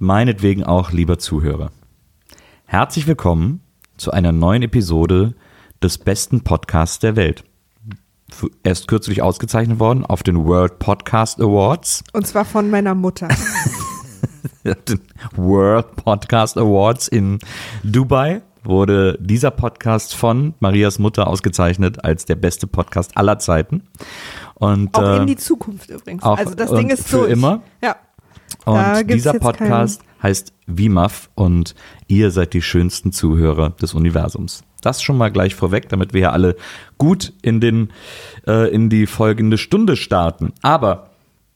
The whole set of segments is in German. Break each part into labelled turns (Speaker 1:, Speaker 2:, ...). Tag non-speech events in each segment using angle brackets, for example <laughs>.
Speaker 1: und meinetwegen auch lieber Zuhörer. Herzlich willkommen zu einer neuen Episode des besten Podcasts der Welt. Erst kürzlich ausgezeichnet worden auf den World Podcast Awards.
Speaker 2: Und zwar von meiner Mutter. <laughs>
Speaker 1: den World Podcast Awards in Dubai wurde dieser Podcast von Marias Mutter ausgezeichnet als der beste Podcast aller Zeiten. Und,
Speaker 2: Auch
Speaker 1: äh,
Speaker 2: in die Zukunft übrigens.
Speaker 1: auch-
Speaker 2: also das Ding ist
Speaker 1: für
Speaker 2: durch.
Speaker 1: immer?
Speaker 2: Ja.
Speaker 1: Und dieser Podcast heißt WIMAF und ihr seid die schönsten Zuhörer des Universums. Das schon mal gleich vorweg, damit wir ja alle gut in, den, äh, in die folgende Stunde starten. Aber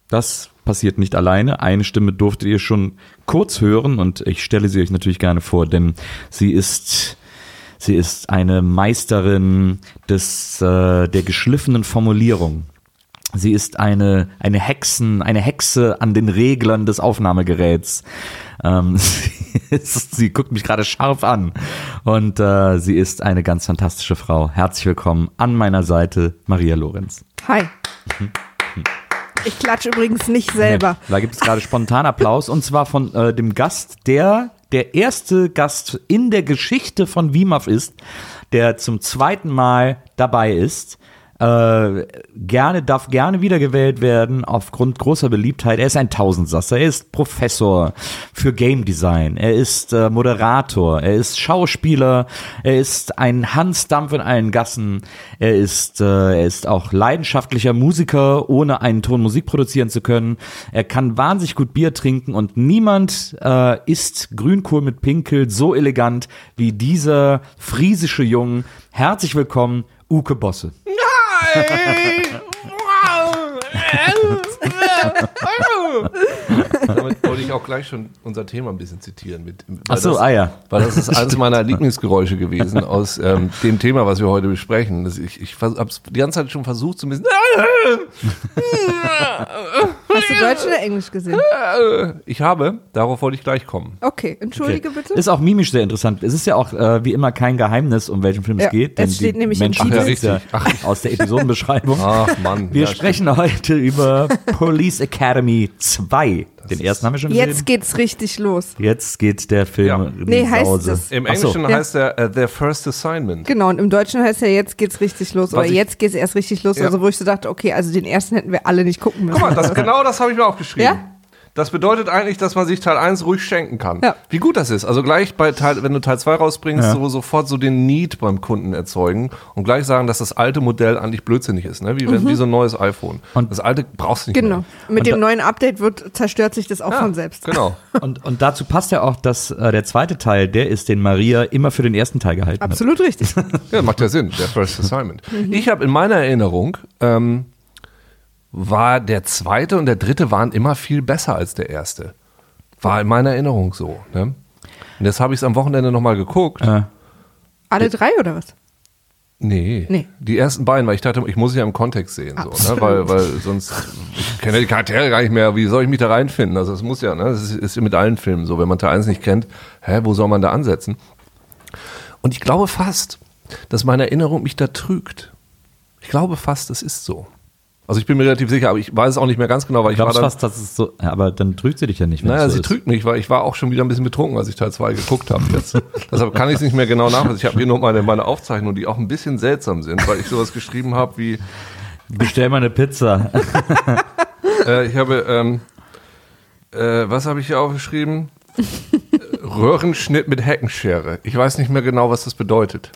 Speaker 1: das passiert nicht alleine. Eine Stimme durftet ihr schon kurz hören und ich stelle sie euch natürlich gerne vor, denn sie ist Sie ist eine Meisterin des, äh, der geschliffenen Formulierung. Sie ist eine, eine Hexen, eine Hexe an den Reglern des Aufnahmegeräts. Ähm, sie, <laughs> ist, sie guckt mich gerade scharf an. Und äh, sie ist eine ganz fantastische Frau. Herzlich willkommen an meiner Seite, Maria Lorenz.
Speaker 2: Hi. Ich klatsche übrigens nicht selber.
Speaker 1: Da gibt es gerade spontan Applaus und zwar von äh, dem Gast, der der erste Gast in der Geschichte von WIMAF ist, der zum zweiten Mal dabei ist. Äh, gerne, darf gerne wiedergewählt werden aufgrund großer Beliebtheit. Er ist ein Tausendsasser, er ist Professor für Game Design, er ist äh, Moderator, er ist Schauspieler, er ist ein Hans Dampf in allen Gassen, er ist, äh, er ist auch leidenschaftlicher Musiker, ohne einen Ton Musik produzieren zu können. Er kann wahnsinnig gut Bier trinken und niemand äh, isst Grünkohl mit Pinkel so elegant wie dieser friesische Jungen. Herzlich willkommen, Uke Bosse. <laughs>
Speaker 3: Damit wollte ich auch gleich schon unser Thema ein bisschen zitieren. Mit,
Speaker 1: Ach so,
Speaker 3: das,
Speaker 1: ah ja.
Speaker 3: Weil das ist eines meiner Lieblingsgeräusche gewesen aus ähm, dem Thema, was wir heute besprechen. Das ich ich habe es die ganze Zeit schon versucht, so ein bisschen.
Speaker 2: Hast du Deutsch oder Englisch gesehen?
Speaker 3: Ich habe, darauf wollte ich gleich kommen.
Speaker 2: Okay, entschuldige bitte.
Speaker 1: Ist auch mimisch sehr interessant. Es ist ja auch äh, wie immer kein Geheimnis, um welchen Film
Speaker 2: Ja,
Speaker 1: es geht.
Speaker 2: es steht
Speaker 1: die
Speaker 2: nämlich im
Speaker 1: Menschen
Speaker 2: Titel.
Speaker 3: Ach
Speaker 1: ja aus der Episodenbeschreibung.
Speaker 3: Ach Mann.
Speaker 1: Wir
Speaker 3: ja,
Speaker 1: sprechen heute über Police Academy 2. Den ersten haben wir schon gesehen.
Speaker 2: Jetzt geht's richtig los.
Speaker 1: Jetzt geht der Film
Speaker 3: Ja.
Speaker 2: Nee, heißt
Speaker 1: Sause.
Speaker 2: es.
Speaker 3: Im
Speaker 1: so.
Speaker 3: Englischen
Speaker 2: Ja.
Speaker 3: heißt er uh, Their First Assignment.
Speaker 2: Genau, und im Deutschen heißt ja, jetzt geht's richtig los.
Speaker 3: Was
Speaker 2: Oder
Speaker 3: ich-
Speaker 2: jetzt geht's erst richtig los.
Speaker 3: Ja.
Speaker 2: Also wo ich so dachte, okay, also den ersten hätten wir alle nicht gucken müssen.
Speaker 3: Guck mal, das, genau das habe ich mir aufgeschrieben.
Speaker 2: Ja?
Speaker 3: Das bedeutet eigentlich, dass man sich Teil 1 ruhig schenken kann.
Speaker 2: Ja.
Speaker 3: Wie gut das ist. Also gleich bei Teil, wenn du Teil 2 rausbringst,
Speaker 1: Ja.
Speaker 3: so sofort so den Need beim Kunden erzeugen und gleich sagen, dass das alte Modell eigentlich blödsinnig ist, ne? Wie, wenn, wie so ein neues iPhone.
Speaker 1: Und-
Speaker 3: das alte brauchst du nicht
Speaker 2: Mhm. Genau.
Speaker 3: mehr.
Speaker 2: Mit
Speaker 1: Und
Speaker 2: dem neuen Update wird, zerstört sich das auch
Speaker 3: Ja,
Speaker 2: von selbst.
Speaker 3: Genau. <laughs>
Speaker 1: Und, und dazu passt ja auch, dass äh, der zweite Teil, der ist, den Maria immer für den ersten Teil gehalten
Speaker 2: Absolut richtig. <laughs>
Speaker 3: Ja, macht ja Sinn, der First Assignment.
Speaker 2: Mhm.
Speaker 3: Ich habe in meiner Erinnerung, ähm, war der zweite und der dritte waren immer viel besser als der erste. War in meiner Erinnerung so. Ne? Und jetzt habe ich es am Wochenende nochmal geguckt.
Speaker 1: Äh,
Speaker 2: Alle drei oder was?
Speaker 3: Nee.
Speaker 2: Nee.
Speaker 3: Die ersten beiden, weil ich dachte, ich muss es ja im Kontext sehen, so, ne? Weil, weil sonst, ich kenne die Charaktere gar nicht mehr, wie soll ich mich da reinfinden? Also es muss ja, ne? Das ist, ist ja mit allen Filmen so, wenn man Teil 1 nicht kennt, hä, wo soll man da ansetzen? Und ich glaube fast, dass meine Erinnerung mich da trügt. Ich glaube fast, es ist so. Also ich bin mir relativ sicher, aber ich weiß es auch nicht mehr ganz genau, weil
Speaker 1: ich
Speaker 3: ich war
Speaker 1: glaube
Speaker 3: dann,
Speaker 1: fast, dass es so. Ja, aber dann trügt sie dich ja nicht.
Speaker 3: naja,
Speaker 1: so
Speaker 3: sie
Speaker 1: ist.
Speaker 3: trügt mich, weil ich war auch schon wieder ein bisschen betrunken, als ich Teil 2 geguckt habe jetzt. <laughs> Deshalb kann ich es nicht mehr genau nachvollziehen. Ich habe hier nur meine, meine Aufzeichnungen, die auch ein bisschen seltsam sind, weil ich sowas geschrieben habe wie,
Speaker 1: Bestell mal eine Pizza. <laughs>
Speaker 3: äh, ich habe, ähm, äh, was habe ich hier aufgeschrieben? <laughs> Röhrenschnitt mit Heckenschere. Ich weiß nicht mehr genau, was das bedeutet.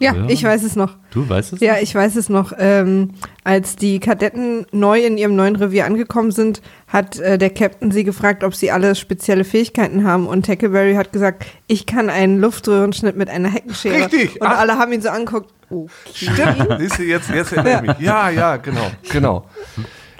Speaker 2: Ja,
Speaker 1: Ja.
Speaker 2: ich weiß es noch.
Speaker 1: Du weißt es?
Speaker 2: Ja, ich weiß es noch. Ähm, als die Kadetten neu in ihrem neuen Revier angekommen sind, hat äh, der Captain sie gefragt, ob sie alle spezielle Fähigkeiten haben. Und Tackleberry hat gesagt, ich kann einen Luftröhrenschnitt mit einer Heckenschere.
Speaker 3: Richtig.
Speaker 2: Und
Speaker 3: Ach.
Speaker 2: alle haben ihn so angeguckt. Okay.
Speaker 3: Stimmt. <laughs> Siehst du, jetzt, jetzt erinnere ich mich. Ja, ja, genau, genau.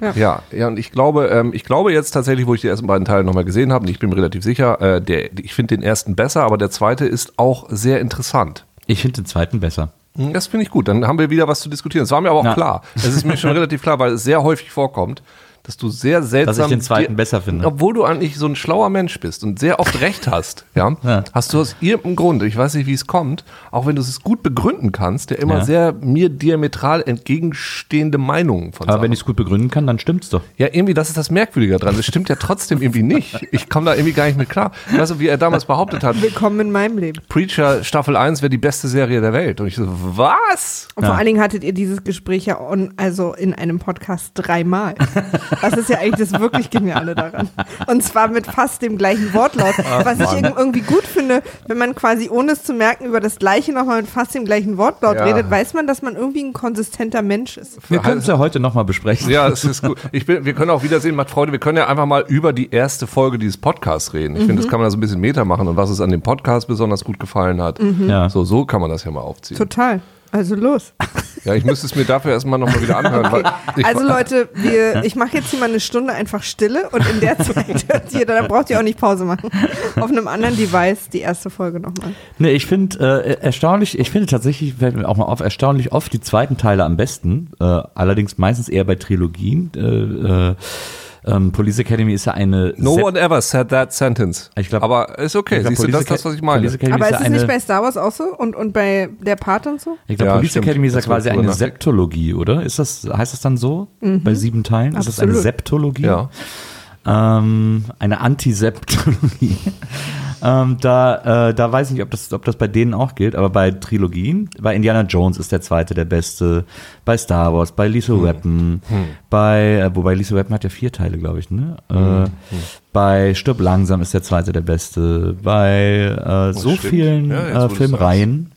Speaker 2: Ja.
Speaker 3: Ja. ja, und ich glaube, ähm, ich glaube jetzt tatsächlich, wo ich die ersten beiden Teile nochmal gesehen habe, und ich bin mir relativ sicher, äh, der, ich finde den ersten besser, aber der zweite ist auch sehr interessant.
Speaker 1: Ich finde den zweiten besser.
Speaker 3: Das finde ich gut. Dann haben wir wieder was zu diskutieren. Das war mir aber auch
Speaker 1: Ja.
Speaker 3: klar. Es ist mir schon <laughs> relativ klar, weil es sehr häufig vorkommt, dass du sehr seltsam.
Speaker 1: Dass ich den zweiten besser finde.
Speaker 3: Obwohl du eigentlich so ein schlauer Mensch bist und sehr oft recht hast, <laughs> ja,
Speaker 1: Ja.
Speaker 3: hast du aus irgendeinem Grund, ich weiß nicht, wie es kommt, auch wenn du es gut begründen kannst, der immer
Speaker 1: Ja.
Speaker 3: sehr mir diametral entgegenstehende Meinungen von
Speaker 1: Aber
Speaker 3: Sachen.
Speaker 1: wenn ich es gut begründen kann, dann stimmt's doch.
Speaker 3: Ja, irgendwie, das ist das Merkwürdige dran. Das stimmt ja trotzdem irgendwie nicht. Ich komme da irgendwie gar nicht mit klar. Weißt du, wie er damals behauptet hat,
Speaker 2: Willkommen in meinem Leben.
Speaker 3: Preacher Staffel 1 wäre die beste Serie der Welt. Und ich so, was?
Speaker 2: Und vor allen Dingen hattet ihr dieses Gespräch ja on, also in einem Podcast dreimal. <laughs> Das ist ja eigentlich das wirklich Geniale daran. Und zwar mit fast dem gleichen Wortlaut. was ich irg- irgendwie gut finde, wenn man quasi ohne es zu merken über das Gleiche nochmal mit fast dem gleichen Wortlaut
Speaker 3: Ja.
Speaker 2: redet, weiß man, dass man irgendwie ein konsistenter Mensch ist.
Speaker 1: Wir können es ja heute nochmal besprechen.
Speaker 3: Ja, es ist gut. Ich bin, wir können auch wiedersehen, macht Freude. Wir können ja einfach mal über die erste Folge dieses Podcasts reden. Ich finde, das kann man da so ein bisschen Meta machen und was es an dem Podcast besonders gut gefallen hat.
Speaker 1: Ja.
Speaker 3: So, so kann man das ja mal aufziehen.
Speaker 2: Total. Also los.
Speaker 3: Ja, ich müsste es mir dafür erstmal nochmal wieder anhören. Weil ich,
Speaker 2: Also Leute, wir, ich mache jetzt hier mal eine Stunde einfach Stille und in der Zeit hört ihr, dann braucht ihr auch nicht Pause machen. Auf einem anderen Device die erste Folge nochmal.
Speaker 1: Nee, ich finde äh, erstaunlich, ich finde tatsächlich, fällt mir auch mal auf, erstaunlich oft die zweiten Teile am besten. Äh, allerdings meistens eher bei Trilogien. Äh, äh, ähm, Police Academy ist ja eine.
Speaker 3: no
Speaker 1: Sep-
Speaker 3: one ever said that sentence.
Speaker 1: Ich glaub-
Speaker 3: Aber ist okay.
Speaker 1: glaub,
Speaker 3: Siehst du, das ist das, was ich meine.
Speaker 1: Police Academy
Speaker 2: Aber
Speaker 1: ist ja
Speaker 2: es nicht bei Star Wars auch so und, und bei der Part und so?
Speaker 1: Ich glaube,
Speaker 3: Ja,
Speaker 1: Police
Speaker 3: stimmt.
Speaker 1: Academy ist ja quasi eine. Septologie, oder? Ist das, heißt das dann so? Bei sieben Teilen? Ist das eine
Speaker 2: Absolut.
Speaker 1: Septologie?
Speaker 3: Ja.
Speaker 1: Ähm, eine Antiseptologie. <laughs> ähm, da, äh, da weiß ich nicht, ob das, ob das bei denen auch gilt, aber bei Trilogien, bei Indiana Jones ist der zweite der beste, bei Star Wars, bei Lethal Weapon, bei, äh, wobei Lethal Weapon hat ja vier Teile, glaube ich, ne? Äh, Bei Stirb langsam ist der zweite der beste, bei äh, so
Speaker 3: stimmt.
Speaker 1: vielen
Speaker 3: Ja,
Speaker 1: äh, Filmreihen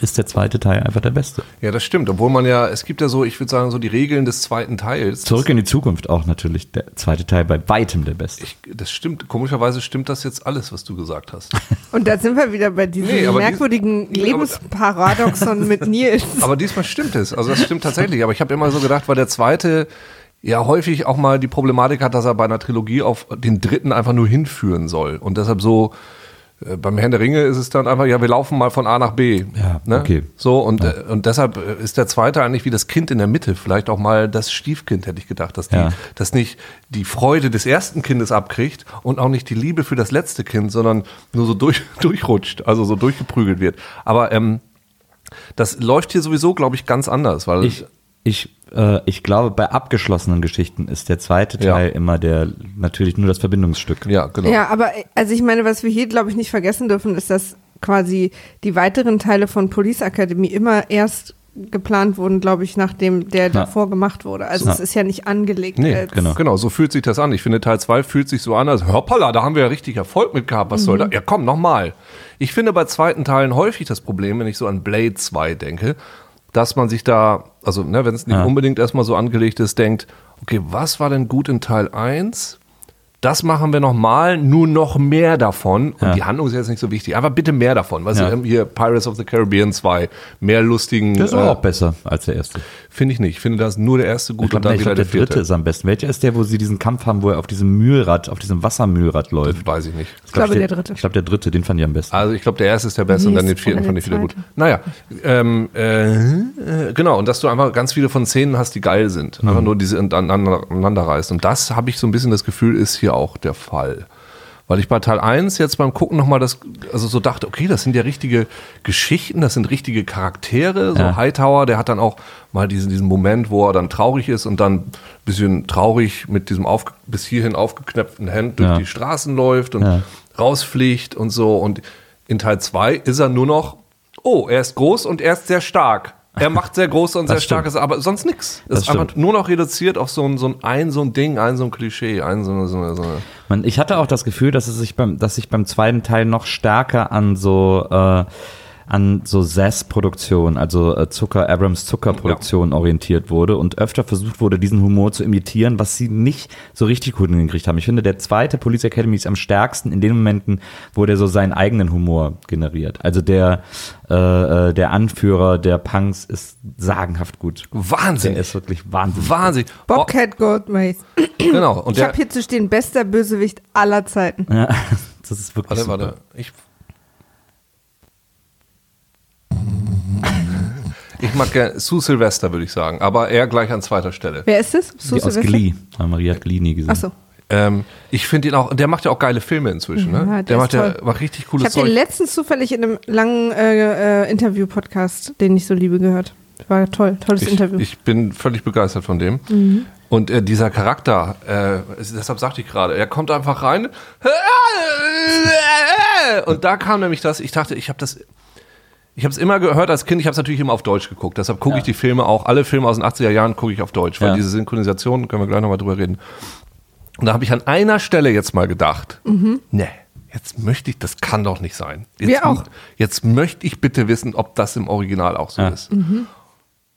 Speaker 1: ist der zweite Teil einfach der beste.
Speaker 3: Ja, das stimmt. Obwohl man ja, es gibt ja so, ich würde sagen, so die Regeln des zweiten Teils.
Speaker 1: Zurück in die Zukunft auch natürlich der zweite Teil bei weitem der beste.
Speaker 3: Ich, das stimmt. Komischerweise stimmt das jetzt alles, was du gesagt hast. <laughs>
Speaker 2: Und da sind wir wieder bei diesem
Speaker 3: Nee, dies-
Speaker 2: merkwürdigen
Speaker 3: aber-
Speaker 2: Lebensparadoxon <laughs> mit Nils.
Speaker 3: Aber diesmal stimmt es. Also das stimmt tatsächlich. Aber ich habe immer so gedacht, weil der zweite ja häufig auch mal die Problematik hat, dass er bei einer Trilogie auf den dritten einfach nur hinführen soll. Und deshalb so, beim Herrn der Ringe ist es dann einfach, ja, wir laufen mal von A nach B.
Speaker 1: Ja,
Speaker 3: ne?
Speaker 1: okay.
Speaker 3: So, und, äh, und deshalb äh, ist der zweite eigentlich wie das Kind in der Mitte. Vielleicht auch mal das Stiefkind, hätte ich gedacht, dass, die,
Speaker 1: Ja.
Speaker 3: dass nicht die Freude des ersten Kindes abkriegt und auch nicht die Liebe für das letzte Kind, sondern nur so durch, <laughs> durchrutscht, also so durchgeprügelt wird. Aber ähm, das läuft hier sowieso, glaube ich, ganz anders, weil
Speaker 1: Ich, ich, äh, ich glaube, bei abgeschlossenen Geschichten ist der zweite
Speaker 3: Ja.
Speaker 1: Teil immer der natürlich nur das Verbindungsstück.
Speaker 3: ja, genau.
Speaker 2: Ja, aber also ich meine, was wir hier, glaube ich, nicht vergessen dürfen, ist, dass quasi die weiteren Teile von Police Academy immer erst geplant wurden, glaube ich, nachdem der davor gemacht wurde. Also
Speaker 1: Ja.
Speaker 2: es ist ja nicht angelegt.
Speaker 3: Nee,
Speaker 2: als-
Speaker 1: genau.
Speaker 3: Genau, so fühlt sich das an. Ich finde, Teil 2 fühlt sich so an, als hoppala, da haben wir ja richtig Erfolg mit gehabt. Was soll
Speaker 2: Mhm.
Speaker 3: da? Ja, komm, nochmal. Ich finde bei zweiten Teilen häufig das Problem, wenn ich so an Blade 2 denke, dass man sich da, also ne, wenn es nicht
Speaker 1: Ja.
Speaker 3: unbedingt erstmal so angelegt ist, denkt, okay, was war denn gut in Teil 1? Das machen wir nochmal, nur noch mehr davon. Und
Speaker 1: Ja.
Speaker 3: die Handlung ist jetzt nicht so wichtig. Aber bitte mehr davon. Weißt
Speaker 1: Ja.
Speaker 3: du, hier Pirates of the Caribbean 2, mehr lustigen.
Speaker 1: Der ist
Speaker 3: äh,
Speaker 1: auch besser als der erste.
Speaker 3: Finde ich nicht. Ich finde, da ist nur der erste gut
Speaker 1: Ich glaube,
Speaker 3: und dann
Speaker 1: ich
Speaker 3: wieder
Speaker 1: glaub, der
Speaker 3: der vierte.
Speaker 1: dritte ist am besten. Welcher ist der, wo sie diesen Kampf haben, wo er auf diesem Mühlrad, auf diesem Wassermühlrad läuft?
Speaker 3: Weiß ich nicht.
Speaker 2: Ich glaube,
Speaker 1: der,
Speaker 2: der dritte.
Speaker 1: Ich glaube, der dritte, den fand ich am besten.
Speaker 3: Also ich glaube, der erste ist der beste und dann den vierten fand ich
Speaker 2: der
Speaker 3: wieder gut. Naja, ähm, äh, genau, und dass du einfach ganz viele von Szenen hast, die geil sind. Einfach nur diese aneinander, aneinander reißt. Und das habe ich so ein bisschen das Gefühl, ist hier auch der Fall. Weil ich bei Teil 1 jetzt beim Gucken nochmal das, also so dachte, okay, das sind ja richtige Geschichten, das sind richtige Charaktere. So
Speaker 1: Ja.
Speaker 3: Hightower, der hat dann auch mal diesen, diesen Moment, wo er dann traurig ist und dann ein bisschen traurig mit diesem auf, bis hierhin aufgeknöpften Hemd durch
Speaker 1: Ja.
Speaker 3: die Straßen läuft und
Speaker 1: Ja.
Speaker 3: rausfliegt und so. Und in Teil 2 ist er nur noch, oh, er ist groß und er ist sehr stark. Er macht sehr große und sehr
Speaker 1: stimmt.
Speaker 3: starkes, aber sonst nichts. Ist einfach
Speaker 1: stimmt.
Speaker 3: nur noch reduziert auf so ein, so ein, ein, so ein Ding, ein so ein Klischee, ein so eine, so eine, so eine
Speaker 1: Man, ich hatte auch das Gefühl, dass es sich beim, dass sich beim zweiten Teil noch stärker an so äh, an so Sass-Produktion, also äh, Zucker, Abrams Zuckerproduktion orientiert wurde und öfter versucht wurde, diesen Humor zu imitieren, was sie nicht so richtig gut hingekriegt haben. Ich finde, der zweite Police Academy ist am stärksten in den Momenten, wo der so seinen eigenen Humor generiert. Also der, äh, äh, der Anführer der Punks ist sagenhaft gut.
Speaker 3: Wahnsinn.
Speaker 1: Der ist wirklich wahnsinnig.
Speaker 3: Wahnsinn.
Speaker 2: Bobcat Goldthwait.
Speaker 3: Oh, genau. Und
Speaker 2: Ich habe hier zu stehen, bester Bösewicht aller Zeiten.
Speaker 1: Ja, <laughs> das ist wirklich
Speaker 3: warte,
Speaker 1: super.
Speaker 3: warte. Ich, Ich mag gerne Sue Sylvester, würde ich sagen, aber eher gleich an zweiter Stelle.
Speaker 2: Wer ist das? Sue
Speaker 1: Die aus
Speaker 2: Sylvester?
Speaker 1: Glee. Ah, Maria hat Glee nie gesehen.
Speaker 2: Achso.
Speaker 3: Ähm, ich finde ihn auch, der macht ja auch geile Filme inzwischen,
Speaker 2: Ja,
Speaker 3: ne?
Speaker 2: der
Speaker 3: Der,
Speaker 2: ist
Speaker 3: macht ja macht richtig
Speaker 2: Ich
Speaker 3: cooles
Speaker 2: habe den
Speaker 3: Zeug.
Speaker 2: letztens zufällig in einem langen äh, äh, Interview-Podcast, den ich so liebe, gehört. War toll, tolles
Speaker 3: Ich,
Speaker 2: Interview. Mhm.
Speaker 3: ich bin völlig begeistert von dem. Und äh, dieser Charakter, äh, es- deshalb sagte ich gerade, er kommt einfach rein. <laughs> Und da kam nämlich das, ich dachte, ich habe das, ich habe es immer gehört als Kind, ich habe es natürlich immer auf Deutsch geguckt. Deshalb gucke ich die Filme auch, alle Filme aus den 80er Jahren gucke ich auf Deutsch, weil
Speaker 1: Ja.
Speaker 3: diese Synchronisation, können wir gleich nochmal drüber reden. Und da habe ich an einer Stelle jetzt mal gedacht, ne, jetzt möchte ich, das kann doch nicht sein. Jetzt,
Speaker 2: Wir auch.
Speaker 3: Jetzt möchte ich bitte wissen, ob das im Original auch so
Speaker 1: Ja.
Speaker 3: ist.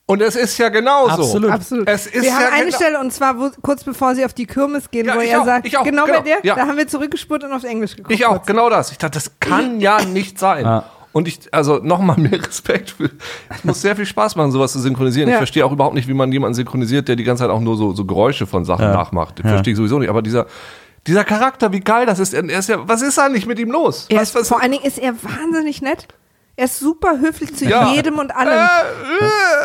Speaker 3: Und es ist ja genauso.
Speaker 1: Absolut.
Speaker 2: Absolut.
Speaker 3: Es ist
Speaker 2: wir
Speaker 3: ja
Speaker 2: haben eine
Speaker 3: genau-
Speaker 2: Stelle und zwar wo, kurz bevor sie auf die Kirmes gehen,
Speaker 3: Ja,
Speaker 2: wo
Speaker 3: ich
Speaker 2: er
Speaker 3: auch,
Speaker 2: sagt,
Speaker 3: ich auch,
Speaker 2: genau,
Speaker 3: genau,
Speaker 2: bei dir,
Speaker 3: ja.
Speaker 2: da haben wir zurückgespurt und auf Englisch geguckt.
Speaker 3: Ich auch,
Speaker 2: kurz.
Speaker 3: genau das. Ich dachte, das kann ja <laughs> nicht sein.
Speaker 1: Ja.
Speaker 3: Und ich, also nochmal mehr <laughs> Respekt für. Es muss sehr viel Spaß machen, sowas zu synchronisieren.
Speaker 2: Ja.
Speaker 3: Ich verstehe auch überhaupt nicht, wie man jemanden synchronisiert, der die ganze Zeit auch nur so, so Geräusche von Sachen
Speaker 1: Ja.
Speaker 3: nachmacht.
Speaker 1: Ja.
Speaker 3: Verstehe ich sowieso nicht. Aber dieser, dieser Charakter, wie geil das ist. Er ist ja, was ist eigentlich mit ihm los?
Speaker 2: Er
Speaker 3: was, was,
Speaker 2: vor allen Dingen ist er wahnsinnig nett. Er ist super höflich zu
Speaker 3: Ja.
Speaker 2: jedem und allem.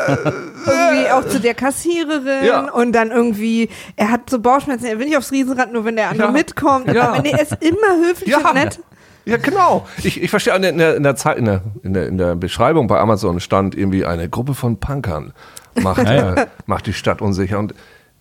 Speaker 3: Äh, äh, <laughs>
Speaker 2: irgendwie auch zu der Kassiererin
Speaker 3: Ja.
Speaker 2: und dann irgendwie, er hat so Bauchschmerzen, er will nicht aufs Riesenrad, nur wenn der andere
Speaker 3: Ja.
Speaker 2: mitkommt.
Speaker 3: Ja.
Speaker 2: Aber nee, er ist immer höflich und nett.
Speaker 3: Ja, genau. Ich, ich verstehe, in der, in der, Zeit, in der, in, der, in der Beschreibung bei Amazon stand irgendwie eine Gruppe von Punkern macht, <laughs>
Speaker 1: Ja, ja.
Speaker 3: äh, macht die Stadt unsicher. Und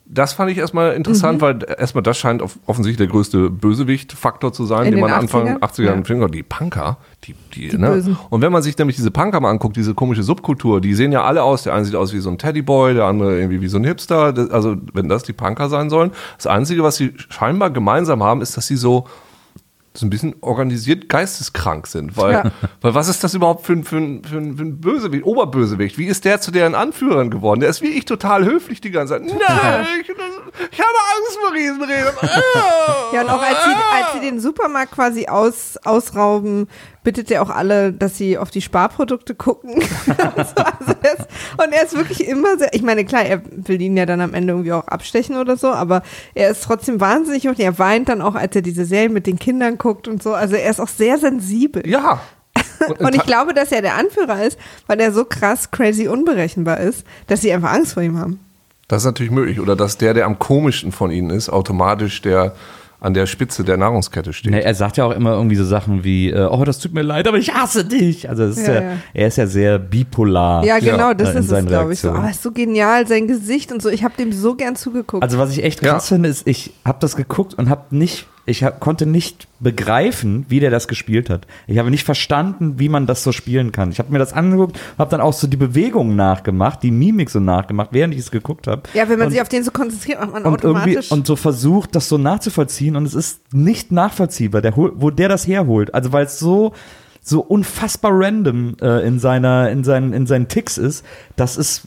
Speaker 3: das fand ich erstmal interessant, weil erstmal das scheint offensichtlich der größte Bösewicht-Faktor zu sein,
Speaker 2: In
Speaker 3: den man Anfang
Speaker 2: 80ern?
Speaker 3: 80er Jahren konnte. Die Punker, die, die,
Speaker 2: Die
Speaker 3: ne?
Speaker 2: Bösen.
Speaker 3: Und wenn man sich nämlich diese Punker mal anguckt, diese komische Subkultur, die sehen ja alle aus. Der eine sieht aus wie so ein Teddyboy, der andere irgendwie wie so ein Hipster. Das, also, wenn das die Punker sein sollen. Das Einzige, was sie scheinbar gemeinsam haben, ist, dass sie so so ein bisschen organisiert geisteskrank sind. Weil,
Speaker 2: Ja. <laughs>
Speaker 3: weil was ist das überhaupt für ein, für ein, für ein, für ein Bösewicht, Oberbösewicht? Wie ist der zu deren Anführern geworden? Der ist wie ich total höflich die ganze Zeit. <laughs> Nein, ich, ich habe Angst vor Riesenreden. <laughs>
Speaker 2: Ja, und auch als sie, als sie den Supermarkt quasi aus, ausrauben, bittet er auch alle, dass sie auf die Sparprodukte gucken. und, <laughs> so. also er ist, und er ist wirklich immer sehr, ich meine, klar, er will ihn ja dann am Ende irgendwie auch abstechen oder so, aber er ist trotzdem wahnsinnig und er weint dann auch, als er diese Serie mit den Kindern guckt und so. Also er ist auch sehr sensibel.
Speaker 3: ja. <laughs>
Speaker 2: Und ich glaube, dass er der Anführer ist, weil er so krass crazy unberechenbar ist, dass sie einfach Angst vor ihm haben.
Speaker 3: Das ist natürlich möglich. Oder dass der, der am komischsten von ihnen ist, automatisch der an der Spitze der Nahrungskette steht.
Speaker 1: Ne, er sagt ja auch immer irgendwie so Sachen wie, äh, oh, das tut mir leid, aber ich hasse dich. Also ist
Speaker 2: Ja,
Speaker 1: ja,
Speaker 2: ja.
Speaker 1: er ist ja sehr bipolar.
Speaker 2: Ja, genau, das
Speaker 1: in
Speaker 2: ist es,
Speaker 1: seinen
Speaker 2: glaube ich, so.
Speaker 1: Reaktionen.
Speaker 2: Aber es ist so genial, sein Gesicht und so. Ich habe dem so gern zugeguckt.
Speaker 1: Also was ich echt
Speaker 3: Ja.
Speaker 1: krass finde, ist, ich habe das geguckt und habe nicht, ich hab, konnte nicht begreifen, wie der das gespielt hat. Ich habe nicht verstanden, wie man das so spielen kann. Ich habe mir das angeguckt, habe dann auch so die Bewegungen nachgemacht, die Mimik so nachgemacht, während ich es geguckt habe.
Speaker 2: ja, wenn man
Speaker 1: und,
Speaker 2: sich auf den so konzentriert, macht man
Speaker 1: und
Speaker 2: automatisch.
Speaker 1: und so versucht, das so nachzuvollziehen und es ist nicht nachvollziehbar, der, wo der das herholt. Also weil es so so unfassbar random äh, in seiner in seinen in seinen Ticks ist. Das ist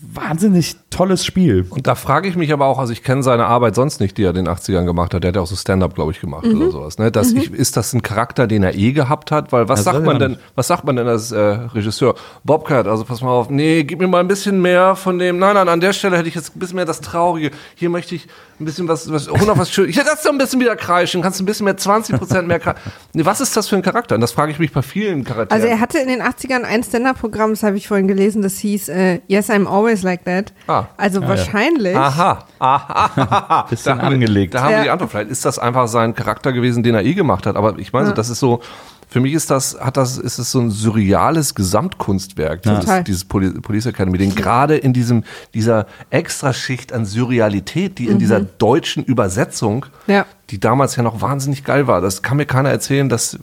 Speaker 1: wahnsinnig tolles Spiel.
Speaker 3: Und da frage ich mich aber auch, also ich kenne seine Arbeit sonst nicht, die er in den 80ern gemacht hat. Der hat ja auch so Stand-up, glaube ich, gemacht
Speaker 2: Mhm.
Speaker 3: oder sowas. Ne? Das, ich, ist das ein Charakter, den er eh gehabt hat? Weil was
Speaker 1: Das
Speaker 3: sagt man denn, was sagt man denn als äh, Regisseur? Bobcat, also pass mal auf, nee, gib mir mal ein bisschen mehr von dem, nein, nein, an der Stelle hätte ich jetzt ein bisschen mehr das Traurige. Hier möchte ich ein bisschen was, was 100 was schön. Ich hätte das doch ein bisschen wieder kreischen, kannst du ein bisschen mehr, 20 Prozent mehr kreischen. <laughs> Nee, was ist das für ein Charakter? Und das frage ich mich bei vielen Charakteren.
Speaker 2: also er hatte in den 80ern ein Stand-Up-Programm, das habe ich vorhin gelesen, das hieß äh, Yes, I'm always like that.
Speaker 3: Ah.
Speaker 2: Also wahrscheinlich.
Speaker 3: Aha, aha. <laughs>
Speaker 1: Bisschen
Speaker 3: da haben wir-
Speaker 1: angelegt.
Speaker 3: Da haben wir
Speaker 2: Ja.
Speaker 3: die Antwort. Vielleicht ist das einfach sein Charakter gewesen, den er eh gemacht hat. Aber ich meine, so, das ist so, für mich ist das, hat das, ist es so ein surreales Gesamtkunstwerk, dieses, dieses Poli Police Academy, den gerade in diesem, dieser Extraschicht an Surrealität, die in dieser deutschen Übersetzung,
Speaker 2: Ja.
Speaker 3: die damals ja noch wahnsinnig geil war. Das kann mir keiner erzählen, dass,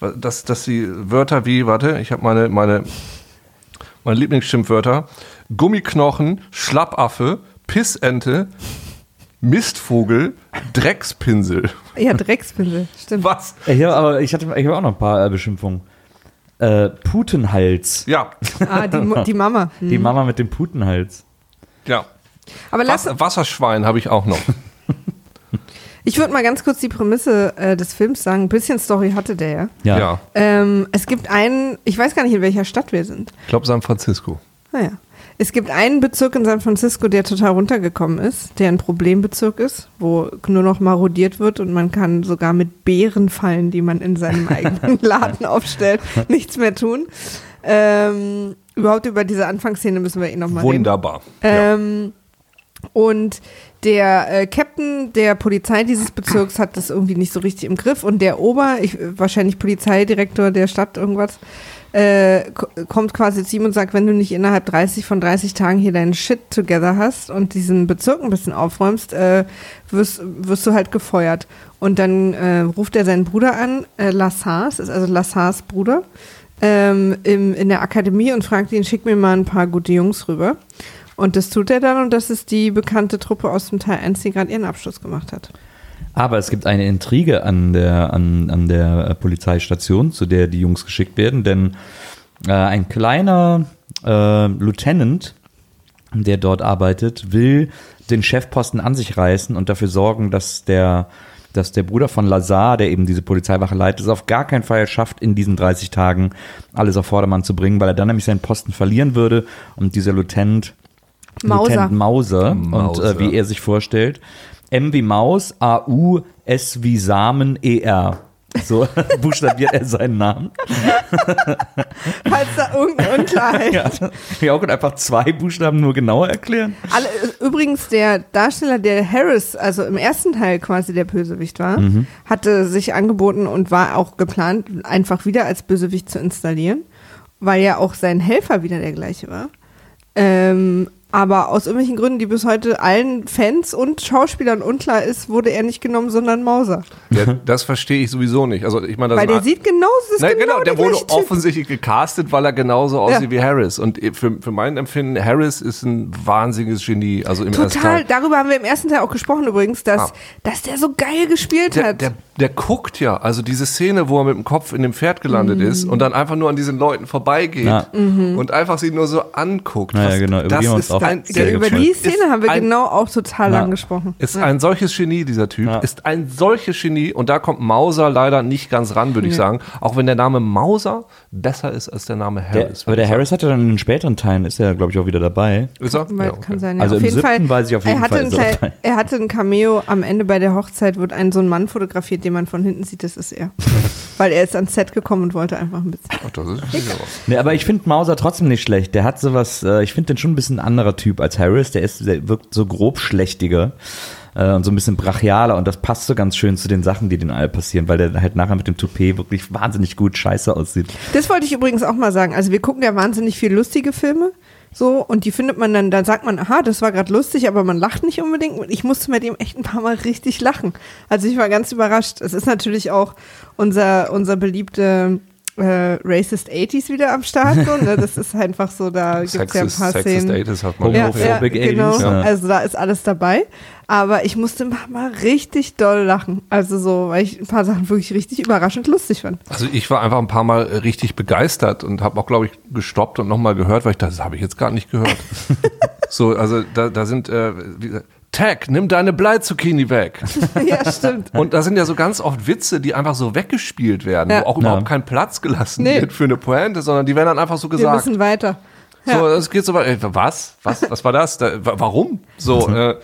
Speaker 3: dass, dass die Wörter wie, warte, ich habe meine, meine, meine Lieblingsschimpfwörter, Gummiknochen, Schlappaffe, Pissente, Mistvogel, Dreckspinsel. <laughs>
Speaker 2: Ja, Dreckspinsel, stimmt.
Speaker 3: Was?
Speaker 1: Ich habe aber ich hatte ich habe auch noch ein paar äh, Beschimpfungen. Äh, Putenhals.
Speaker 3: Ja,
Speaker 2: Ah, die, die Mama. Hm.
Speaker 1: Die Mama mit dem Putenhals.
Speaker 3: ja.
Speaker 2: Aber lass,
Speaker 3: Was, Wasserschwein habe ich auch noch.
Speaker 2: Ich würde mal ganz kurz die Prämisse äh, des Films sagen. Ein bisschen Story hatte der ja.
Speaker 1: Ja.
Speaker 3: Ja.
Speaker 2: Ähm, es gibt einen, ich weiß gar nicht, in welcher Stadt wir sind.
Speaker 3: Ich glaube San Francisco.
Speaker 2: Naja. Es gibt einen Bezirk in San Francisco, der total runtergekommen ist, der ein Problembezirk ist, wo nur noch marodiert wird und man kann sogar mit Bärenfallen, die man in seinem <laughs> eigenen Laden aufstellt, nichts mehr tun. Ähm, überhaupt über diese Anfangsszene müssen wir eh nochmal reden.
Speaker 3: Wunderbar. Ja.
Speaker 2: Ähm, und der äh, Captain der Polizei dieses Bezirks hat das irgendwie nicht so richtig im Griff und der Ober, ich, wahrscheinlich Polizeidirektor der Stadt, irgendwas, äh, ko- kommt quasi zu ihm und sagt, wenn du nicht innerhalb 30 von 30 Tagen hier deinen Shit together hast und diesen Bezirk ein bisschen aufräumst, äh, wirst, wirst du halt gefeuert. Und dann äh, ruft er seinen Bruder an, äh, Lassars, ist also Lassars Bruder, ähm, im, in der Akademie und fragt ihn, schick mir mal ein paar gute Jungs rüber. Und das tut er dann und das ist die bekannte Truppe aus dem Teil 1, die gerade ihren Abschluss gemacht hat.
Speaker 1: Aber es gibt eine Intrige an der, an, an der Polizeistation, zu der die Jungs geschickt werden, denn äh, ein kleiner äh, Lieutenant, der dort arbeitet, will den Chefposten an sich reißen und dafür sorgen, dass der, dass der Bruder von Lazar, der eben diese Polizeiwache leitet, es auf gar keinen Fall schafft, in diesen 30 Tagen alles auf Vordermann zu bringen, weil er dann nämlich seinen Posten verlieren würde und dieser Lieutenant
Speaker 2: Mauser.
Speaker 1: Lieutenant Mauser, und
Speaker 3: Mauser.
Speaker 1: äh, wie er sich vorstellt. M wie Maus, A U, S wie Samen, E R. So <laughs> buchstabiert er seinen Namen. <laughs>
Speaker 2: Falls da irgendeine Unklarheit
Speaker 1: Ja, ja auch einfach zwei Buchstaben nur genauer erklären.
Speaker 2: Alle, übrigens, der Darsteller, der Harris, also im ersten Teil quasi der Bösewicht war,
Speaker 1: Mhm.
Speaker 2: hatte sich angeboten und war auch geplant, einfach wieder als Bösewicht zu installieren, weil ja auch sein Helfer wieder der gleiche war. Ähm, aber aus irgendwelchen Gründen, die bis heute allen Fans und Schauspielern unklar ist, wurde er nicht genommen, sondern Mauser.
Speaker 3: Ja, das verstehe ich sowieso nicht. Also ich meine, das
Speaker 2: Weil der sieht genauso, ist
Speaker 3: Na,
Speaker 2: genau,
Speaker 3: genau, der, wurde
Speaker 2: gleiche Typ.
Speaker 3: offensichtlich gecastet, weil er genauso aussieht
Speaker 2: Ja.
Speaker 3: wie Harris. Und für, für mein Empfinden, Harris ist ein wahnsinniges Genie. Also im ersten
Speaker 2: Total,
Speaker 3: Teil.
Speaker 2: darüber haben wir im ersten Teil auch gesprochen übrigens, dass,
Speaker 3: Ah.
Speaker 2: dass der so geil gespielt
Speaker 3: Der,
Speaker 2: hat.
Speaker 3: der, der guckt ja, also diese Szene, wo er mit dem Kopf in dem Pferd gelandet
Speaker 2: Mhm.
Speaker 3: ist und dann einfach nur an diesen Leuten vorbeigeht
Speaker 1: Ja.
Speaker 3: und einfach sie nur so anguckt.
Speaker 1: Ja, ja,
Speaker 3: Was-
Speaker 1: genau, über
Speaker 3: das ist
Speaker 1: auch
Speaker 3: ein,
Speaker 1: sehr
Speaker 2: über
Speaker 1: gefreut.
Speaker 2: die
Speaker 3: Ist
Speaker 2: Szene haben wir
Speaker 3: ein-
Speaker 2: genau auch total lang gesprochen.
Speaker 3: Ist
Speaker 2: Ja.
Speaker 3: ein solches Genie, dieser Typ.
Speaker 1: Ja.
Speaker 3: Ist ein solches Genie. Und da kommt Mauser leider nicht ganz ran, würde ich
Speaker 2: Nee.
Speaker 3: sagen. Auch wenn der Name Mauser besser ist als der Name
Speaker 1: Der,
Speaker 3: Harris.
Speaker 1: aber der Harris hatte dann in den späteren Teilen, ist er, glaube ich, auch wieder dabei.
Speaker 3: Ist er? Ja, okay.
Speaker 2: Kann sein, ja.
Speaker 1: Also
Speaker 2: auf
Speaker 1: im
Speaker 2: jeden Fall,
Speaker 1: weiß ich auf jeden
Speaker 2: er hatte
Speaker 1: Fall,
Speaker 2: ein
Speaker 1: ist er
Speaker 2: hatte ein Cameo am Ende bei der Hochzeit, wird ein so ein Mann fotografiert, den man von hinten sieht, das ist er. <laughs> Weil er ist ans Set gekommen und wollte einfach ein bisschen.
Speaker 3: Ach, das ist.
Speaker 1: Nee, aber ich finde Mauser trotzdem nicht schlecht. Der hat sowas, äh, ich finde den schon ein bisschen ein anderer Typ als Harris. Der ist, der wirkt so grobschlächtiger äh, und so ein bisschen brachialer und das passt so ganz schön zu den Sachen, die den all passieren, weil der halt nachher mit dem Toupet wirklich wahnsinnig gut scheiße aussieht.
Speaker 2: Das wollte ich übrigens auch mal sagen. Also wir gucken ja wahnsinnig viel lustige Filme. So, und die findet man dann, da sagt man, aha, das war gerade lustig, aber man lacht nicht unbedingt. Und ich musste mit ihm echt ein paar Mal richtig lachen. Also ich war ganz überrascht. Es ist natürlich auch unser, unser beliebte äh, Racist 80s wieder am Start. So, ne? Das ist einfach so, da <laughs> gibt es ja ein
Speaker 3: Sexist,
Speaker 2: paar
Speaker 3: Sexist
Speaker 2: Szenen.
Speaker 3: 80s hat man
Speaker 2: Ja,
Speaker 3: auch.
Speaker 2: ja, genau.
Speaker 1: 80s, ja.
Speaker 2: Also da ist alles dabei. Aber ich musste Mal richtig doll lachen. Also so, weil ich ein paar Sachen wirklich richtig überraschend lustig fand.
Speaker 3: Also ich war einfach ein paar Mal richtig begeistert und habe auch, glaube ich, gestoppt und nochmal gehört, weil ich dachte, das habe ich jetzt gar nicht gehört. <laughs> so, also da, da sind, äh, wie, Tag, nimm deine Bleizucchini weg. <laughs>
Speaker 2: ja, stimmt.
Speaker 3: Und da sind ja so ganz oft Witze, die einfach so weggespielt werden,
Speaker 2: Ja.
Speaker 3: wo auch
Speaker 1: Ja.
Speaker 3: überhaupt kein Platz gelassen
Speaker 2: Nee.
Speaker 3: wird für eine Pointe, sondern die werden dann einfach so
Speaker 2: Wir
Speaker 3: gesagt.
Speaker 2: müssen weiter.
Speaker 3: So, es geht so weit. Ey, Was? Was? Was war das? Da, wa- warum? So, äh,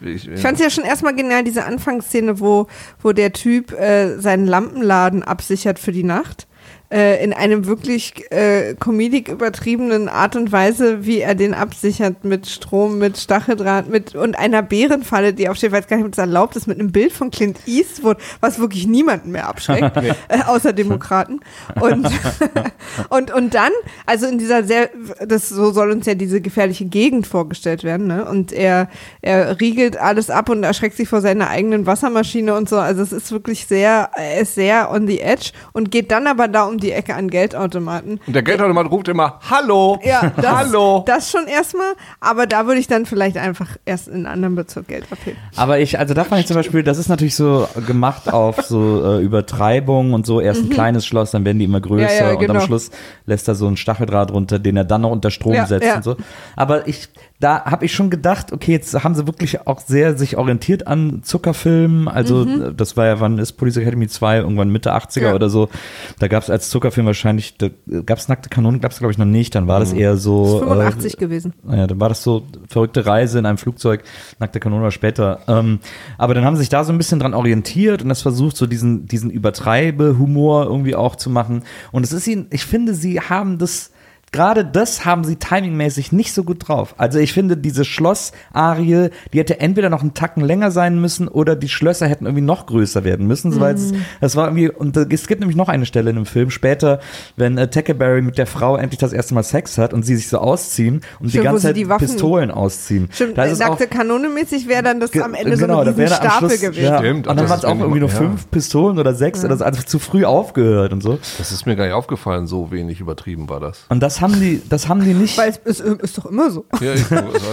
Speaker 3: ich,
Speaker 2: Ich fand es ja schon erstmal genial, diese Anfangsszene, wo, wo der Typ äh, seinen Lampenladen absichert für die Nacht. Äh, in einem wirklich äh, comedic übertriebenen Art und Weise, wie er den absichert mit Strom, mit Stacheldraht, mit und einer Bärenfalle, die aufsteht, weiß gar nicht, ob das erlaubt ist, mit einem Bild von Clint Eastwood, was wirklich niemanden mehr abschreckt, <laughs> äh, außer Demokraten. Und, <laughs> und, und dann, also in dieser sehr, das so soll uns ja diese gefährliche Gegend vorgestellt werden, ne? Und er, er riegelt alles ab und erschreckt sich vor seiner eigenen Wassermaschine und so. Also es ist wirklich sehr, er ist sehr on the edge und geht dann aber da um die Ecke an Geldautomaten.
Speaker 3: und der Geldautomat ruft immer, Hallo!
Speaker 2: Ja, das,
Speaker 3: Hallo!
Speaker 2: das schon erstmal, aber da würde ich dann vielleicht einfach erst in einem anderen Bezirk Geld abheben.
Speaker 1: Aber ich, also da fand ich zum Beispiel, das ist natürlich so gemacht auf so äh, Übertreibung und so. Erst ein kleines Schloss, dann werden die immer größer
Speaker 2: Mhm. Ja, ja,
Speaker 1: und am
Speaker 2: genau.
Speaker 1: Schluss lässt er so einen Stacheldraht runter, den er dann noch unter Strom
Speaker 2: Ja,
Speaker 1: setzt
Speaker 2: ja.
Speaker 1: und so. Aber ich, da habe ich schon gedacht, okay, jetzt haben sie wirklich auch sehr sich orientiert an Zuckerfilmen. Also äh, das war ja, wann ist Police Academy 2? Irgendwann Mitte 80er
Speaker 2: Mhm. Ja.
Speaker 1: oder so. Da gab es als Zuckerfilm wahrscheinlich, da gab es nackte Kanonen, gab es glaube ich noch nicht. Dann war
Speaker 2: Mhm.
Speaker 1: das eher so.
Speaker 2: 85 gewesen.
Speaker 1: Ja, dann war das so verrückte Reise in einem Flugzeug, nackte Kanone war später. Ähm, aber dann haben sie sich da so ein bisschen dran orientiert und das versucht, so diesen, diesen Übertreibe-Humor irgendwie auch zu machen. Und es ist ihnen, ich finde, sie haben das gerade das haben sie timingmäßig nicht so gut drauf. Also ich finde, diese Schloss-Arie, die hätte entweder noch einen Tacken länger sein müssen oder die Schlösser hätten irgendwie noch größer werden müssen. Weil es, das war irgendwie, und es gibt nämlich noch eine Stelle in dem Film später, wenn äh, Tackleberry mit der Frau endlich das erste Mal Sex hat und sie sich so ausziehen und
Speaker 2: Stimmt,
Speaker 1: die ganze
Speaker 2: sie
Speaker 1: Zeit
Speaker 2: die Waffen-
Speaker 1: Pistolen ausziehen.
Speaker 2: Stimmt,
Speaker 1: Da ist auch-
Speaker 2: nackte Kanone mäßig wäre dann das am Ende
Speaker 1: genau,
Speaker 2: so
Speaker 1: am
Speaker 2: Stapel
Speaker 1: Schluss,
Speaker 2: gewesen.
Speaker 1: Ja,
Speaker 3: Stimmt,
Speaker 1: und dann waren es auch irgendwie nur
Speaker 3: nicht-
Speaker 1: fünf Pistolen oder sechs, oder so, also zu früh aufgehört und so.
Speaker 3: Das ist mir gar nicht aufgefallen, so wenig übertrieben war das.
Speaker 1: Und das haben die, das haben die nicht.
Speaker 2: Weil es ist, ist doch immer so.
Speaker 3: Ja, ich,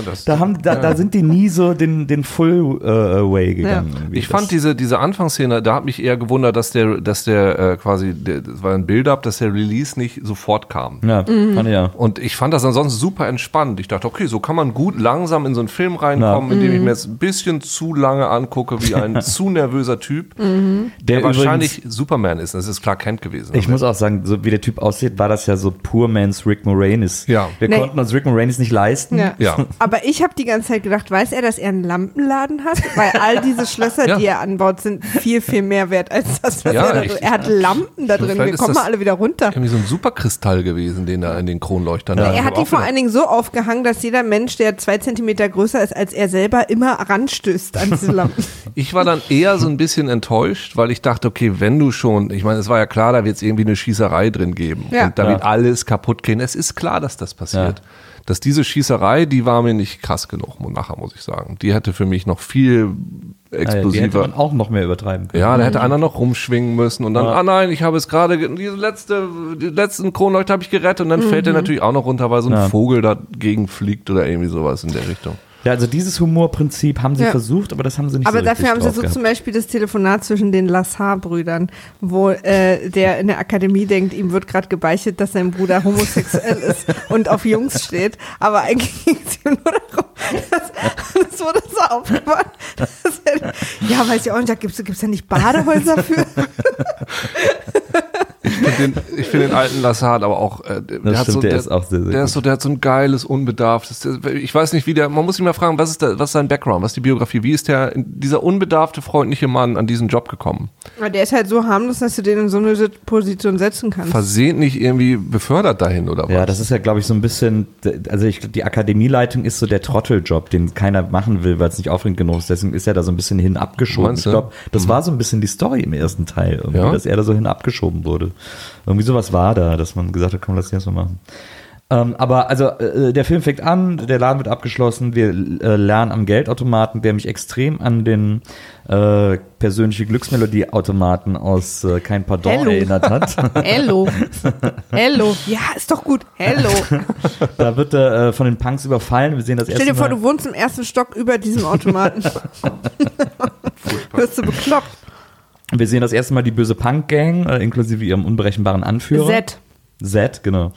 Speaker 3: das,
Speaker 1: Da, haben, da, da sind die nie so den, den Full äh, Way gegangen. irgendwie.
Speaker 3: Ich fand diese, diese Anfangsszene, da hat mich eher gewundert, dass der, dass der äh, quasi, der, das war ein Build-up, dass der Release nicht sofort kam.
Speaker 1: Ja,
Speaker 2: Mhm.
Speaker 1: fand ich ja.
Speaker 3: Und ich fand das ansonsten super entspannt. Ich dachte, okay, so kann man gut langsam in so einen Film reinkommen,
Speaker 1: Ja.
Speaker 3: indem
Speaker 2: Mhm.
Speaker 3: ich mir jetzt ein bisschen zu lange angucke, wie ein <laughs> zu nervöser Typ,
Speaker 2: Mhm.
Speaker 3: der,
Speaker 1: Der
Speaker 3: wahrscheinlich Superman ist. Das ist Clark Kent gewesen.
Speaker 1: Ich muss auch sagen, so wie der Typ aussieht, war das ja so Poor Man's Rick Moranis.
Speaker 3: Ja.
Speaker 1: Wir
Speaker 2: Nee.
Speaker 1: konnten uns Rick Moranis nicht leisten.
Speaker 2: Ja.
Speaker 3: Ja.
Speaker 2: Aber ich habe die ganze Zeit gedacht, weiß er, dass er einen Lampenladen hat? Weil all diese Schlösser,
Speaker 3: Ja.
Speaker 2: die er anbaut, sind viel, viel mehr wert als das, was
Speaker 3: Ja,
Speaker 2: er da drin Er hat Lampen da drin. Wir kommen mal alle wieder runter.
Speaker 3: Irgendwie so ein Superkristall gewesen, den da in den Kronleuchtern. da
Speaker 2: Er hat die vor allen Dingen so aufgehangen, dass jeder Mensch, der zwei Zentimeter größer ist als er selber, immer ranstößt an diese Lampen. <laughs>
Speaker 3: Ich war dann eher so ein bisschen enttäuscht, weil ich dachte, okay, wenn du schon, ich meine, es war ja klar, da wird es irgendwie eine Schießerei drin geben
Speaker 2: Ja.
Speaker 3: und da
Speaker 1: Ja.
Speaker 3: wird alles kaputt gehen. Es ist klar, dass das passiert.
Speaker 1: Ja.
Speaker 3: Dass diese Schießerei, die war mir nicht krass genug, nachher muss ich sagen. Die hätte für mich noch viel
Speaker 1: Ja, ja, die hätte
Speaker 3: explosiver.
Speaker 1: man auch noch mehr übertreiben können.
Speaker 3: Ja, da hätte einer noch rumschwingen müssen und dann,
Speaker 1: Ja.
Speaker 3: ah nein, ich habe es gerade, ge- diese letzte, die letzten Kronleuchter habe ich gerettet und dann fällt er natürlich auch noch runter, weil so ein
Speaker 1: Ja.
Speaker 3: Vogel dagegen fliegt oder irgendwie sowas in der Richtung.
Speaker 1: Ja, also dieses Humorprinzip haben sie
Speaker 2: Ja.
Speaker 1: versucht, aber das haben sie nicht
Speaker 2: Aber
Speaker 1: so
Speaker 2: dafür haben sie so
Speaker 1: gehabt.
Speaker 2: zum Beispiel das Telefonat zwischen den Lassar-Brüdern, wo äh, der in der Akademie denkt, ihm wird gerade gebeichtet, dass sein Bruder homosexuell ist <laughs> und auf Jungs steht. Aber eigentlich <laughs> ging es ihm nur darum, dass, das wurde so aufgebaut. Dass er, ja, weiß ich auch nicht, da gibt es ja nicht Badehäuser für. <laughs>
Speaker 3: Ich finde den, ich find den alten Lassard aber auch, äh, der, hat
Speaker 1: stimmt,
Speaker 3: so,
Speaker 1: der ist auch sehr, sehr
Speaker 3: der
Speaker 1: gut.
Speaker 3: ist so, der hat so ein geiles, unbedarftes, der, ich weiß nicht, wie der, man muss ihn mal fragen, was ist, der, was ist sein Background, was ist die Biografie, wie ist der, dieser unbedarfte, freundliche Mann an diesen Job gekommen?
Speaker 2: Aber der ist halt so harmlos, dass du den in so eine Position setzen kannst.
Speaker 3: Versehentlich irgendwie befördert dahin oder was?
Speaker 1: Ja, das ist ja, glaube ich, so ein bisschen, also ich, die Akademieleitung ist so der Trotteljob, den keiner machen will, weil es nicht aufregend genug ist. Deswegen ist er da so ein bisschen hin abgeschoben. Ich glaube, das war so ein bisschen die Story im ersten Teil,
Speaker 3: Ja?
Speaker 1: dass er da so hin abgeschoben wurde. Irgendwie sowas war da, dass man gesagt hat, komm, lass das mal machen. Ähm, aber also äh, der Film fängt an, der Laden wird abgeschlossen, wir äh, lernen am Geldautomaten, der mich extrem an den äh, persönliche Glücksmelodie-Automaten aus äh, Kein Pardon
Speaker 2: Hello.
Speaker 1: erinnert hat. <laughs>
Speaker 2: Hello. Hello. Ja, ist doch gut. Hello. <laughs>
Speaker 1: da wird er äh, von den Punks überfallen. Wir sehen das
Speaker 2: Stell dir vor,
Speaker 1: Mal.
Speaker 2: du wohnst im ersten Stock über diesem Automaten. <laughs> Wirst du bekloppt.
Speaker 1: Wir sehen das erste Mal die böse Punk-Gang, äh, inklusive ihrem unberechenbaren Anführer.
Speaker 2: Z.
Speaker 1: Z, genau.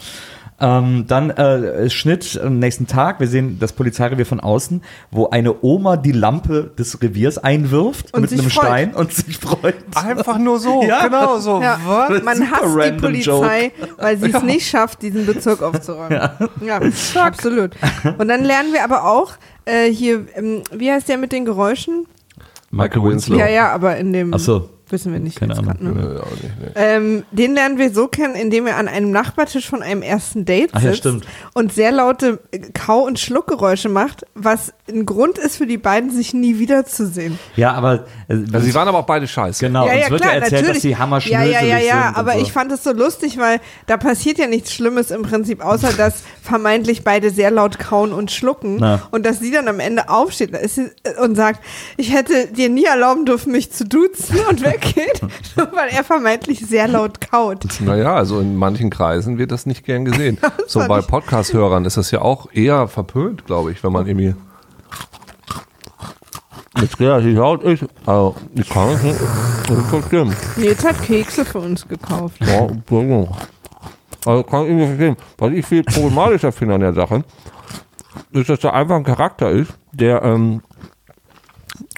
Speaker 1: Ähm, dann äh, Schnitt am nächsten Tag. Wir sehen das Polizeirevier von außen, wo eine Oma die Lampe des Reviers einwirft
Speaker 2: Und
Speaker 1: mit einem
Speaker 2: freut.
Speaker 1: Stein und sich freut.
Speaker 3: Einfach nur so, <laughs>
Speaker 1: Ja.
Speaker 3: genau so.
Speaker 2: Ja,
Speaker 1: Was?
Speaker 2: man hasst die Polizei, weil sie es nicht schafft, diesen Bezirk aufzuräumen. Ja, absolut. Und dann lernen wir aber auch äh, hier, ähm, wie heißt der mit den Geräuschen?
Speaker 3: Michael Winslow.
Speaker 2: Ja, ja, aber in dem
Speaker 1: Ach so.
Speaker 2: Wissen wir nicht
Speaker 1: Keine
Speaker 2: jetzt
Speaker 1: Ahnung.
Speaker 2: grad, ne?
Speaker 3: Äh, auch nicht, nee.
Speaker 2: Ähm, den lernen wir so kennen, indem er an einem Nachbartisch von einem ersten Date
Speaker 1: Ach
Speaker 2: sitzt
Speaker 1: ja, stimmt.
Speaker 2: und sehr laute äh, Kau- und Schluckgeräusche macht, was ein Grund ist für die beiden, sich nie wiederzusehen.
Speaker 1: Ja, aber äh,
Speaker 3: Also sie waren aber auch beide scheiße.
Speaker 1: genau,
Speaker 2: ja,
Speaker 1: uns
Speaker 2: ja,
Speaker 1: wird
Speaker 2: klar,
Speaker 1: ja erzählt,
Speaker 2: natürlich.
Speaker 1: dass sie
Speaker 2: ja,
Speaker 1: hammerschnöselig
Speaker 2: ja, ja, ja,
Speaker 1: sind.
Speaker 2: aber
Speaker 1: so.
Speaker 2: ich fand es so lustig, weil da passiert ja nichts Schlimmes im Prinzip, außer dass <laughs> vermeintlich beide sehr laut kauen und schlucken
Speaker 1: Na.
Speaker 2: und dass sie dann am Ende aufsteht und sagt, ich hätte dir nie erlauben dürfen, mich zu duzen <laughs> und weggeht, nur <laughs> weil er vermeintlich sehr laut kaut.
Speaker 3: Naja, also in manchen Kreisen wird das nicht gern gesehen. so bei Podcast-Hörern ist das ja auch eher verpönt, glaube ich, wenn man irgendwie jetzt relativ laut ist. Also, ich kann es nicht. Das ist.
Speaker 2: Nils hat Kekse für uns gekauft.
Speaker 3: Ja, Entschuldigung. Also kann ich irgendwie verstehen. Was ich viel problematischer finde an der Sache, ist, dass da einfach ein Charakter ist, der ähm,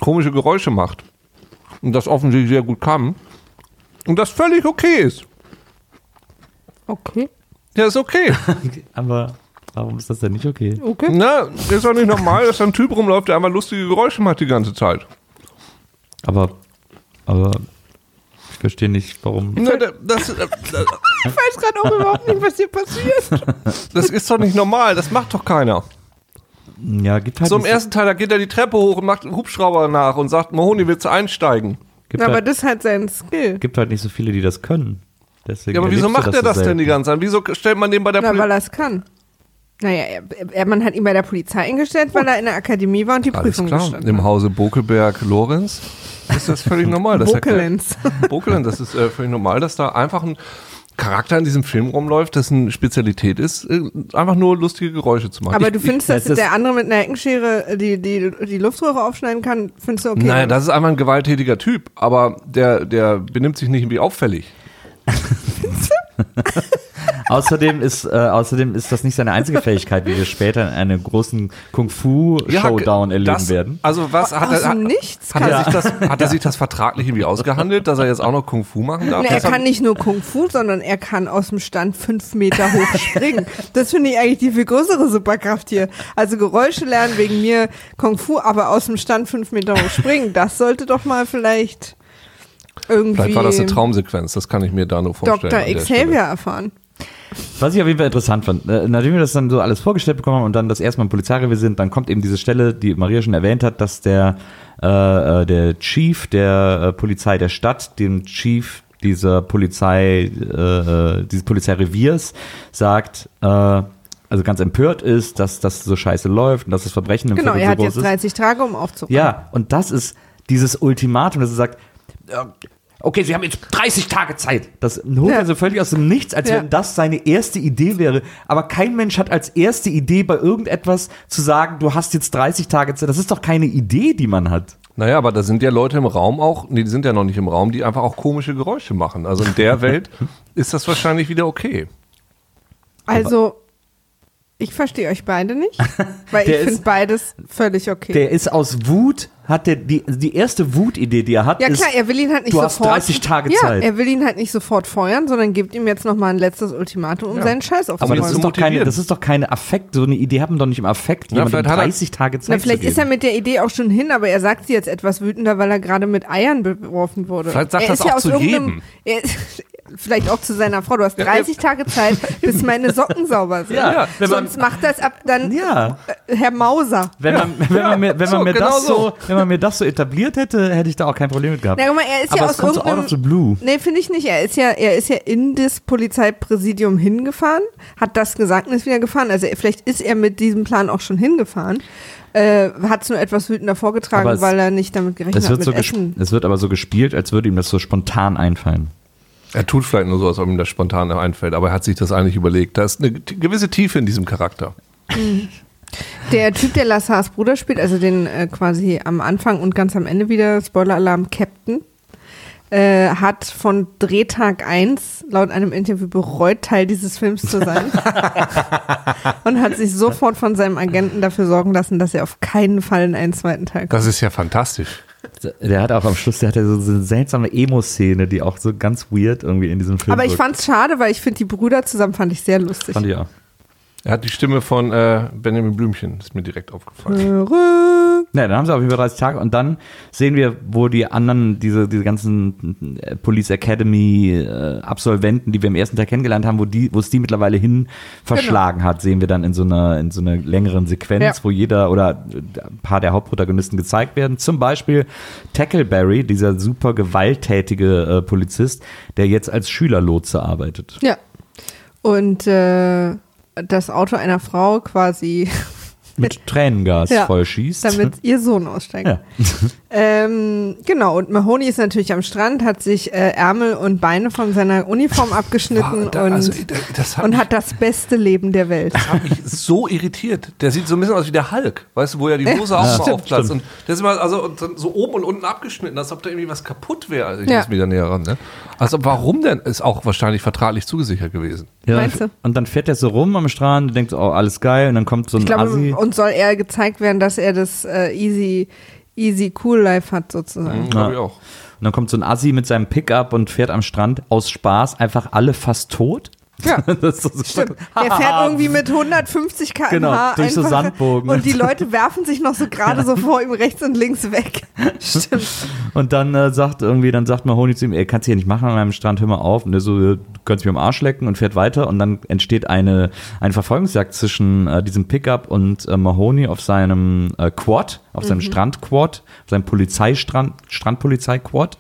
Speaker 3: komische Geräusche macht. Und das offensichtlich sehr gut kann. Und das völlig okay ist.
Speaker 2: Okay,
Speaker 3: Ja, ist okay. <laughs>
Speaker 1: aber warum ist das denn nicht okay?
Speaker 2: okay.
Speaker 3: Na, ist doch nicht normal, dass da ein Typ rumläuft, der einfach lustige Geräusche macht die ganze Zeit.
Speaker 1: Aber, aber verstehe nicht, warum.
Speaker 3: Ne, da- das, äh, <laughs>
Speaker 2: Ich weiß gerade auch überhaupt nicht, was hier passiert.
Speaker 3: das ist doch nicht normal, das macht doch keiner.
Speaker 1: Ja, gibt halt
Speaker 3: So im ersten Teil, da geht er die Treppe hoch und macht einen Hubschrauber nach und sagt, Mahoney, willst du einsteigen?
Speaker 1: gibt,
Speaker 2: Aber
Speaker 1: halt,
Speaker 2: das ist halt sein Skill.
Speaker 1: gibt halt nicht so viele, die das können. Deswegen
Speaker 3: Ja, aber wieso macht er das
Speaker 1: so
Speaker 3: denn die ganze Zeit? Wieso stellt man den bei der
Speaker 2: Na, weil
Speaker 3: Polizei?
Speaker 2: er es kann. Naja, er, er, man hat ihn bei der Polizei eingestellt, weil er in der Akademie war und die
Speaker 3: Alles
Speaker 2: Prüfung
Speaker 3: klar,
Speaker 2: bestanden
Speaker 3: im. Hause Bokelberg-Lorenz ist das völlig normal. dass er-
Speaker 2: Bokelenz. <laughs>
Speaker 3: Bokelenz, das ist äh, völlig normal, dass da einfach ein Charakter in diesem Film rumläuft, dessen Spezialität ist, äh, einfach nur lustige Geräusche zu machen.
Speaker 2: Aber
Speaker 3: Ich-
Speaker 2: du findest,
Speaker 1: ich-
Speaker 2: dass
Speaker 1: das
Speaker 2: der andere mit einer Heckenschere äh, die, die, die Luftröhre aufschneiden kann, findest du okay?
Speaker 3: Nein, das ist einfach ein gewalttätiger Typ, aber der, der benimmt sich nicht irgendwie auffällig. <laughs> <laughs>
Speaker 1: Außerdem ist, äh, außerdem ist das nicht seine einzige Fähigkeit, wie wir später in einem großen Kung-Fu-Showdown
Speaker 3: Ja,
Speaker 1: erleben
Speaker 3: das,
Speaker 1: werden.
Speaker 3: Also was hat er, hat,
Speaker 2: Nichts
Speaker 3: hat, er sich das, hat er sich das vertraglich irgendwie ausgehandelt, dass er jetzt auch noch Kung Fu machen darf?
Speaker 2: Nee, er
Speaker 3: Das
Speaker 2: kann nicht nur Kung Fu, sondern er kann aus dem Stand fünf Meter hoch springen. Das finde ich eigentlich die viel größere Superkraft hier. Also Geräusche lernen wegen mir Kung Fu, aber aus dem Stand fünf Meter hoch springen, das sollte doch mal vielleicht irgendwie
Speaker 3: Vielleicht war das eine Traumsequenz, das kann ich mir da nur vorstellen.
Speaker 2: Dr. Xavier erfahren.
Speaker 1: Was ich auf jeden Fall interessant fand, äh, nachdem wir das dann so alles vorgestellt bekommen haben und dann das erste Mal im Polizeirevier sind, dann kommt eben diese Stelle, die Maria schon erwähnt hat, dass der, äh, äh, der Chief der äh, Polizei der Stadt, dem Chief dieser Polizei, äh, dieses Polizeireviers sagt, äh, also ganz empört ist, dass das so scheiße läuft und dass das Verbrechen im
Speaker 2: Genau,
Speaker 1: Viertel
Speaker 2: er
Speaker 1: so
Speaker 2: hat
Speaker 1: groß
Speaker 2: jetzt
Speaker 1: ist.
Speaker 2: 30 Tage, um aufzuräumen.
Speaker 1: Ja, und das ist dieses Ultimatum, dass er sagt, okay, Sie haben jetzt 30 Tage Zeit. Das holt
Speaker 2: Ja.
Speaker 1: er so völlig aus dem Nichts, als
Speaker 2: Ja.
Speaker 1: wenn das seine erste Idee wäre. Aber kein Mensch hat als erste Idee bei irgendetwas zu sagen, du hast jetzt 30 Tage Zeit. Das ist doch keine Idee, die man hat.
Speaker 3: Naja, aber da sind ja Leute im Raum auch, nee, die sind ja noch nicht im Raum, die einfach auch komische Geräusche machen. Also in der <laughs> Welt ist das wahrscheinlich wieder okay.
Speaker 2: Also, ich verstehe euch beide nicht, <laughs> weil ich finde beides völlig okay.
Speaker 1: Der ist aus Wut, hat der die, die erste Wutidee, die er hat,
Speaker 2: ja
Speaker 1: ist,
Speaker 2: klar, er will ihn halt nicht
Speaker 1: du hast
Speaker 2: sofort.
Speaker 1: 30 Tage
Speaker 2: ja,
Speaker 1: Zeit.
Speaker 2: er will ihn halt nicht sofort feuern, sondern gibt ihm jetzt nochmal ein letztes Ultimatum, um seinen Scheiß
Speaker 1: aber
Speaker 2: aufzuräumen.
Speaker 1: das
Speaker 3: zu
Speaker 1: ist, doch keine, das ist doch keine Affekt. So eine Idee hat man doch nicht im Affekt,
Speaker 3: Ja,
Speaker 1: jemandem
Speaker 3: vielleicht hat er-
Speaker 1: 30 Tage Zeit
Speaker 2: Na, vielleicht
Speaker 1: zu
Speaker 2: ist er mit der Idee auch schon hin, aber er sagt sie jetzt etwas wütender, weil er gerade mit Eiern beworfen wurde.
Speaker 3: Vielleicht sagt
Speaker 2: er
Speaker 3: das
Speaker 2: ist ja
Speaker 3: auch
Speaker 2: aus
Speaker 3: zu
Speaker 2: irgendeinem-
Speaker 3: jedem.
Speaker 2: Er, vielleicht auch zu seiner Frau. Du hast 30 Tage Zeit, bis meine Socken sauber <laughs> sind.
Speaker 1: Ja, wenn man-
Speaker 2: Sonst macht das ab dann
Speaker 1: Ja.
Speaker 2: äh, Herr Mauser.
Speaker 1: Wenn man, wenn man mir, wenn
Speaker 3: so,
Speaker 1: man mir
Speaker 3: genau
Speaker 1: das
Speaker 3: so.
Speaker 1: so, wenn man mir das so etabliert hätte, hätte ich da auch kein Problem mit gehabt.
Speaker 2: Na, guck mal, er ist
Speaker 1: Aber
Speaker 2: ja
Speaker 1: es
Speaker 2: aus
Speaker 1: kommt so out of the blue.
Speaker 2: Nee, finde ich nicht. Er ist ja, er ist ja in das Polizeipräsidium hingefahren, hat das gesagt und ist wieder gefahren. Also vielleicht ist er mit diesem Plan auch schon hingefahren. Äh, hat es nur etwas wütender vorgetragen,
Speaker 1: es-
Speaker 2: weil er nicht damit gerechnet
Speaker 1: Es wird,
Speaker 2: hat
Speaker 1: so es wird aber so gespielt, als würde ihm das so spontan einfallen.
Speaker 3: Er tut vielleicht nur so, als ob ihm das spontan einfällt, aber er hat sich das eigentlich überlegt. Da ist eine gewisse Tiefe in diesem Charakter.
Speaker 2: Der Typ, der Lassars Bruder spielt, also den äh, quasi am Anfang und ganz am Ende wieder, Spoiler-Alarm, Captain, äh, hat von Drehtag 1 laut einem Interview bereut, Teil dieses Films zu sein. <laughs> und hat sich sofort von seinem Agenten dafür sorgen lassen, dass er auf keinen Fall in einen zweiten Teil kommt.
Speaker 3: Das ist ja fantastisch.
Speaker 1: Der hat auch am Schluss, der hatte so eine seltsame Emo-Szene, die auch so ganz weird irgendwie in diesem Film
Speaker 2: Aber ich
Speaker 1: wirkt.
Speaker 2: fand's schade, weil ich finde die Brüder zusammen fand ich sehr lustig.
Speaker 1: Fand ich auch.
Speaker 3: Er hat die Stimme von äh, Benjamin Blümchen, ist mir direkt aufgefallen.
Speaker 2: Verrückt.
Speaker 1: Ne, dann haben sie auf jeden Fall 30 Tage und dann sehen wir, wo die anderen, diese, diese ganzen äh, Police Academy äh, Absolventen, die wir im ersten Teil kennengelernt haben, wo die, wo es die mittlerweile hin verschlagen hat, sehen wir dann in so einer, in so einer längeren Sequenz,
Speaker 2: Ja.
Speaker 1: wo jeder oder ein paar der Hauptprotagonisten gezeigt werden. Zum Beispiel Tackleberry, dieser super gewalttätige äh, Polizist, der jetzt als Schülerlotse arbeitet.
Speaker 2: Ja. Und äh, das Auto einer Frau quasi <laughs>
Speaker 1: Mit Tränengas
Speaker 2: Ja,
Speaker 1: vollschießt.
Speaker 2: damit ihr Sohn aussteigt.
Speaker 1: Ja. <laughs>
Speaker 2: Ähm, genau, und Mahoney ist natürlich am Strand, hat sich äh, Ärmel und Beine von seiner Uniform abgeschnitten
Speaker 3: da-
Speaker 2: und,
Speaker 3: also, da- das hat
Speaker 2: und
Speaker 3: mich-
Speaker 2: hat das beste Leben der Welt.
Speaker 3: Das hat mich so irritiert. Der sieht so ein bisschen aus wie der Hulk, weißt du, wo ja die Hose auch mal
Speaker 1: stimmt,
Speaker 3: aufplatzt. Und der ist immer also so oben und unten abgeschnitten, als ob da irgendwie was kaputt wäre. Also ich
Speaker 2: Ja.
Speaker 3: muss wieder näher ran. Ne? Also warum denn? Ist auch wahrscheinlich vertraglich zugesichert gewesen.
Speaker 1: Ja,
Speaker 2: Meinst du?
Speaker 1: Und dann fährt er so rum am Strand und denkt, so, oh, alles geil. Und dann kommt so ein
Speaker 2: Ich glaube,
Speaker 1: Assi.
Speaker 2: uns soll eher gezeigt werden, dass er das äh, easy, easy cool Life hat sozusagen.
Speaker 3: Mhm, Glaube ich auch.
Speaker 1: Und dann kommt so ein Assi mit seinem Pickup und fährt am Strand aus Spaß einfach alle fast tot.
Speaker 2: Ja. <laughs>
Speaker 1: Das ist so
Speaker 2: Stimmt. <laughs> Der fährt irgendwie mit 150 km/h
Speaker 1: Genau, durch so Sandbogen.
Speaker 2: und die Leute werfen sich noch so gerade so vor ihm rechts und links weg. <laughs> Stimmt.
Speaker 1: Und dann äh, sagt irgendwie, dann sagt Mahoney zu ihm, ey, kannst du hier nicht machen an einem Strand, hör mal auf. Und er so, du kannst mich am Arsch lecken und fährt weiter. Und dann entsteht eine, eine Verfolgungsjagd zwischen äh, diesem Pickup und äh, Mahoney auf seinem äh, Quad, auf
Speaker 2: Mhm.
Speaker 1: seinem Strandquad, auf seinem Polizeistrand, Strandpolizei-Quad.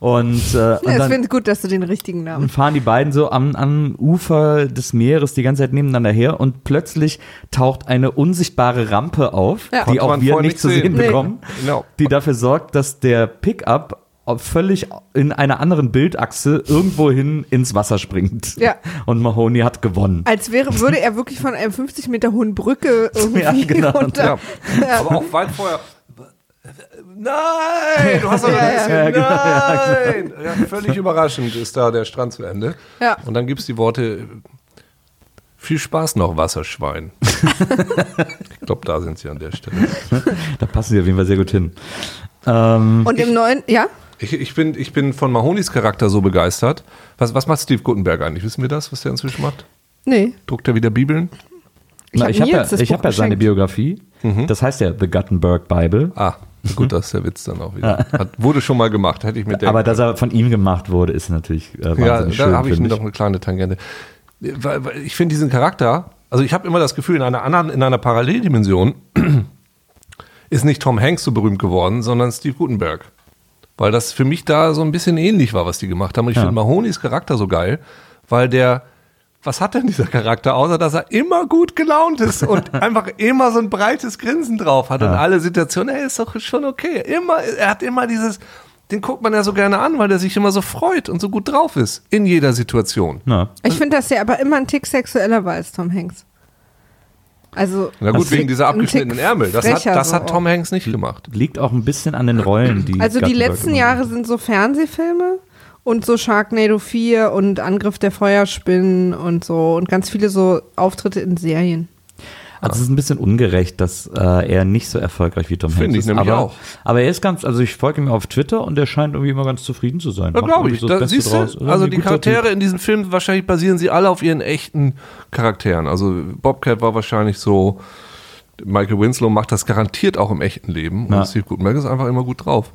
Speaker 1: Und, äh, <laughs> und
Speaker 2: Ja, ich
Speaker 1: dann
Speaker 2: finde es gut, dass du den richtigen Namen.
Speaker 1: und fahren die beiden so am, am Ufer des Meeres die ganze Zeit nebeneinander her und plötzlich taucht eine unsichtbare Rampe auf,
Speaker 2: Ja.
Speaker 1: die
Speaker 3: Konnte
Speaker 1: auch wir nicht
Speaker 3: nicht
Speaker 1: zu sehen
Speaker 3: sehen.
Speaker 2: Nee.
Speaker 1: bekommen, <laughs>
Speaker 3: Genau.
Speaker 1: die dafür sorgt, dass der Pickup völlig in einer anderen Bildachse irgendwohin ins Wasser springt.
Speaker 2: Ja. <laughs>
Speaker 1: Und Mahoney hat gewonnen.
Speaker 2: Als wäre, würde er wirklich von einer 50 Meter hohen Brücke irgendwie
Speaker 1: Ja, genau.
Speaker 2: runter.
Speaker 3: Ja. Aber auch weit vorher. Nein, du hast <laughs> doch
Speaker 2: Ja, ja.
Speaker 3: gesehen. Nein. Ja, völlig überraschend ist da der Strand zu Ende.
Speaker 2: Ja.
Speaker 3: Und dann gibt es die Worte, viel Spaß noch, Wasserschwein. ich glaube, da sind sie an der Stelle.
Speaker 1: Da passen sie auf jeden Fall sehr gut hin. Ähm,
Speaker 2: Und im neuen, ja?
Speaker 3: Ich, ich, bin, ich bin von Mahonis Charakter so begeistert. Was, was macht Steve Guttenberg eigentlich? Wissen wir das, was der inzwischen macht?
Speaker 2: Nee.
Speaker 3: Druckt er wieder Bibeln?
Speaker 2: hab
Speaker 1: ich habe ja, ich
Speaker 2: Buch
Speaker 1: hab ja seine. Biografie. Das heißt ja The Gutenberg Bible.
Speaker 3: Ah, gut, das ist der Witz dann auch wieder. Hat, wurde schon mal gemacht, hätte ich mit der.
Speaker 1: Aber dass er von ihm gemacht wurde, ist natürlich äh, wahnsinnig
Speaker 3: Ja,
Speaker 1: schön.
Speaker 3: da habe ich
Speaker 1: finde
Speaker 3: noch eine kleine Tangente. Ich finde diesen Charakter, also ich habe immer das Gefühl, in einer anderen, in einer Paralleldimension <clears throat> ist nicht Tom Hanks so berühmt geworden, sondern Steve Gutenberg. Weil das für mich da so ein bisschen ähnlich war, was die gemacht haben. Und ich
Speaker 1: Ja.
Speaker 3: finde Mahonis Charakter so geil, weil der, was hat denn dieser Charakter, außer dass er immer gut gelaunt ist und <laughs> einfach immer so ein breites Grinsen drauf hat und
Speaker 1: Ja.
Speaker 3: alle Situationen, ey, ist doch schon okay. Immer, er hat immer dieses, den guckt man ja so gerne an, weil er sich immer so freut und so gut drauf ist. In jeder Situation.
Speaker 1: Na,
Speaker 2: Ich finde, dass der aber immer ein Tick sexueller war als Tom Hanks. Also.
Speaker 3: Na gut, wegen dieser abgeschnittenen Ärmel. Das, hat, das
Speaker 2: so
Speaker 3: hat Tom
Speaker 2: auch.
Speaker 3: Hanks nicht gemacht.
Speaker 1: liegt auch ein bisschen an den Rollen, die
Speaker 2: Also die letzten Jahre sind so Fernsehfilme und so Sharknado 4 und Angriff der Feuerspinnen und so und ganz viele so Auftritte in Serien.
Speaker 1: Also es ist ein bisschen ungerecht, dass äh, er nicht so erfolgreich wie Tom
Speaker 3: Finde
Speaker 1: Hanks
Speaker 3: ich
Speaker 1: ist.
Speaker 3: nämlich
Speaker 1: aber,
Speaker 3: auch.
Speaker 1: aber er ist ganz, also ich folge ihm auf Twitter und er scheint irgendwie immer ganz zufrieden zu sein.
Speaker 3: Ja,
Speaker 1: Macht
Speaker 3: glaube ich.
Speaker 1: so
Speaker 3: Da, siehst du, also die Charaktere
Speaker 1: Typ.
Speaker 3: in diesem Film, wahrscheinlich basieren sie alle auf ihren echten Charakteren. Also Bobcat war wahrscheinlich so, Michael Winslow macht das garantiert auch im echten Leben. Und
Speaker 1: Ja.
Speaker 3: Steve Gutenberg ist einfach immer gut drauf.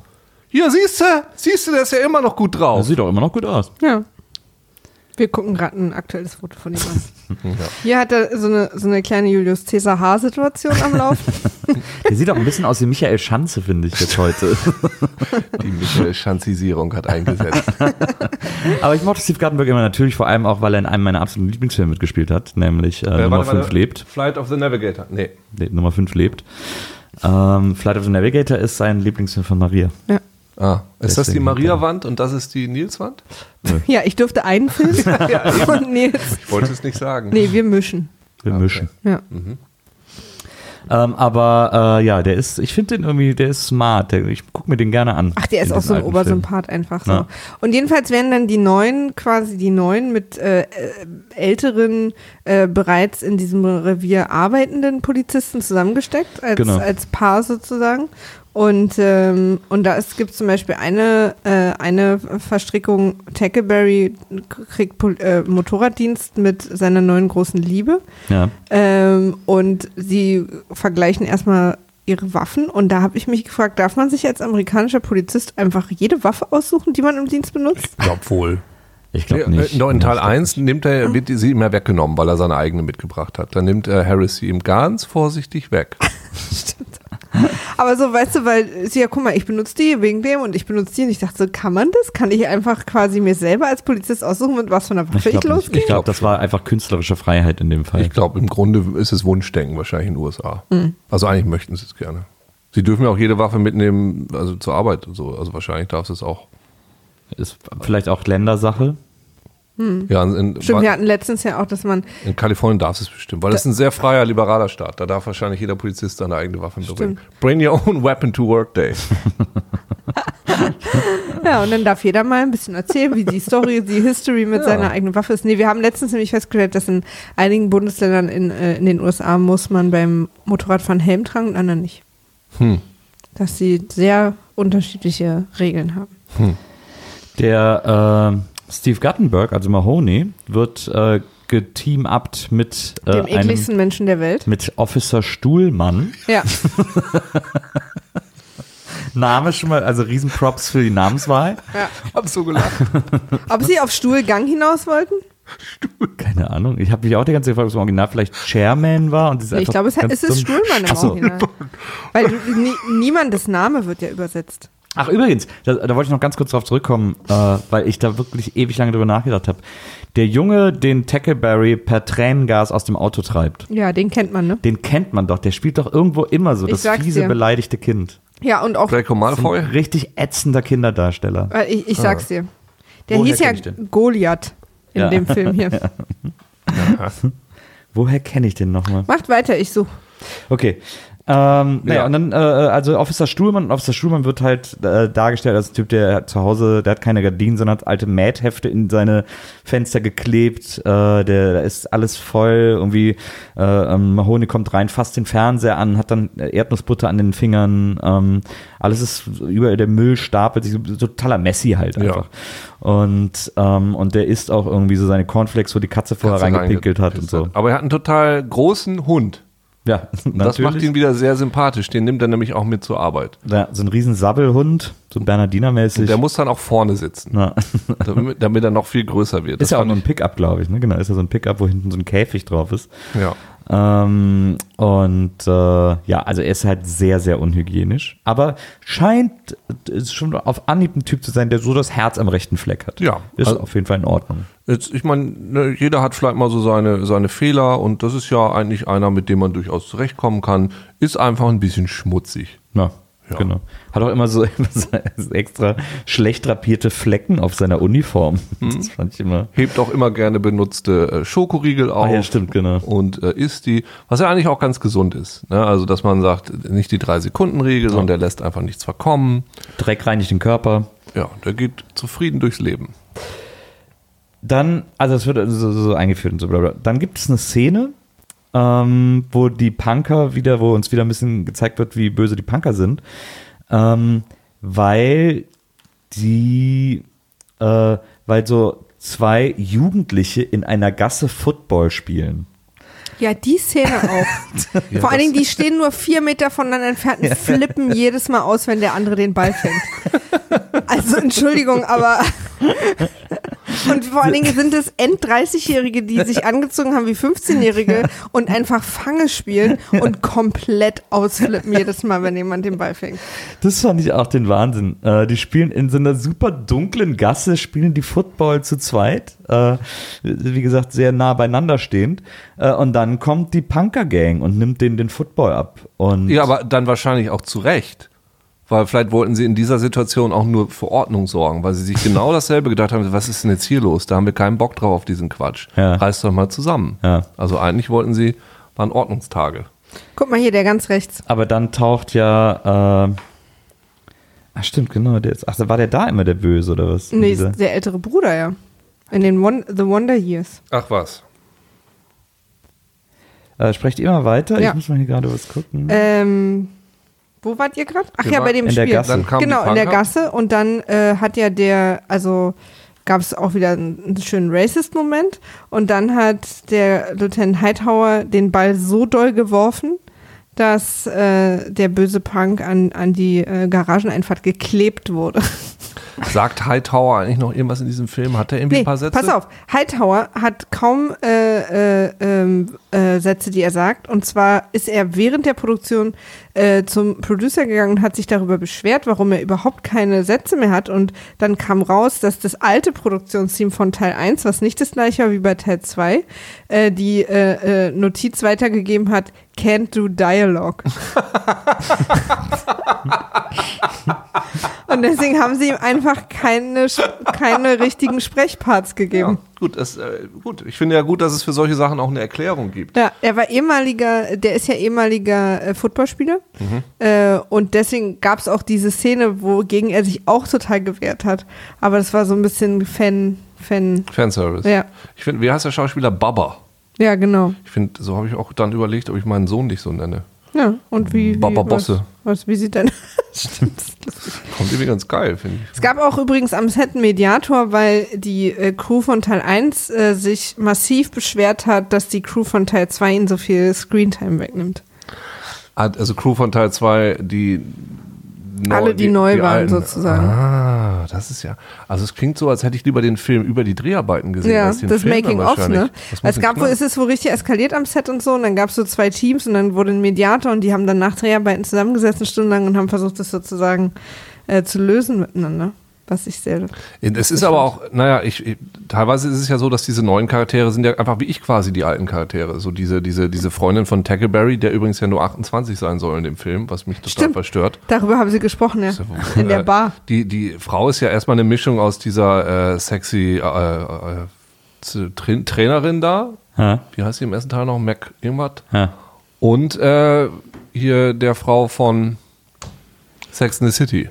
Speaker 3: Hier, siehst du, siehst du, der ist ja immer noch gut
Speaker 1: Das
Speaker 3: drauf.
Speaker 1: sieht auch immer noch gut aus.
Speaker 2: Ja. Wir gucken gerade ein aktuelles Foto von ihm an. <laughs> Hier hat er so eine, so eine kleine Julius Caesar Haar-Situation am Laufen. <laughs>
Speaker 1: Der sieht auch ein bisschen aus wie Michael Schanze, finde ich jetzt heute. <laughs>
Speaker 3: Die Michael Schanzisierung hat eingesetzt.
Speaker 1: aber ich mochte Steve Gutenberg immer natürlich, vor allem auch, weil er in einem meiner absoluten Lieblingsfilme mitgespielt hat, nämlich äh,
Speaker 3: Äh,
Speaker 1: Nummer
Speaker 3: warte,
Speaker 1: 5
Speaker 3: warte.
Speaker 1: lebt.
Speaker 3: Flight of the Navigator. Nee.
Speaker 1: Nee, Nummer 5 lebt. Ähm, Flight of the Navigator ist sein Lieblingsfilm von Maria.
Speaker 2: Ja.
Speaker 3: Ah, ist das die Maria-Wand und das ist die Nils-Wand? <laughs>
Speaker 2: ja, ich durfte einen Film <laughs> und Nils.
Speaker 3: Ich wollte es nicht sagen.
Speaker 2: Nee, wir mischen.
Speaker 1: Wir
Speaker 3: Okay.
Speaker 1: mischen.
Speaker 2: Ja.
Speaker 1: Ähm, aber äh, ja, der ist, ich finde den irgendwie, der ist smart. Der, ich gucke mir den gerne an.
Speaker 2: Ach, der ist auch so ein Obersympath einfach so.
Speaker 1: Ja.
Speaker 2: Und jedenfalls werden dann die neuen, quasi die neuen mit äh, äh, älteren, äh, bereits in diesem Revier arbeitenden Polizisten zusammengesteckt, als,
Speaker 1: Genau.
Speaker 2: als Paar sozusagen. Und, ähm, und da gibt es zum Beispiel eine, äh, eine Verstrickung, Tackleberry kriegt Pol äh, Motorraddienst mit seiner neuen großen Liebe.
Speaker 1: Film.
Speaker 2: Ähm, und sie vergleichen erstmal ihre Waffen. Und da habe ich mich gefragt, darf man sich als amerikanischer Polizist einfach jede Waffe aussuchen, die man im Dienst benutzt?
Speaker 3: Ich glaube wohl.
Speaker 1: Ja. Ich glaube nicht.
Speaker 3: Noch in Teil
Speaker 1: Ich
Speaker 3: 1 nimmt er, wird sie ihm ja weggenommen, weil er seine eigene mitgebracht hat. Dann nimmt äh, Harris sie ihm ganz vorsichtig weg. <laughs> <laughs>
Speaker 2: Aber so, weißt du, weil sie ja, guck mal, ich benutze die wegen dem und ich benutze die und ich dachte so, kann man das? Kann ich einfach quasi mir selber als Polizist aussuchen, mit was einer
Speaker 1: Ich
Speaker 2: Waffe ich,
Speaker 1: glaube
Speaker 2: losgehe?
Speaker 1: ich glaub, das war einfach künstlerische Freiheit in dem Fall.
Speaker 3: Ich glaube, im Grunde ist es Wunschdenken wahrscheinlich in den USA.
Speaker 2: Mhm.
Speaker 3: Also eigentlich möchten sie es gerne. Sie dürfen ja auch jede Waffe mitnehmen, also zur Arbeit und so. Also wahrscheinlich darf es auch.
Speaker 1: Ist vielleicht auch Ländersache.
Speaker 3: Ja, in,
Speaker 2: Stimmt, wir hatten letztens ja auch, dass man,
Speaker 3: in Kalifornien darf es bestimmt, weil das ist ein sehr freier, liberaler Staat. Da darf wahrscheinlich jeder Polizist seine eigene Waffe mitbringen. Bring your own weapon to work day. <laughs>
Speaker 2: ja, und dann darf jeder mal ein bisschen erzählen, wie die Story, die History mit
Speaker 3: Ja.
Speaker 2: seiner eigenen Waffe ist. Nee, wir haben letztens nämlich festgestellt, dass in einigen Bundesländern in, äh, in den USA muss man beim Motorradfahren Helm tragen und anderen nicht.
Speaker 3: Hm.
Speaker 2: Dass sie sehr unterschiedliche Regeln haben.
Speaker 1: Der äh, Steve Guttenberg, also Mahoney, wird äh, geteam-upt mit äh,
Speaker 2: Dem
Speaker 1: einem,
Speaker 2: ekligsten Menschen der Welt.
Speaker 1: mit Officer Stuhlmann.
Speaker 2: Ja. <laughs>
Speaker 1: Name schon mal, also Riesenprops für die Namenswahl.
Speaker 3: Hab so gelacht. <laughs>
Speaker 2: Ob sie auf Stuhlgang hinaus wollten?
Speaker 1: Keine Ahnung. Ich habe mich auch die ganze Zeit gefragt, ob es im Original vielleicht Chairman war. Und
Speaker 2: Nee, ich glaube, es, ist. Stuhlmann im. Original. Weil du, nie, niemandes Name wird ja übersetzt.
Speaker 1: Ach, übrigens, da, da wollte ich noch ganz kurz drauf zurückkommen, äh, weil ich da wirklich ewig lange drüber nachgedacht habe. Der Junge, den Tackleberry per Tränengas aus dem Auto treibt,
Speaker 2: Ja, den kennt man, ne?
Speaker 1: den kennt man doch. Der spielt doch irgendwo immer so,
Speaker 2: Ich
Speaker 1: das fiese,
Speaker 2: dir.
Speaker 1: beleidigte Kind.
Speaker 2: Ja, und auch,
Speaker 3: Draco Malfoy?
Speaker 1: ein richtig ätzender Kinderdarsteller.
Speaker 2: äh, ich, ich sag's dir. Der
Speaker 1: Woher
Speaker 2: hieß ja? Goliath in
Speaker 1: Ja.
Speaker 2: dem Film hier. <laughs>
Speaker 1: Woher kenne ich den nochmal?
Speaker 2: Macht weiter, ich suche.
Speaker 1: Okay. Ähm, naja,
Speaker 3: Ja.
Speaker 1: und dann, äh, also Officer Stuhlmann, und Officer Stuhlmann wird halt äh, dargestellt als ein Typ, der zu Hause, der hat keine Gardinen, sondern hat alte Mäthefte in seine Fenster geklebt, äh, der, da ist alles voll, irgendwie, äh, ähm, Mahoney kommt rein, fasst den Fernseher an, hat dann äh, Erdnussbutter an den Fingern, ähm, alles ist über der Müll stapelt sich, totaler Messi halt
Speaker 3: Ja.
Speaker 1: einfach. Und, ähm, und der isst auch irgendwie so seine Cornflakes, wo die Katze vorher
Speaker 3: Katze
Speaker 1: reingepinkelt hat und so.
Speaker 3: Aber er hat einen total großen Hund.
Speaker 1: Ja,
Speaker 3: Das macht ihn wieder sehr sympathisch. Den nimmt er nämlich auch mit zur Arbeit.
Speaker 1: Ja, so ein riesen Sabbelhund, so Bernardiner-mäßig.
Speaker 3: Der muss dann auch vorne sitzen,
Speaker 1: Na, <laughs>
Speaker 3: damit, damit er noch viel größer wird.
Speaker 1: ist ja auch nur ein Pickup, glaube ich. Ne? Genau, ist ja so ein Pickup, wo hinten so ein Käfig drauf ist.
Speaker 3: Ja.
Speaker 1: Ähm, und äh, ja, also er ist halt sehr, sehr unhygienisch. Aber scheint ist schon auf Anhieb ein Typ zu sein, der so das Herz am rechten Fleck hat.
Speaker 3: Ja,
Speaker 1: Ist
Speaker 3: also-
Speaker 1: auf jeden Fall in Ordnung.
Speaker 3: Jetzt, ich meine, ne, jeder hat vielleicht mal so seine, seine Fehler und das ist ja eigentlich einer, mit dem man durchaus zurechtkommen kann. Ist einfach ein bisschen schmutzig.
Speaker 1: Ja,
Speaker 3: Ja.
Speaker 1: genau. Hat auch immer so, <laughs> extra schlecht drapierte Flecken auf seiner Uniform.
Speaker 3: Mhm.
Speaker 1: Das fand ich immer.
Speaker 3: Hebt auch immer gerne benutzte äh, Schokoriegel auf.
Speaker 1: Ah ja, stimmt, genau.
Speaker 3: Und äh, isst die, was ja eigentlich auch ganz gesund ist. Ne? Also, dass man sagt, nicht die Drei-Sekunden-Regel, sondern der lässt einfach nichts verkommen.
Speaker 1: Dreck reinigt den Körper.
Speaker 3: Ja, der geht zufrieden durchs Leben.
Speaker 1: Dann, also es wird so, so eingeführt und so bla bla. Dann gibt es eine Szene, ähm, wo die Punker wieder, wo uns wieder ein bisschen gezeigt wird, wie böse die Punker sind, ähm, weil die, äh, weil so zwei Jugendliche in einer Gasse Football spielen.
Speaker 2: Ja, die Szene auch. <laughs> Vor allen Dingen, die stehen nur vier Meter voneinander entfernt und flippen jedes Mal aus, wenn der andere den Ball fängt. <laughs> Also Entschuldigung, aber und vor allen Dingen sind es End-30-Jährige, die sich angezogen haben wie 15-Jährige und einfach Fange spielen und komplett ausflippen jedes Mal, wenn jemand den Ball fängt.
Speaker 1: Das fand ich auch den Wahnsinn. Äh, die spielen in so einer super dunklen Gasse, spielen die Football zu zweit. Äh, wie gesagt, sehr nah beieinander stehend. Äh, und dann kommt die Punker-Gang und nimmt denen den Football ab. Und
Speaker 3: Ja, aber dann wahrscheinlich auch zu Recht. Weil vielleicht wollten sie in dieser Situation auch nur für Ordnung sorgen, weil sie sich genau dasselbe gedacht haben, was ist denn jetzt hier los? Da haben wir keinen Bock drauf auf diesen Quatsch.
Speaker 1: Ja.
Speaker 3: Reißt doch mal zusammen.
Speaker 1: Ja.
Speaker 3: Also eigentlich wollten sie, waren Ordnungstage.
Speaker 2: Guck mal hier, der ganz rechts.
Speaker 1: Aber dann taucht ja. Äh, ach, stimmt, genau. Der ist, ach, war der da immer der Böse oder was?
Speaker 2: Nee, ist der ältere Bruder, ja. In den Won The Wonder Years.
Speaker 3: Ach was.
Speaker 1: Äh, sprecht ihr mal weiter?
Speaker 2: Ja.
Speaker 1: Ich muss mal hier gerade was gucken.
Speaker 2: Ähm, wo wart ihr gerade? Ach
Speaker 3: Wir
Speaker 2: ja, bei dem
Speaker 1: in der
Speaker 2: Spiel.
Speaker 1: Gasse.
Speaker 3: Dann kam
Speaker 2: genau, in der. Gasse. Und dann äh, hat ja der, also gab es auch wieder einen, einen schönen Racist-Moment. Und dann hat der Lieutenant Hightower den Ball so doll geworfen, dass äh, der böse Punk an, an die äh, Garageneinfahrt geklebt wurde. <laughs>
Speaker 3: Sagt Hightower eigentlich noch irgendwas in diesem Film? Hat er irgendwie ein paar Sätze?
Speaker 2: pass auf, Hightower hat kaum äh, äh, ähm, äh, Sätze, die er sagt. Und zwar ist er während der Produktion äh, zum Producer gegangen und hat sich darüber beschwert, warum er überhaupt keine Sätze mehr hat. Und dann kam raus, dass das alte Produktionsteam von Teil 1, was nicht das gleiche war wie bei Teil 2, äh, die äh, äh, Notiz weitergegeben hat, can't do dialogue. <laughs> <laughs> <laughs> und deswegen haben sie ihm einfach keine, keine richtigen Sprechparts gegeben.
Speaker 3: Ja, gut, das, äh, gut. Ich finde ja gut, dass es für solche Sachen auch eine Erklärung gibt.
Speaker 2: Ja, er war ehemaliger, der ist ja ehemaliger äh, Footballspieler. Äh, und deswegen gab es auch diese Szene, wogegen er sich auch total gewehrt hat. Aber das war so ein bisschen Fan, Fan.
Speaker 3: Fanservice.
Speaker 2: Ja.
Speaker 3: Ich finde, wie heißt der Schauspieler? Baba.
Speaker 2: Ja, genau.
Speaker 3: Ich finde, so habe ich auch dann überlegt, ob ich meinen Sohn nicht so nenne.
Speaker 2: Ja, und wie. wie
Speaker 3: Baba Bosse.
Speaker 2: Was, wie sieht dein. <laughs> Stimmt.
Speaker 3: kommt irgendwie ganz geil, finde ich.
Speaker 2: Es gab auch übrigens am Set einen Mediator, weil die äh, Crew von Teil 1 äh, sich massiv beschwert hat, dass die Crew von Teil 2 ihnen so viel Screentime wegnimmt.
Speaker 3: Also Crew von Teil 2, die neu-
Speaker 2: Alle, die neu waren,
Speaker 3: alten.
Speaker 2: sozusagen.
Speaker 3: Ah, das ist ja. Also es klingt so, als hätte ich lieber den Film über die Dreharbeiten gesehen.
Speaker 2: Ja,
Speaker 3: als den
Speaker 2: das
Speaker 3: Film
Speaker 2: Making of, ne? Es gab wohl, es ist wohl richtig eskaliert am Set und so, und dann gab es so zwei Teams und dann wurde ein Mediator und die haben dann nach Dreharbeiten zusammengesessen, stundenlang und haben versucht, das sozusagen äh, zu lösen miteinander. Was ich sehr.
Speaker 3: Es ist aber auch, naja, ich, ich, teilweise ist es ja so, dass diese neuen Charaktere sind ja einfach wie ich quasi die alten Charaktere. So diese, diese, diese Freundin von Tackleberry, der übrigens ja nur 28 sein soll in dem Film, was mich total
Speaker 2: Stimmt.
Speaker 3: verstört.
Speaker 2: Darüber haben sie gesprochen, ja. In der
Speaker 3: äh,
Speaker 2: Bar.
Speaker 3: Die, die Frau ist ja erstmal eine Mischung aus dieser äh, sexy äh, äh, Z- Tra Trainerin da.
Speaker 1: Ja,
Speaker 3: Wie heißt sie im ersten Teil noch? Mac irgendwas?
Speaker 1: ja.
Speaker 3: Und äh, hier der Frau von Sex in the City.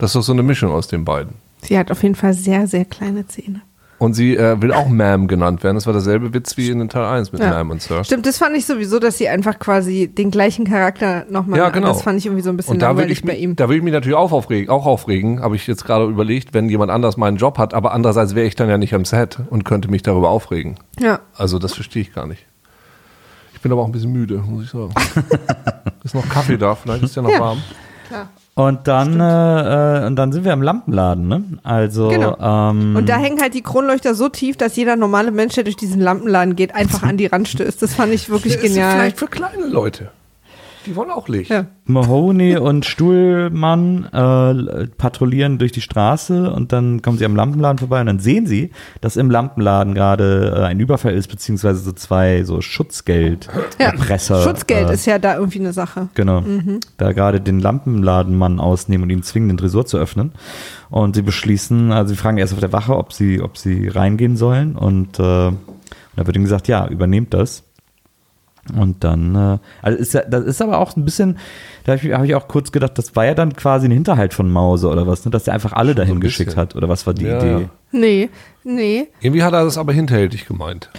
Speaker 3: Das ist doch so eine Mischung aus den beiden.
Speaker 2: Sie hat auf jeden Fall sehr, sehr kleine Zähne.
Speaker 3: Und sie äh, will auch Ma'am genannt werden. Das war derselbe Witz wie in den Teil 1 mit
Speaker 2: Ja.
Speaker 3: Ma'am und Sir.
Speaker 2: Stimmt, das fand ich sowieso, dass sie einfach quasi den gleichen Charakter nochmal.
Speaker 3: Ja, genau.
Speaker 2: Das fand ich irgendwie so ein bisschen
Speaker 3: Und da
Speaker 2: langweilig
Speaker 3: ich,
Speaker 2: bei
Speaker 3: mich-
Speaker 2: ihm.
Speaker 3: da würde ich mich natürlich auch aufregen, auch aufregen, habe ich jetzt gerade überlegt, wenn jemand anders meinen Job hat, aber andererseits wäre ich dann ja nicht am Set und könnte mich darüber aufregen.
Speaker 2: Ja.
Speaker 3: Also das verstehe ich gar nicht. Ich bin aber auch ein bisschen müde, muss ich sagen. <laughs> ist noch Kaffee da, vielleicht ist der noch
Speaker 2: Ja.
Speaker 3: warm.
Speaker 1: Und dann, äh, äh, und dann sind wir im Lampenladen, ne? Also,
Speaker 2: Genau.
Speaker 1: ähm,
Speaker 2: Und da hängen halt die Kronleuchter so tief, dass jeder normale Mensch, der durch diesen Lampenladen geht, einfach an die Rand stößt. Das fand ich wirklich
Speaker 3: Das ist
Speaker 2: genial.
Speaker 3: vielleicht für kleine Leute. Die wollen auch Licht.
Speaker 2: Ja.
Speaker 1: Mahoney und Stuhlmann äh, patrouillieren durch die Straße und dann kommen sie am Lampenladen vorbei und dann sehen sie, dass im Lampenladen gerade äh, ein Überfall ist, beziehungsweise so zwei so Schutzgeld-Erpresser.
Speaker 2: Ja. Schutzgeld
Speaker 1: äh,
Speaker 2: ist ja da irgendwie eine Sache.
Speaker 1: Genau. Da gerade den Lampenladenmann ausnehmen und ihn zwingen, den Tresor zu öffnen. Und sie beschließen, also sie fragen erst auf der Wache, ob sie, ob sie reingehen sollen. Und, äh, und da wird ihnen gesagt, ja, übernehmt das. Und dann, äh, also ist ja, das ist aber auch ein bisschen, da habe ich, hab ich auch kurz gedacht, das war ja dann quasi ein Hinterhalt von Mause oder was, ne? dass er einfach alle dahin geschickt hat. Oder was war die
Speaker 3: Ja,
Speaker 1: Idee?
Speaker 3: ja.
Speaker 2: Nee, nee.
Speaker 3: Irgendwie hat er das aber hinterhältig gemeint.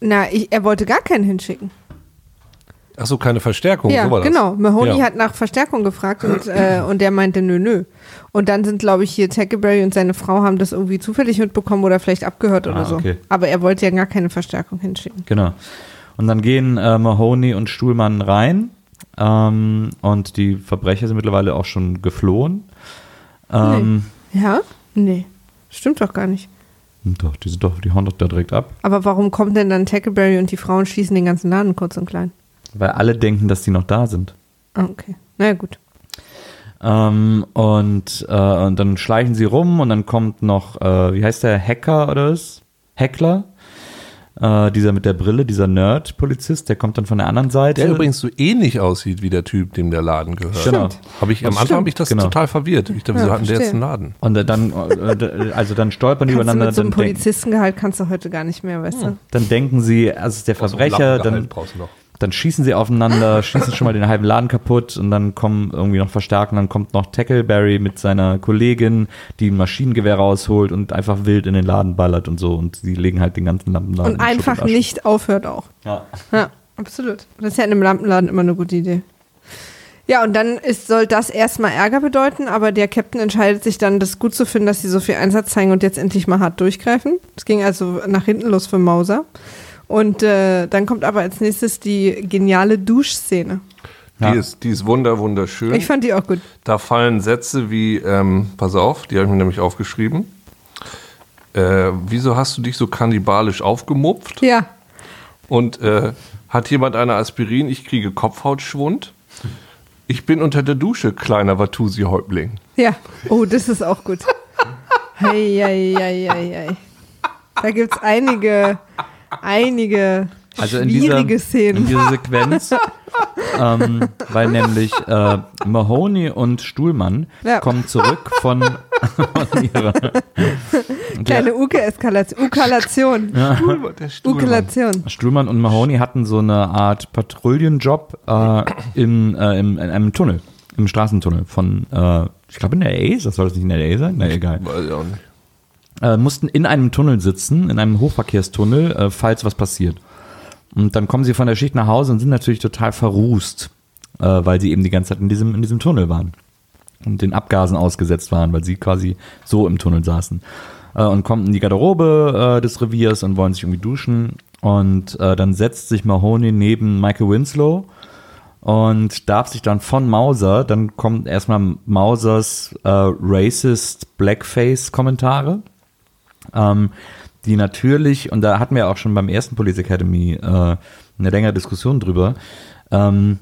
Speaker 2: Na, ich, er wollte gar keinen hinschicken.
Speaker 3: Ach so, keine Verstärkung,
Speaker 2: ja,
Speaker 3: so war das.
Speaker 2: genau. Mahoney
Speaker 3: Ja.
Speaker 2: hat nach Verstärkung gefragt und, äh, und der meinte nö, nö. Und dann sind, glaube ich, hier Tackleberry und seine Frau haben das irgendwie zufällig mitbekommen oder vielleicht abgehört oder
Speaker 1: Ah,
Speaker 2: so.
Speaker 1: okay.
Speaker 2: Aber er wollte ja gar keine Verstärkung hinschicken.
Speaker 1: Genau. Und dann gehen äh, Mahoney und Stuhlmann rein ähm, und die Verbrecher sind mittlerweile auch schon geflohen. Ähm,
Speaker 2: Ja? Nee. Stimmt doch gar nicht.
Speaker 1: Doch, die, sind doch, die hauen doch da direkt ab.
Speaker 2: Aber warum kommt denn dann Tackleberry und die Frauen schließen den ganzen Laden kurz und klein?
Speaker 1: Weil alle denken, dass die noch da sind.
Speaker 2: Ah, okay. Na ja, gut.
Speaker 1: Ähm, und, äh, und dann schleichen sie rum und dann kommt noch, äh, wie heißt der, Hacker oder was? Heckler? Äh, dieser mit der Brille, dieser Nerd-Polizist, der kommt dann von der anderen Seite.
Speaker 3: Der übrigens so ähnlich aussieht wie der Typ, dem der Laden gehört.
Speaker 1: Genau.
Speaker 3: Hab ich, am
Speaker 2: Das
Speaker 3: Anfang habe ich das
Speaker 1: Genau.
Speaker 3: total verwirrt. Ich dachte, wieso
Speaker 2: Ja,
Speaker 3: hatten der jetzt einen Laden?
Speaker 1: Und dann, äh, also dann stolpern die übereinander.
Speaker 2: mit so einem Polizistengehalt kannst du heute gar nicht mehr, weißt du?
Speaker 1: dann denken sie, also es ist der Verbrecher, dann,
Speaker 3: brauchst du noch.
Speaker 1: Dann schießen sie aufeinander, <laughs> schießen schon mal den halben Laden kaputt und dann kommen irgendwie noch Verstärkungen, dann kommt noch Tackleberry mit seiner Kollegin, die ein Maschinengewehr rausholt und einfach wild in den Laden ballert und so und sie legen halt den ganzen Lampenladen.
Speaker 2: Und einfach nicht aufhört auch.
Speaker 1: Ja.
Speaker 2: Ja, absolut. Das ist ja in einem Lampenladen immer eine gute Idee. Ja, und dann ist, soll das erstmal Ärger bedeuten, aber der Captain entscheidet sich dann, das gut zu finden, dass sie so viel Einsatz zeigen und jetzt endlich mal hart durchgreifen. Es ging also nach hinten los für Mauser. Und äh, dann kommt aber als nächstes die geniale Duschszene.
Speaker 1: Ja.
Speaker 3: Die, ist, die ist wunder, wunderschön.
Speaker 2: Ich fand die auch gut.
Speaker 3: Da fallen Sätze wie, ähm, pass auf, die habe ich mir nämlich aufgeschrieben. Äh, wieso hast du dich so kannibalisch aufgemupft?
Speaker 2: Ja,
Speaker 3: Und äh, hat jemand eine Aspirin? Ich kriege Kopfhautschwund. Ich bin unter der Dusche, kleiner Watusi-Häuptling.
Speaker 2: ja. Oh, das ist auch gut. Hei, hei, hei, hei, hei. Da gibt es einige, einige
Speaker 1: Also in dieser,
Speaker 2: schwierige
Speaker 1: in
Speaker 2: Szenen.
Speaker 1: dieser Sequenz, ähm, weil nämlich äh, Mahoney und Stuhlmann
Speaker 2: Ja.
Speaker 1: kommen zurück von, von ihrer
Speaker 2: Kleine Uke-Eskalation. Ukalation.
Speaker 3: Stuhlmann, der Stuhlmann.
Speaker 2: Ukalation.
Speaker 1: Stuhlmann und Mahoney hatten so eine Art Patrouillenjob äh, in, äh, im, in einem Tunnel, im Straßentunnel von, äh, ich glaube in LA, das soll das nicht in LA sein? Na egal.
Speaker 3: Weiß ich auch nicht.
Speaker 1: Äh, mussten in einem Tunnel sitzen, in einem Hochverkehrstunnel, äh, falls was passiert. Und dann kommen sie von der Schicht nach Hause und sind natürlich total verrußt, äh, weil sie eben die ganze Zeit in diesem, in diesem Tunnel waren. und den Abgasen ausgesetzt waren, weil sie quasi so im Tunnel saßen. Äh, und kommen in die Garderobe äh, des Reviers und wollen sich irgendwie duschen. Und äh, dann setzt sich Mahoney neben Michael Winslow und darf sich dann von Mauser, dann kommt erstmal Mausers äh, racist Blackface-Kommentare, ähm, die natürlich, und da hatten wir auch schon beim ersten Police Academy äh, eine längere Diskussion drüber, ähm,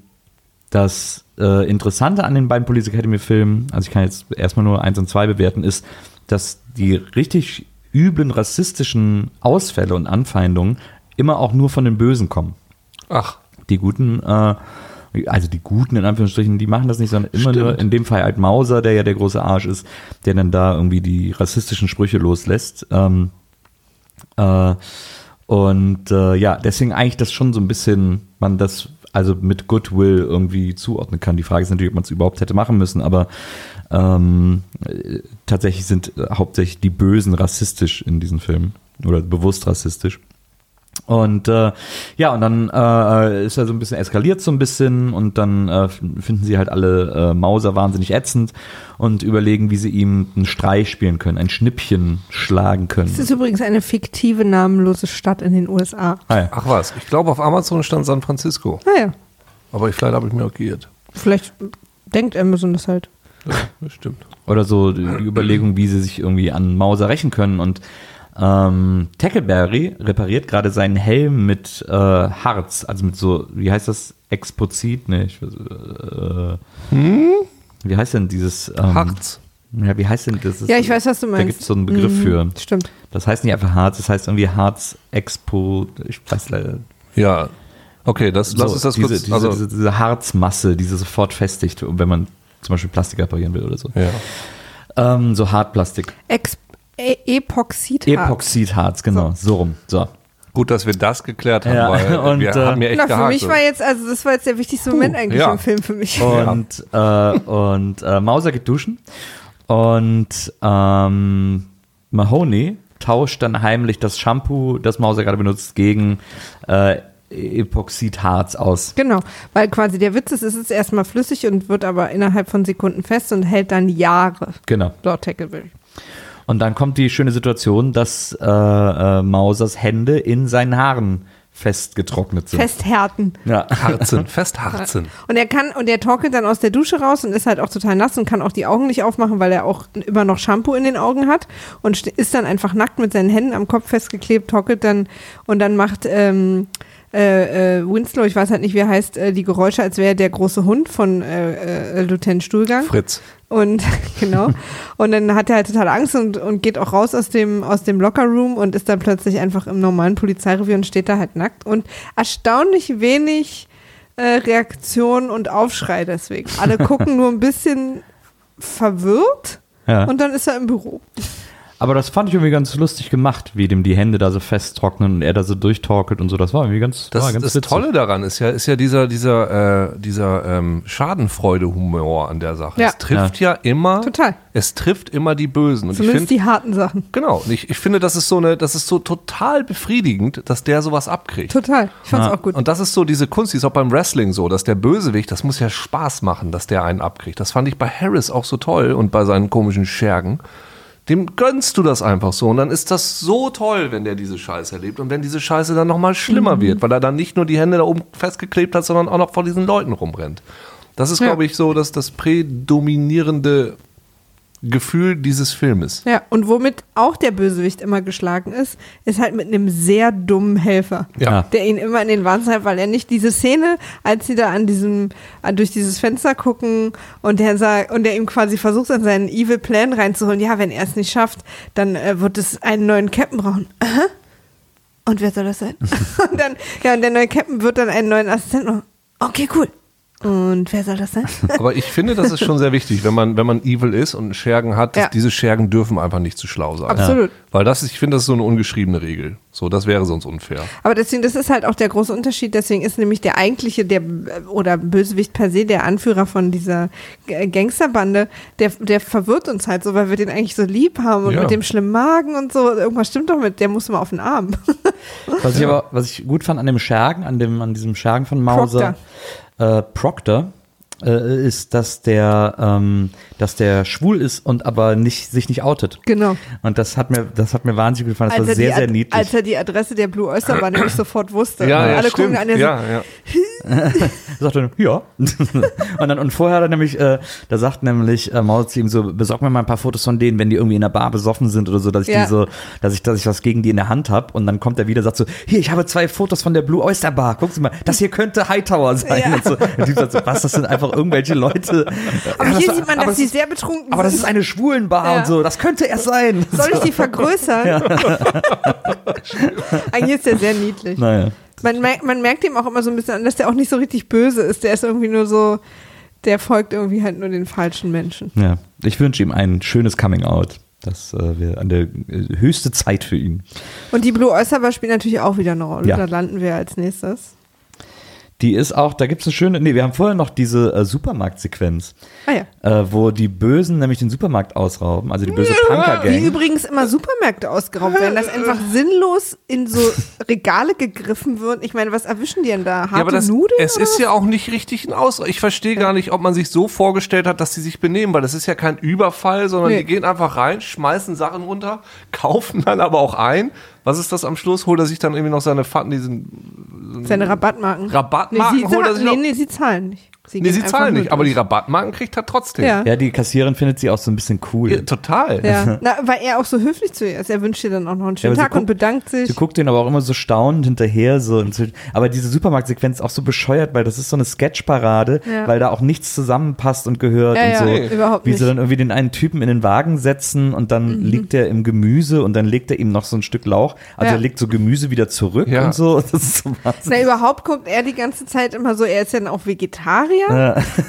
Speaker 1: das äh, Interessante an den beiden Police Academy-Filmen, also ich kann jetzt erstmal nur eins und zwei bewerten, ist, dass die richtig üblen rassistischen Ausfälle und Anfeindungen immer auch nur von den Bösen kommen.
Speaker 3: Ach,
Speaker 1: Die guten, äh, also die guten in Anführungsstrichen, die machen das nicht, sondern immer
Speaker 3: Stimmt.
Speaker 1: nur in dem Fall halt Mauser, der ja der große Arsch ist, der dann da irgendwie die rassistischen Sprüche loslässt. Ähm, äh, und äh, ja, deswegen eigentlich das schon so ein bisschen, man das also mit Goodwill irgendwie zuordnen kann. Die Frage ist natürlich, ob man es überhaupt hätte machen müssen, aber ähm, äh, tatsächlich sind äh, hauptsächlich die Bösen rassistisch in diesen Filmen oder bewusst rassistisch. Und äh, ja, und dann äh, ist er so ein bisschen eskaliert so ein bisschen und dann äh, finden sie halt alle äh, Mauser wahnsinnig ätzend und überlegen, wie sie ihm einen Streich spielen können, ein Schnippchen schlagen können.
Speaker 2: Es ist übrigens eine fiktive, namenlose Stadt in den USA.
Speaker 1: Ah, ja.
Speaker 3: ach was. Ich glaube, auf Amazon stand San Francisco.
Speaker 2: Naja,
Speaker 3: Aber ich, vielleicht habe ich mir auch geirrt.
Speaker 2: vielleicht denkt Amazon das halt.
Speaker 3: Ja, das stimmt.
Speaker 1: Oder so die die Überlegung, wie sie sich irgendwie an Mauser rächen können. Und ähm, Tackleberry repariert gerade seinen Helm mit äh, Harz, also mit so, wie heißt das? Expozit? Nee, ich weiß, äh, Wie heißt denn dieses ähm,
Speaker 3: Harz.
Speaker 1: Ja, wie heißt denn das? Ist-
Speaker 2: Ja, ich weiß, was du
Speaker 1: Da
Speaker 2: meinst.
Speaker 1: gibt es so einen Begriff
Speaker 2: Mhm,
Speaker 1: für.
Speaker 2: Stimmt.
Speaker 1: Das heißt nicht einfach Harz, das heißt irgendwie Harz Expo. Ich weiß leider.
Speaker 3: Ja. Okay, das, lass
Speaker 1: so,
Speaker 3: uns das
Speaker 1: diese,
Speaker 3: kurz.
Speaker 1: diese,
Speaker 3: also,
Speaker 1: diese, diese Harzmasse, die sie sofort festigt, wenn man zum Beispiel Plastik reparieren will oder so.
Speaker 3: ja.
Speaker 1: Ähm, so Hartplastik.
Speaker 2: Ex e Epoxidharz.
Speaker 1: Epoxidharz, genau. So, rum. So.
Speaker 3: Gut, dass wir das geklärt haben,
Speaker 1: Ja,
Speaker 3: weil <laughs>
Speaker 1: und,
Speaker 3: wir
Speaker 1: äh,
Speaker 3: haben mir echt
Speaker 2: Na, für mich war jetzt, also das war jetzt der wichtigste Moment eigentlich
Speaker 3: ja.
Speaker 2: im Film für mich.
Speaker 1: Und, äh, und äh, Mauser geht duschen. Und ähm, Mahoney tauscht dann heimlich das Shampoo, das Mauser gerade benutzt, gegen äh, Epoxidharz aus.
Speaker 2: Genau, weil quasi der Witz ist, es ist erstmal flüssig und wird aber innerhalb von Sekunden fest und hält dann Jahre.
Speaker 1: Genau.
Speaker 2: Lord Tackleberry.
Speaker 1: Und dann kommt die schöne Situation, dass äh, äh, Mausers Hände in seinen Haaren festgetrocknet sind.
Speaker 2: Festhärten.
Speaker 1: Ja.
Speaker 3: Harzen, <laughs> festharzen.
Speaker 2: Und er kann, und er torkelt dann aus der Dusche raus und ist halt auch total nass und kann auch die Augen nicht aufmachen, weil er auch immer noch Shampoo in den Augen hat und st- ist dann einfach nackt mit seinen Händen am Kopf festgeklebt, torkelt dann und dann macht ähm, äh, äh, Winslow, ich weiß halt nicht, wie er heißt, äh, die Geräusche, als wäre er der große Hund von äh, äh, Lieutenant Stuhlgang.
Speaker 3: Fritz.
Speaker 2: Und <laughs> genau. Und dann hat er halt total Angst und, und geht auch raus aus dem, aus dem Lockerroom und ist dann plötzlich einfach im normalen Polizeirevier und steht da halt nackt. Und erstaunlich wenig äh, Reaktion und Aufschrei deswegen. Alle gucken nur ein bisschen verwirrt
Speaker 1: Ja.
Speaker 2: und dann ist er im Büro.
Speaker 1: Aber das fand ich irgendwie ganz lustig gemacht, wie dem die Hände da so festtrocknen und er da so durchtorkelt und so. Das war irgendwie ganz,
Speaker 3: Das,
Speaker 1: war ganz
Speaker 3: das
Speaker 1: witzig.
Speaker 3: Tolle daran ist ja, ist ja dieser, dieser, äh, dieser ähm, Schadenfreude-Humor an der Sache.
Speaker 2: Ja.
Speaker 3: Es trifft ja, immer,
Speaker 2: Total.
Speaker 3: es trifft immer die Bösen. Und ich
Speaker 2: Zumindest
Speaker 3: finde,
Speaker 2: die harten Sachen.
Speaker 3: genau, und ich, ich finde, das ist so eine, das ist so total befriedigend, dass der sowas abkriegt.
Speaker 2: Total. Ich fand's
Speaker 1: Ja.
Speaker 2: auch gut.
Speaker 3: Und das ist so diese Kunst, die ist auch beim Wrestling so, dass der Bösewicht, das muss ja Spaß machen, dass der einen abkriegt. Das fand ich bei Harris auch so toll und bei seinen komischen Schergen. Dem gönnst du das einfach so. Und dann ist das so toll, wenn der diese Scheiße erlebt. Und wenn diese Scheiße dann nochmal schlimmer wird, weil er dann nicht nur die Hände da oben festgeklebt hat, sondern auch noch vor diesen Leuten rumrennt. Das ist,
Speaker 2: Ja.
Speaker 3: glaube ich, so dass das prädominierende Gefühl dieses Filmes.
Speaker 2: Ja, und womit auch der Bösewicht immer geschlagen ist, ist halt mit einem sehr dummen Helfer.
Speaker 1: Ja.
Speaker 2: Der ihn immer in den Wahnsinn treibt, weil er nicht diese Szene, als sie da an diesem, an, durch dieses Fenster gucken und der sagt, und der ihm quasi versucht, an seinen Evil Plan reinzuholen, ja, wenn er es nicht schafft, dann äh, wird es einen neuen Captain brauchen. Aha. Und wer soll das sein? <laughs> und dann, ja, und der neue Captain wird dann einen neuen Assistenten machen. Okay, cool. Und wer soll das sein? <laughs>
Speaker 3: Aber ich finde, das ist schon sehr wichtig, wenn man, wenn man evil ist und Schergen hat, dass
Speaker 2: Ja.
Speaker 3: diese Schergen dürfen einfach nicht zu schlau sein.
Speaker 2: Absolut.
Speaker 3: Weil das ist, ich finde, das ist so eine ungeschriebene Regel. So, das wäre sonst unfair.
Speaker 2: Aber deswegen, das ist halt auch der große Unterschied. Deswegen ist nämlich der eigentliche, der oder Bösewicht per se, der Anführer von dieser Gangsterbande, der, der verwirrt uns halt so, weil wir den eigentlich so lieb haben und
Speaker 3: Ja.
Speaker 2: mit dem schlimmen Magen und so. Irgendwas stimmt doch mit, der muss mal auf den Arm.
Speaker 1: Was ich <laughs> aber, was ich gut fand an dem Schergen, an dem, an diesem Schergen von Mauser, äh, Proctor, äh, ist, dass der, ähm, dass der schwul ist und aber nicht, sich nicht outet.
Speaker 2: Genau.
Speaker 1: Und das hat mir, das hat mir wahnsinnig gefallen. Das
Speaker 2: Als
Speaker 1: war
Speaker 2: er,
Speaker 1: sehr,
Speaker 2: die,
Speaker 1: sehr niedlich.
Speaker 2: als er die Adresse der Blue Oyster Bar <clears throat> nämlich sofort wusste.
Speaker 3: Ja, ja,
Speaker 2: alle
Speaker 3: stimmt.
Speaker 2: gucken an, der
Speaker 3: ja, ja. <laughs>
Speaker 1: sagt er, ja. <laughs> und dann und vorher hat er nämlich, äh, da sagt nämlich äh, Maus zu ihm so, besorg mir mal ein paar Fotos von denen, wenn die irgendwie in der Bar besoffen sind oder so, dass ich
Speaker 2: Ja.
Speaker 1: die so, dass ich, dass ich was gegen die in der Hand habe. Und dann kommt er wieder, sagt so, hier, ich habe zwei Fotos von der Blue Oyster Bar. Gucken Sie mal, das hier könnte Hightower sein.
Speaker 2: Ja.
Speaker 1: Und so. Der Typ sagt so, was, das sind einfach irgendwelche Leute.
Speaker 2: Aber
Speaker 1: Ja,
Speaker 2: hier
Speaker 1: das-
Speaker 2: sieht man,
Speaker 1: aber
Speaker 2: dass
Speaker 1: das
Speaker 2: sie sehr betrunken
Speaker 1: aber das
Speaker 2: sind.
Speaker 1: ist eine Schwulenbar
Speaker 2: Ja.
Speaker 1: und so, das könnte er sein.
Speaker 2: Soll ich die <laughs> vergrößern? Eigentlich ist der sehr niedlich.
Speaker 1: Naja.
Speaker 2: Man, merkt, man merkt ihm auch immer so ein bisschen an, dass der auch nicht so richtig böse ist. Der ist irgendwie nur so, der folgt irgendwie halt nur den falschen Menschen.
Speaker 1: Ja, ich wünsche ihm ein schönes Coming Out. Das äh, wäre an der äh, höchste Zeit für ihn.
Speaker 2: Und die Blue Oyster Bar spielt natürlich auch wieder eine Rolle.
Speaker 1: Ja.
Speaker 2: Da landen wir als nächstes.
Speaker 1: Die ist auch, da gibt es eine schöne, nee, wir haben vorher noch diese äh, Supermarktsequenz,
Speaker 2: Ah ja.
Speaker 1: äh, wo die Bösen nämlich den Supermarkt ausrauben, also die böse
Speaker 2: Wie
Speaker 1: Punker-Gang.
Speaker 2: übrigens immer Supermärkte ausgeraubt werden, dass einfach <laughs> sinnlos in so Regale gegriffen wird. Ich meine, was erwischen die denn da? Harte
Speaker 3: Ja, aber das,
Speaker 2: Nudeln?
Speaker 3: es
Speaker 2: oder
Speaker 3: ist ja auch nicht richtig ein Aus. Ich verstehe gar nicht, ob man sich so vorgestellt hat, dass sie sich benehmen, weil das ist ja kein Überfall, sondern
Speaker 2: Nee.
Speaker 3: die gehen einfach rein, schmeißen Sachen runter, <laughs> kaufen dann aber auch ein. Was ist das am Schluss? Holt er sich dann irgendwie noch seine Fatten, diesen
Speaker 2: Seine Rabattmarken.
Speaker 3: Rabattmarken
Speaker 2: nee, sie,
Speaker 3: holt er sich
Speaker 2: nee,
Speaker 3: noch?
Speaker 2: nee, sie zahlen nicht.
Speaker 3: Nee,
Speaker 2: gehen
Speaker 3: sie zahlen nicht, aber die. Rabattmarken kriegt er trotzdem.
Speaker 2: Ja.
Speaker 1: Ja, die Kassiererin findet sie auch so ein bisschen cool.
Speaker 3: Ja, total.
Speaker 2: Ja, <laughs> Na, weil er auch so höflich zu ihr ist. Er wünscht ihr dann auch noch einen schönen
Speaker 1: sie
Speaker 2: Tag und
Speaker 1: guckt-
Speaker 2: bedankt sich.
Speaker 1: Sie guckt den aber auch immer so staunend hinterher. So aber diese Supermarktsequenz ist auch so bescheuert, weil das ist so eine Sketchparade,
Speaker 2: Ja.
Speaker 1: weil da auch nichts zusammenpasst und gehört
Speaker 2: Ja,
Speaker 1: und
Speaker 2: ja,
Speaker 1: so.
Speaker 2: nee. überhaupt
Speaker 1: wie sie dann irgendwie den einen Typen in den Wagen setzen und dann
Speaker 2: Mhm.
Speaker 1: liegt er im Gemüse und dann legt er ihm noch so ein Stück Lauch. Also
Speaker 2: Ja.
Speaker 1: er legt so Gemüse wieder zurück
Speaker 3: Ja.
Speaker 1: und so. <laughs> Das ist so wahnsinnig.
Speaker 2: Na, überhaupt guckt er die ganze Zeit immer so, er ist ja dann auch Vegetarier.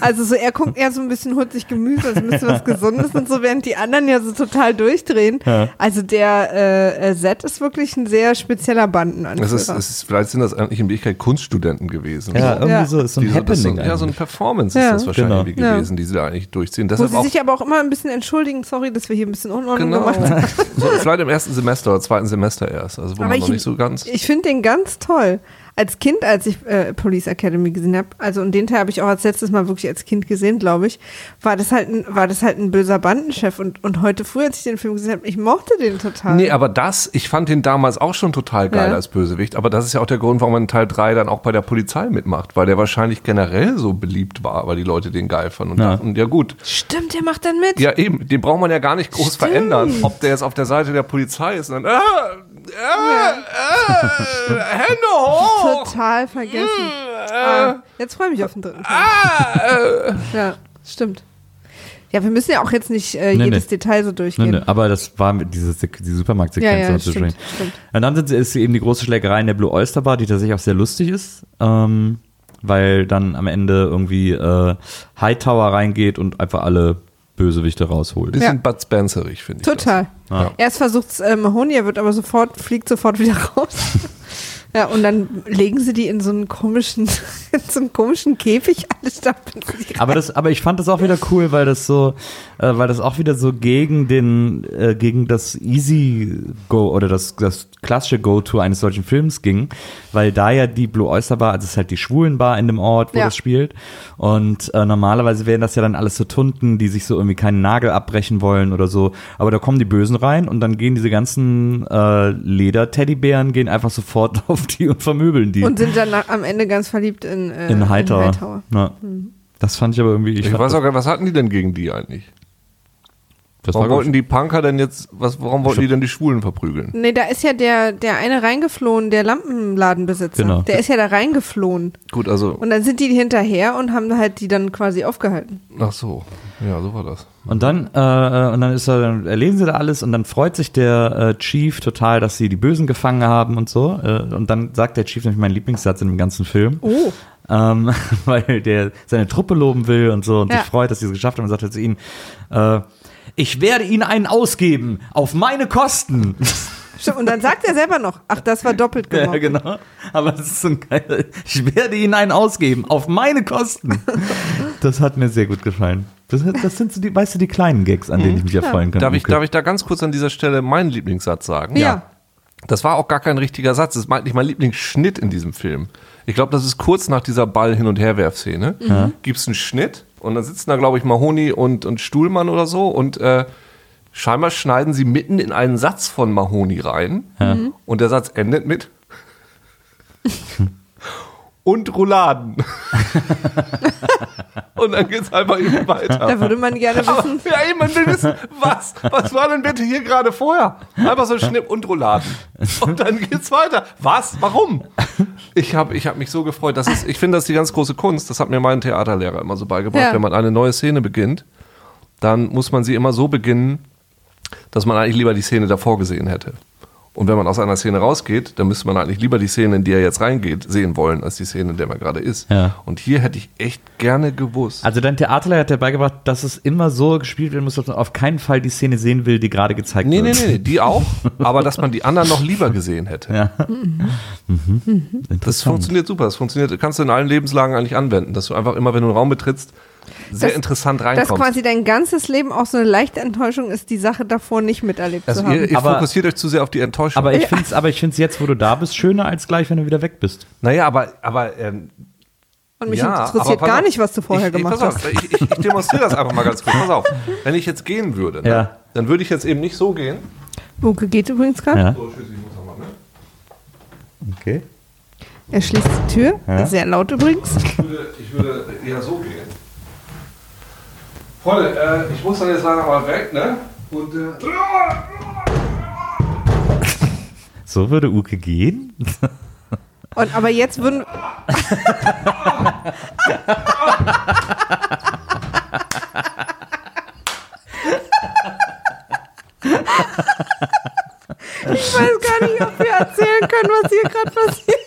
Speaker 2: Also so, er guckt eher so ein bisschen, holt sich Gemüse, also ein bisschen was Gesundes und so, während die anderen ja so total durchdrehen.
Speaker 1: Ja.
Speaker 2: Also der äh, äh, Zed ist wirklich ein sehr spezieller Bandenanführer.
Speaker 3: Es ist, es ist, vielleicht sind das eigentlich in Wirklichkeit Kunststudenten gewesen.
Speaker 1: Ja, irgendwie
Speaker 2: Ja.
Speaker 1: so ist so ein
Speaker 3: Die so, das
Speaker 1: Happening.
Speaker 3: so, ja, so eine. Performance
Speaker 2: Ja.
Speaker 3: ist das wahrscheinlich
Speaker 1: Genau.
Speaker 2: Ja.
Speaker 3: gewesen, die sie da eigentlich durchziehen.
Speaker 2: Wo
Speaker 3: Deshalb
Speaker 2: sie
Speaker 3: auch
Speaker 2: sich aber auch immer ein bisschen entschuldigen, sorry, dass wir hier ein bisschen Unordnung
Speaker 3: Genau.
Speaker 2: gemacht haben. <laughs>
Speaker 3: So, vielleicht im ersten Semester oder zweiten Semester erst, also wo
Speaker 2: Aber
Speaker 3: man noch
Speaker 2: ich-
Speaker 3: nicht so ganz.
Speaker 2: Ich finde den ganz toll. Als Kind, als ich äh, Police Academy gesehen habe, also und den Teil habe ich auch als letztes Mal wirklich als Kind gesehen, glaube ich, war das halt ein, war das halt ein böser Bandenchef und, und heute früh, als ich den Film gesehen habe, ich mochte den total.
Speaker 3: Nee, aber das, ich fand den damals auch schon total geil
Speaker 2: Ja.
Speaker 3: als Bösewicht, aber das ist ja auch der Grund, warum man in Teil 3 dann auch bei der Polizei mitmacht, weil der wahrscheinlich generell so beliebt war, weil die Leute den geil fanden und
Speaker 1: Ja.
Speaker 3: dachten, ja gut,
Speaker 2: Stimmt, der macht dann mit.
Speaker 3: ja eben, den braucht man ja gar nicht groß
Speaker 2: Stimmt.
Speaker 3: verändern, ob der jetzt auf der Seite der Polizei ist und dann, ah, Hände hoch!
Speaker 2: Total vergessen.
Speaker 3: Äh.
Speaker 2: Ah, jetzt freue ich mich auf den dritten Teil.
Speaker 3: Ah,
Speaker 2: Ja, stimmt. Ja, wir müssen ja auch jetzt nicht äh,
Speaker 1: Nee,
Speaker 2: jedes
Speaker 1: nee.
Speaker 2: Detail so durchgehen.
Speaker 1: nee, aber das war diese, Sek- die Supermarktsequenz.
Speaker 2: Ja, ja, stimmt.
Speaker 1: Und dann sind, ist eben die große Schlägerei in der Blue Oyster Bar, die tatsächlich auch sehr lustig ist, ähm, weil dann am Ende irgendwie äh, Hightower reingeht und einfach alle Bösewichte rausholt.
Speaker 3: Bisschen
Speaker 2: Ja.
Speaker 3: Bud Spencerig, finde ich.
Speaker 2: Total.
Speaker 1: Ja.
Speaker 2: Erst versucht äh, Mahoney, er wird aber sofort, fliegt sofort wieder raus. <laughs> ja, und dann legen sie die in so einen komischen, <laughs> in so einen komischen Käfig, alle stapeln.
Speaker 1: Aber das, aber ich fand das auch wieder cool, weil das so, äh, weil das auch wieder so gegen den, äh, gegen das Easy Go oder das, das klassische Go-To eines solchen Films ging, weil da ja die Blue Oyster Bar, also es ist halt die Schwulenbar in dem Ort, wo
Speaker 2: Ja.
Speaker 1: das spielt. Und äh, normalerweise wären das ja dann alles so Tunden, die sich so irgendwie keinen Nagel abbrechen wollen oder so. Aber da kommen die Bösen rein und dann gehen diese ganzen äh, Leder-Teddybären gehen einfach sofort <laughs> auf die und vermöbeln die.
Speaker 2: Und sind dann nach, am Ende ganz verliebt in, äh,
Speaker 1: in Hightower.
Speaker 2: Hightower.
Speaker 1: Ja. Das fand ich aber irgendwie.
Speaker 3: Ich
Speaker 1: fand
Speaker 3: weiß auch gar nicht, was hatten die denn gegen die eigentlich?
Speaker 1: Das
Speaker 3: Warum
Speaker 1: war,
Speaker 3: wollten die Punker denn jetzt, was, warum wollten die denn die Schwulen verprügeln?
Speaker 2: Nee, da ist ja der, der eine reingeflohen, der Lampenladenbesitzer.
Speaker 1: Genau.
Speaker 2: Der ist ja da reingeflohen.
Speaker 3: Gut, also,
Speaker 2: Und dann sind die hinterher und haben halt die dann quasi aufgehalten.
Speaker 3: ach so, ja, so war das.
Speaker 1: Und dann, äh, und dann ist er, dann erleben sie da alles und dann freut sich der äh, Chief total, dass sie die Bösen gefangen haben und so. Äh, und dann sagt der Chief nämlich meinen Lieblingssatz in dem ganzen Film.
Speaker 2: Oh.
Speaker 1: Ähm, <laughs> weil der seine Truppe loben will und so und
Speaker 2: Ja.
Speaker 1: sich freut, dass sie es geschafft haben und sagt er zu ihnen, äh, ich werde ihnen einen ausgeben, auf meine Kosten. <laughs>
Speaker 2: Stimmt, und dann sagt er selber noch, ach, das war doppelt
Speaker 1: ja,
Speaker 2: gemobbt.
Speaker 1: genau. Aber es ist so ein geiler, ich werde ihnen einen ausgeben, auf meine Kosten. Das hat mir sehr gut gefallen. Das, das sind so die, weißt du, die kleinen Gags, an denen ich mich erfreuen kann.
Speaker 3: Darf ich, darf ich da ganz kurz an dieser Stelle meinen Lieblingssatz sagen?
Speaker 2: Ja.
Speaker 3: Das war auch gar kein richtiger Satz. Das ist eigentlich mein Lieblingsschnitt in diesem Film. Ich glaube, das ist kurz nach dieser Ball-Hin- und Herwerf-Szene.
Speaker 2: Mhm.
Speaker 3: Gibt es einen Schnitt und dann sitzen da, glaube ich, Mahoney und, und Stuhlmann oder so und äh, scheinbar schneiden sie mitten in einen Satz von Mahoney rein
Speaker 2: Mhm.
Speaker 3: und der Satz endet mit <laughs> und Rouladen. <laughs> und dann geht es einfach eben weiter.
Speaker 2: Da würde man gerne wissen.
Speaker 3: Ja, eben, man will wissen, was, was war denn bitte hier gerade vorher? Einfach so ein Schnipp und Rouladen. Und dann geht's weiter. Was? Warum? Ich habe ich hab mich so gefreut. Das ist, ich finde, das ist die ganz große Kunst. Das hat mir mein Theaterlehrer immer so beigebracht.
Speaker 2: Ja.
Speaker 3: Wenn man eine neue Szene beginnt, dann muss man sie immer so beginnen, dass man eigentlich lieber die Szene davor gesehen hätte. Und wenn man aus einer Szene rausgeht, dann müsste man eigentlich lieber die Szene, in die er jetzt reingeht, sehen wollen, als die Szene, in der man gerade ist.
Speaker 1: Ja.
Speaker 3: Und hier hätte ich echt gerne gewusst.
Speaker 1: Also dein Theaterlehrer hat dir beigebracht, dass es immer so gespielt werden muss, dass man auf keinen Fall die Szene sehen will, die gerade gezeigt
Speaker 3: Nee, nee,
Speaker 1: wird.
Speaker 3: nee, nee, die auch, <laughs> aber dass man die anderen noch lieber gesehen hätte.
Speaker 1: Ja. <laughs> Mhm.
Speaker 3: Das
Speaker 1: Interessant.
Speaker 3: funktioniert super. Das funktioniert, kannst du in allen Lebenslagen eigentlich anwenden, dass du einfach immer, wenn du einen Raum betrittst, sehr
Speaker 2: Das-
Speaker 3: interessant
Speaker 2: Dass
Speaker 3: reinkommst.
Speaker 2: quasi dein ganzes Leben auch so eine leichte Enttäuschung ist, die Sache davor nicht miterlebt
Speaker 3: also
Speaker 2: zu haben.
Speaker 3: ihr, ihr
Speaker 1: Aber-
Speaker 3: fokussiert euch zu sehr auf die Enttäuschung.
Speaker 1: Aber ich finde es aber ich find's jetzt, wo du da bist, schöner als gleich, wenn du wieder weg bist.
Speaker 3: naja, aber, aber ähm,
Speaker 2: Und mich
Speaker 3: ja,
Speaker 2: interessiert gar
Speaker 3: auf.
Speaker 2: nicht, was du vorher
Speaker 3: ich,
Speaker 2: gemacht
Speaker 3: ich, pass
Speaker 2: hast.
Speaker 3: Auf, ich, ich, demonstriere das einfach mal ganz kurz. Pass auf. <laughs> Wenn ich jetzt gehen würde, ne,
Speaker 1: Ja.
Speaker 3: dann würde ich jetzt eben nicht so gehen.
Speaker 2: Uke geht übrigens gerade.
Speaker 1: Ja.
Speaker 3: So, tschüss, ich muss noch mal, ne?
Speaker 1: Okay.
Speaker 2: Er schließt die Tür.
Speaker 1: Ja.
Speaker 2: Sehr laut übrigens.
Speaker 3: Ich würde, ich würde eher so gehen. Freunde, äh, ich muss dann jetzt leider mal weg, ne? Und äh,
Speaker 1: So würde Uke gehen?
Speaker 2: Und aber jetzt würden. Ich weiß gar nicht, ob wir erzählen können, was hier gerade passiert.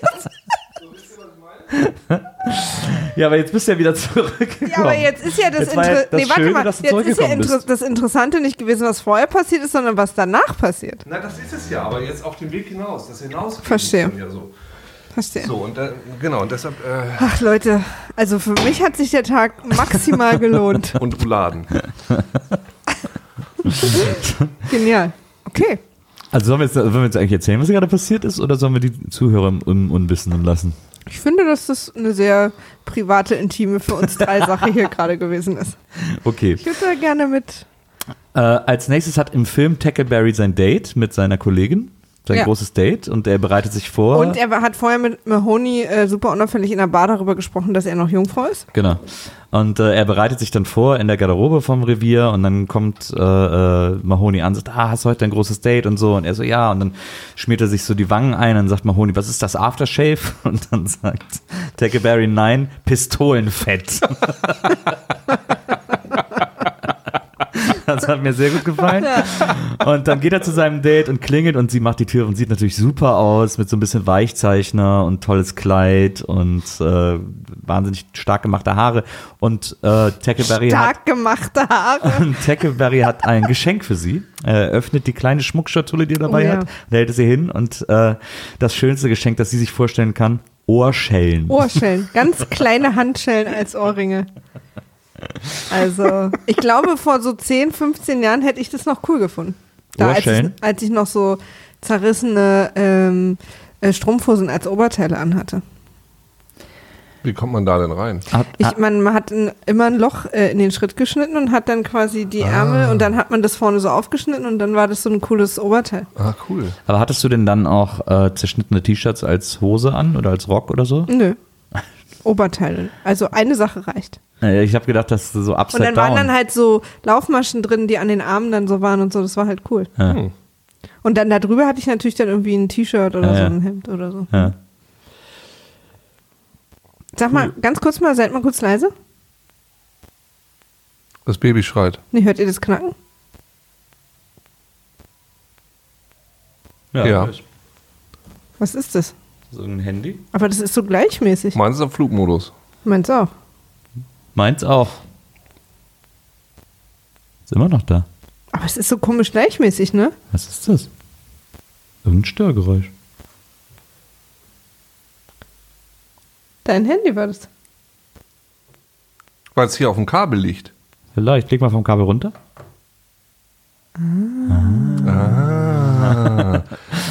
Speaker 1: Ja, aber jetzt bist du ja wieder zurückgekommen.
Speaker 2: Ja, aber jetzt ist ja das,
Speaker 1: Jetzt war ja
Speaker 2: Inter
Speaker 1: das
Speaker 2: nee, warte
Speaker 1: Schöne,
Speaker 2: mal.
Speaker 1: dass du
Speaker 2: Jetzt ist ja Inter
Speaker 1: bist.
Speaker 2: das Interessante nicht gewesen, was vorher passiert ist, sondern was danach passiert.
Speaker 3: Na, das ist es ja, aber jetzt auf dem Weg hinaus. Das hinaus
Speaker 2: Verstehe.
Speaker 3: Ja so.
Speaker 2: Verstehe.
Speaker 3: so, und äh, genau, und deshalb. Äh,
Speaker 2: Ach Leute, also für mich hat sich der Tag <laughs> maximal gelohnt.
Speaker 3: und Rouladen. <laughs>
Speaker 2: Genial. Okay.
Speaker 1: Also sollen wir, jetzt, wollen wir jetzt eigentlich erzählen, was gerade passiert ist, oder sollen wir die Zuhörer im Un Unwissenden lassen?
Speaker 2: Ich finde, dass das eine sehr private, intime für uns drei <laughs> Sache hier gerade gewesen ist.
Speaker 1: Okay.
Speaker 2: Ich würde da gerne mit.
Speaker 1: Äh, als nächstes hat im Film Tackleberry sein Date mit seiner Kollegin. Sein
Speaker 2: Ja.
Speaker 1: großes Date und er bereitet sich vor.
Speaker 2: Und er hat vorher mit Mahoney äh, super unauffällig in der Bar darüber gesprochen, dass er noch Jungfrau ist.
Speaker 1: Genau. Und äh, er bereitet sich dann vor in der Garderobe vom Revier und dann kommt äh, äh, Mahoney an und sagt, ah, hast du heute ein großes Date und so. Und er so, ja. Und dann schmiert er sich so die Wangen ein und sagt Mahoney, was ist das Aftershave? <laughs> Und dann sagt Tackleberry, nein, Pistolenfett. <laughs> Das hat mir sehr gut gefallen. Und dann geht er zu seinem Date und klingelt und sie macht die Tür und sieht natürlich super aus mit so ein bisschen Weichzeichner und tolles Kleid und äh, wahnsinnig stark gemachte Haare. Und äh, Tackleberry hat,
Speaker 2: Stark gemachte Haare.
Speaker 1: und <laughs> Tackleberry hat ein Geschenk für sie. Er öffnet die kleine Schmuckschatulle, die er dabei
Speaker 2: Oh ja.
Speaker 1: hat, und hält sie hin und äh, das schönste Geschenk, das sie sich vorstellen kann, Ohrschellen.
Speaker 2: Ohrschellen. Ganz kleine Handschellen als Ohrringe. Also, ich glaube, vor so 10, 15 Jahren hätte ich das noch cool gefunden. Da, als, ich, als ich noch so zerrissene ähm, äh, Strumpfhosen als Oberteile anhatte.
Speaker 3: Wie kommt man da denn rein?
Speaker 1: Hat,
Speaker 2: Ich, man, man hat ein, immer ein Loch äh, in den Schritt geschnitten und hat dann quasi die Ärmel und dann hat man das vorne so aufgeschnitten und dann war das so ein cooles Oberteil.
Speaker 3: Ah, cool.
Speaker 1: aber hattest du denn dann auch äh, zerschnittene T-Shirts als Hose an oder als Rock oder so?
Speaker 2: Nö. Oberteile. Also eine Sache reicht.
Speaker 1: Äh, Ich habe gedacht, dass so
Speaker 2: Und
Speaker 1: upside
Speaker 2: dann
Speaker 1: down.
Speaker 2: waren dann halt so Laufmaschen drin, die an den Armen dann so waren und so. Das war halt cool.
Speaker 1: Ja.
Speaker 3: Hm.
Speaker 2: Und dann darüber hatte ich natürlich dann irgendwie ein T-Shirt oder
Speaker 1: Ja,
Speaker 2: so
Speaker 1: ja.
Speaker 2: ein Hemd oder so.
Speaker 1: ja.
Speaker 2: Sag mal, ganz kurz mal, seid mal kurz leise.
Speaker 3: Das Baby schreit.
Speaker 2: Nee, hört ihr das Knacken?
Speaker 3: Ja.
Speaker 2: Was ist das?
Speaker 1: So ein Handy?
Speaker 2: Aber das ist so gleichmäßig.
Speaker 3: Meins ist auf Flugmodus.
Speaker 2: Meinst du auch?
Speaker 1: Meins auch. Ist immer noch da.
Speaker 2: Aber es ist so komisch gleichmäßig, ne?
Speaker 1: Was ist das? Irgendein Störgeräusch.
Speaker 2: Dein Handy war das.
Speaker 3: Weil es hier auf dem Kabel liegt.
Speaker 1: Vielleicht. Leg mal vom Kabel runter.
Speaker 3: Ah.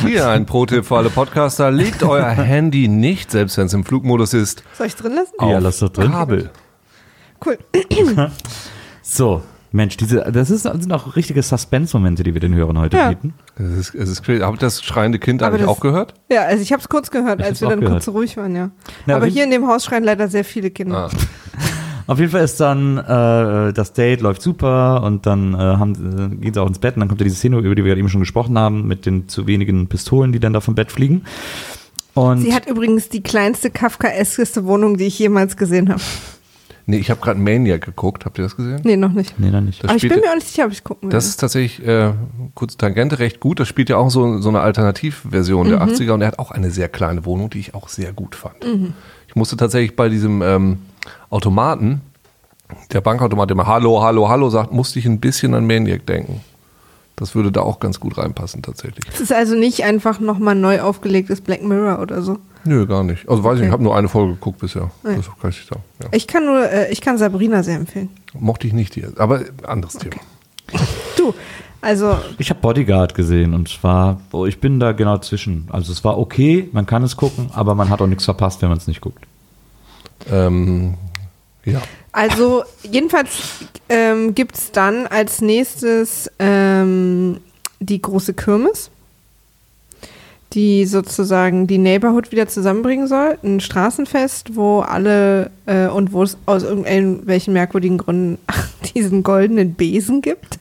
Speaker 3: Hier ein Pro-Tipp für alle Podcaster. Legt euer Handy nicht, selbst wenn es im Flugmodus ist,
Speaker 2: Soll ich drin lassen?
Speaker 1: Ja,
Speaker 3: auf
Speaker 1: lass doch drin.
Speaker 3: Kabel.
Speaker 2: Cool. <laughs>
Speaker 1: So, Mensch, diese, das ist, das sind auch richtige Suspense-Momente, die wir den Hörern heute
Speaker 2: Ja.
Speaker 1: bieten.
Speaker 3: Es ist, es ist crazy. Habt ihr das schreiende Kind
Speaker 2: Aber
Speaker 3: eigentlich
Speaker 2: das-
Speaker 3: auch gehört?
Speaker 2: Ja, also ich habe es kurz gehört,
Speaker 1: Ich
Speaker 2: als wir dann
Speaker 1: gehört.
Speaker 2: kurz so ruhig waren, ja.
Speaker 1: Na,
Speaker 2: Aber hier in dem Haus schreien leider sehr viele Kinder.
Speaker 3: Ah. <laughs>
Speaker 1: Auf jeden Fall ist dann äh, das Date läuft super und dann äh, haben, äh, gehen sie auch ins Bett und dann kommt ja diese Szene, über die wir gerade eben schon gesprochen haben, mit den zu wenigen Pistolen, die dann da vom Bett fliegen. Und
Speaker 2: Sie hat übrigens die kleinste Kafkaeskeste Wohnung, die ich jemals gesehen habe.
Speaker 3: Nee, ich habe gerade Maniac geguckt. Habt ihr das gesehen?
Speaker 2: Nee, noch nicht.
Speaker 1: nee, dann nicht.
Speaker 3: Das
Speaker 2: Aber ich bin mir auch nicht sicher, ob ich gucken will.
Speaker 3: Das ist tatsächlich, äh, kurze Tangente, recht gut. Das spielt ja auch so, so eine Alternativversion
Speaker 2: Mhm.
Speaker 3: der 80er und er hat auch eine sehr kleine Wohnung, die ich auch sehr gut fand. Ich musste tatsächlich bei diesem ähm, Automaten, der Bankautomat, der immer Hallo, Hallo, Hallo sagt, musste ich ein bisschen an Maniac denken. Das würde da auch ganz gut reinpassen tatsächlich.
Speaker 2: es ist also nicht einfach nochmal neu aufgelegtes Black Mirror oder so.
Speaker 3: Nö, gar nicht. Also weiß ich
Speaker 2: Okay.
Speaker 3: nicht, ich habe nur eine Folge geguckt bisher.
Speaker 2: Ja.
Speaker 3: Das kann ich sagen. Ja.
Speaker 2: Ich kann nur, äh, ich kann Sabrina sehr empfehlen.
Speaker 3: Mochte ich nicht die, aber anderes Thema.
Speaker 2: Du, also
Speaker 1: Ich habe Bodyguard gesehen und zwar, oh, ich bin da genau zwischen. Also es war okay, man kann es gucken, aber man hat auch nichts verpasst, wenn man es nicht guckt.
Speaker 3: Ähm, ja.
Speaker 2: Also jedenfalls ähm, gibt es dann als nächstes ähm, die große Kirmes, die sozusagen die Neighborhood wieder zusammenbringen soll. Ein Straßenfest, wo alle äh, und wo es aus irgendwelchen merkwürdigen Gründen <laughs> diesen goldenen Besen gibt,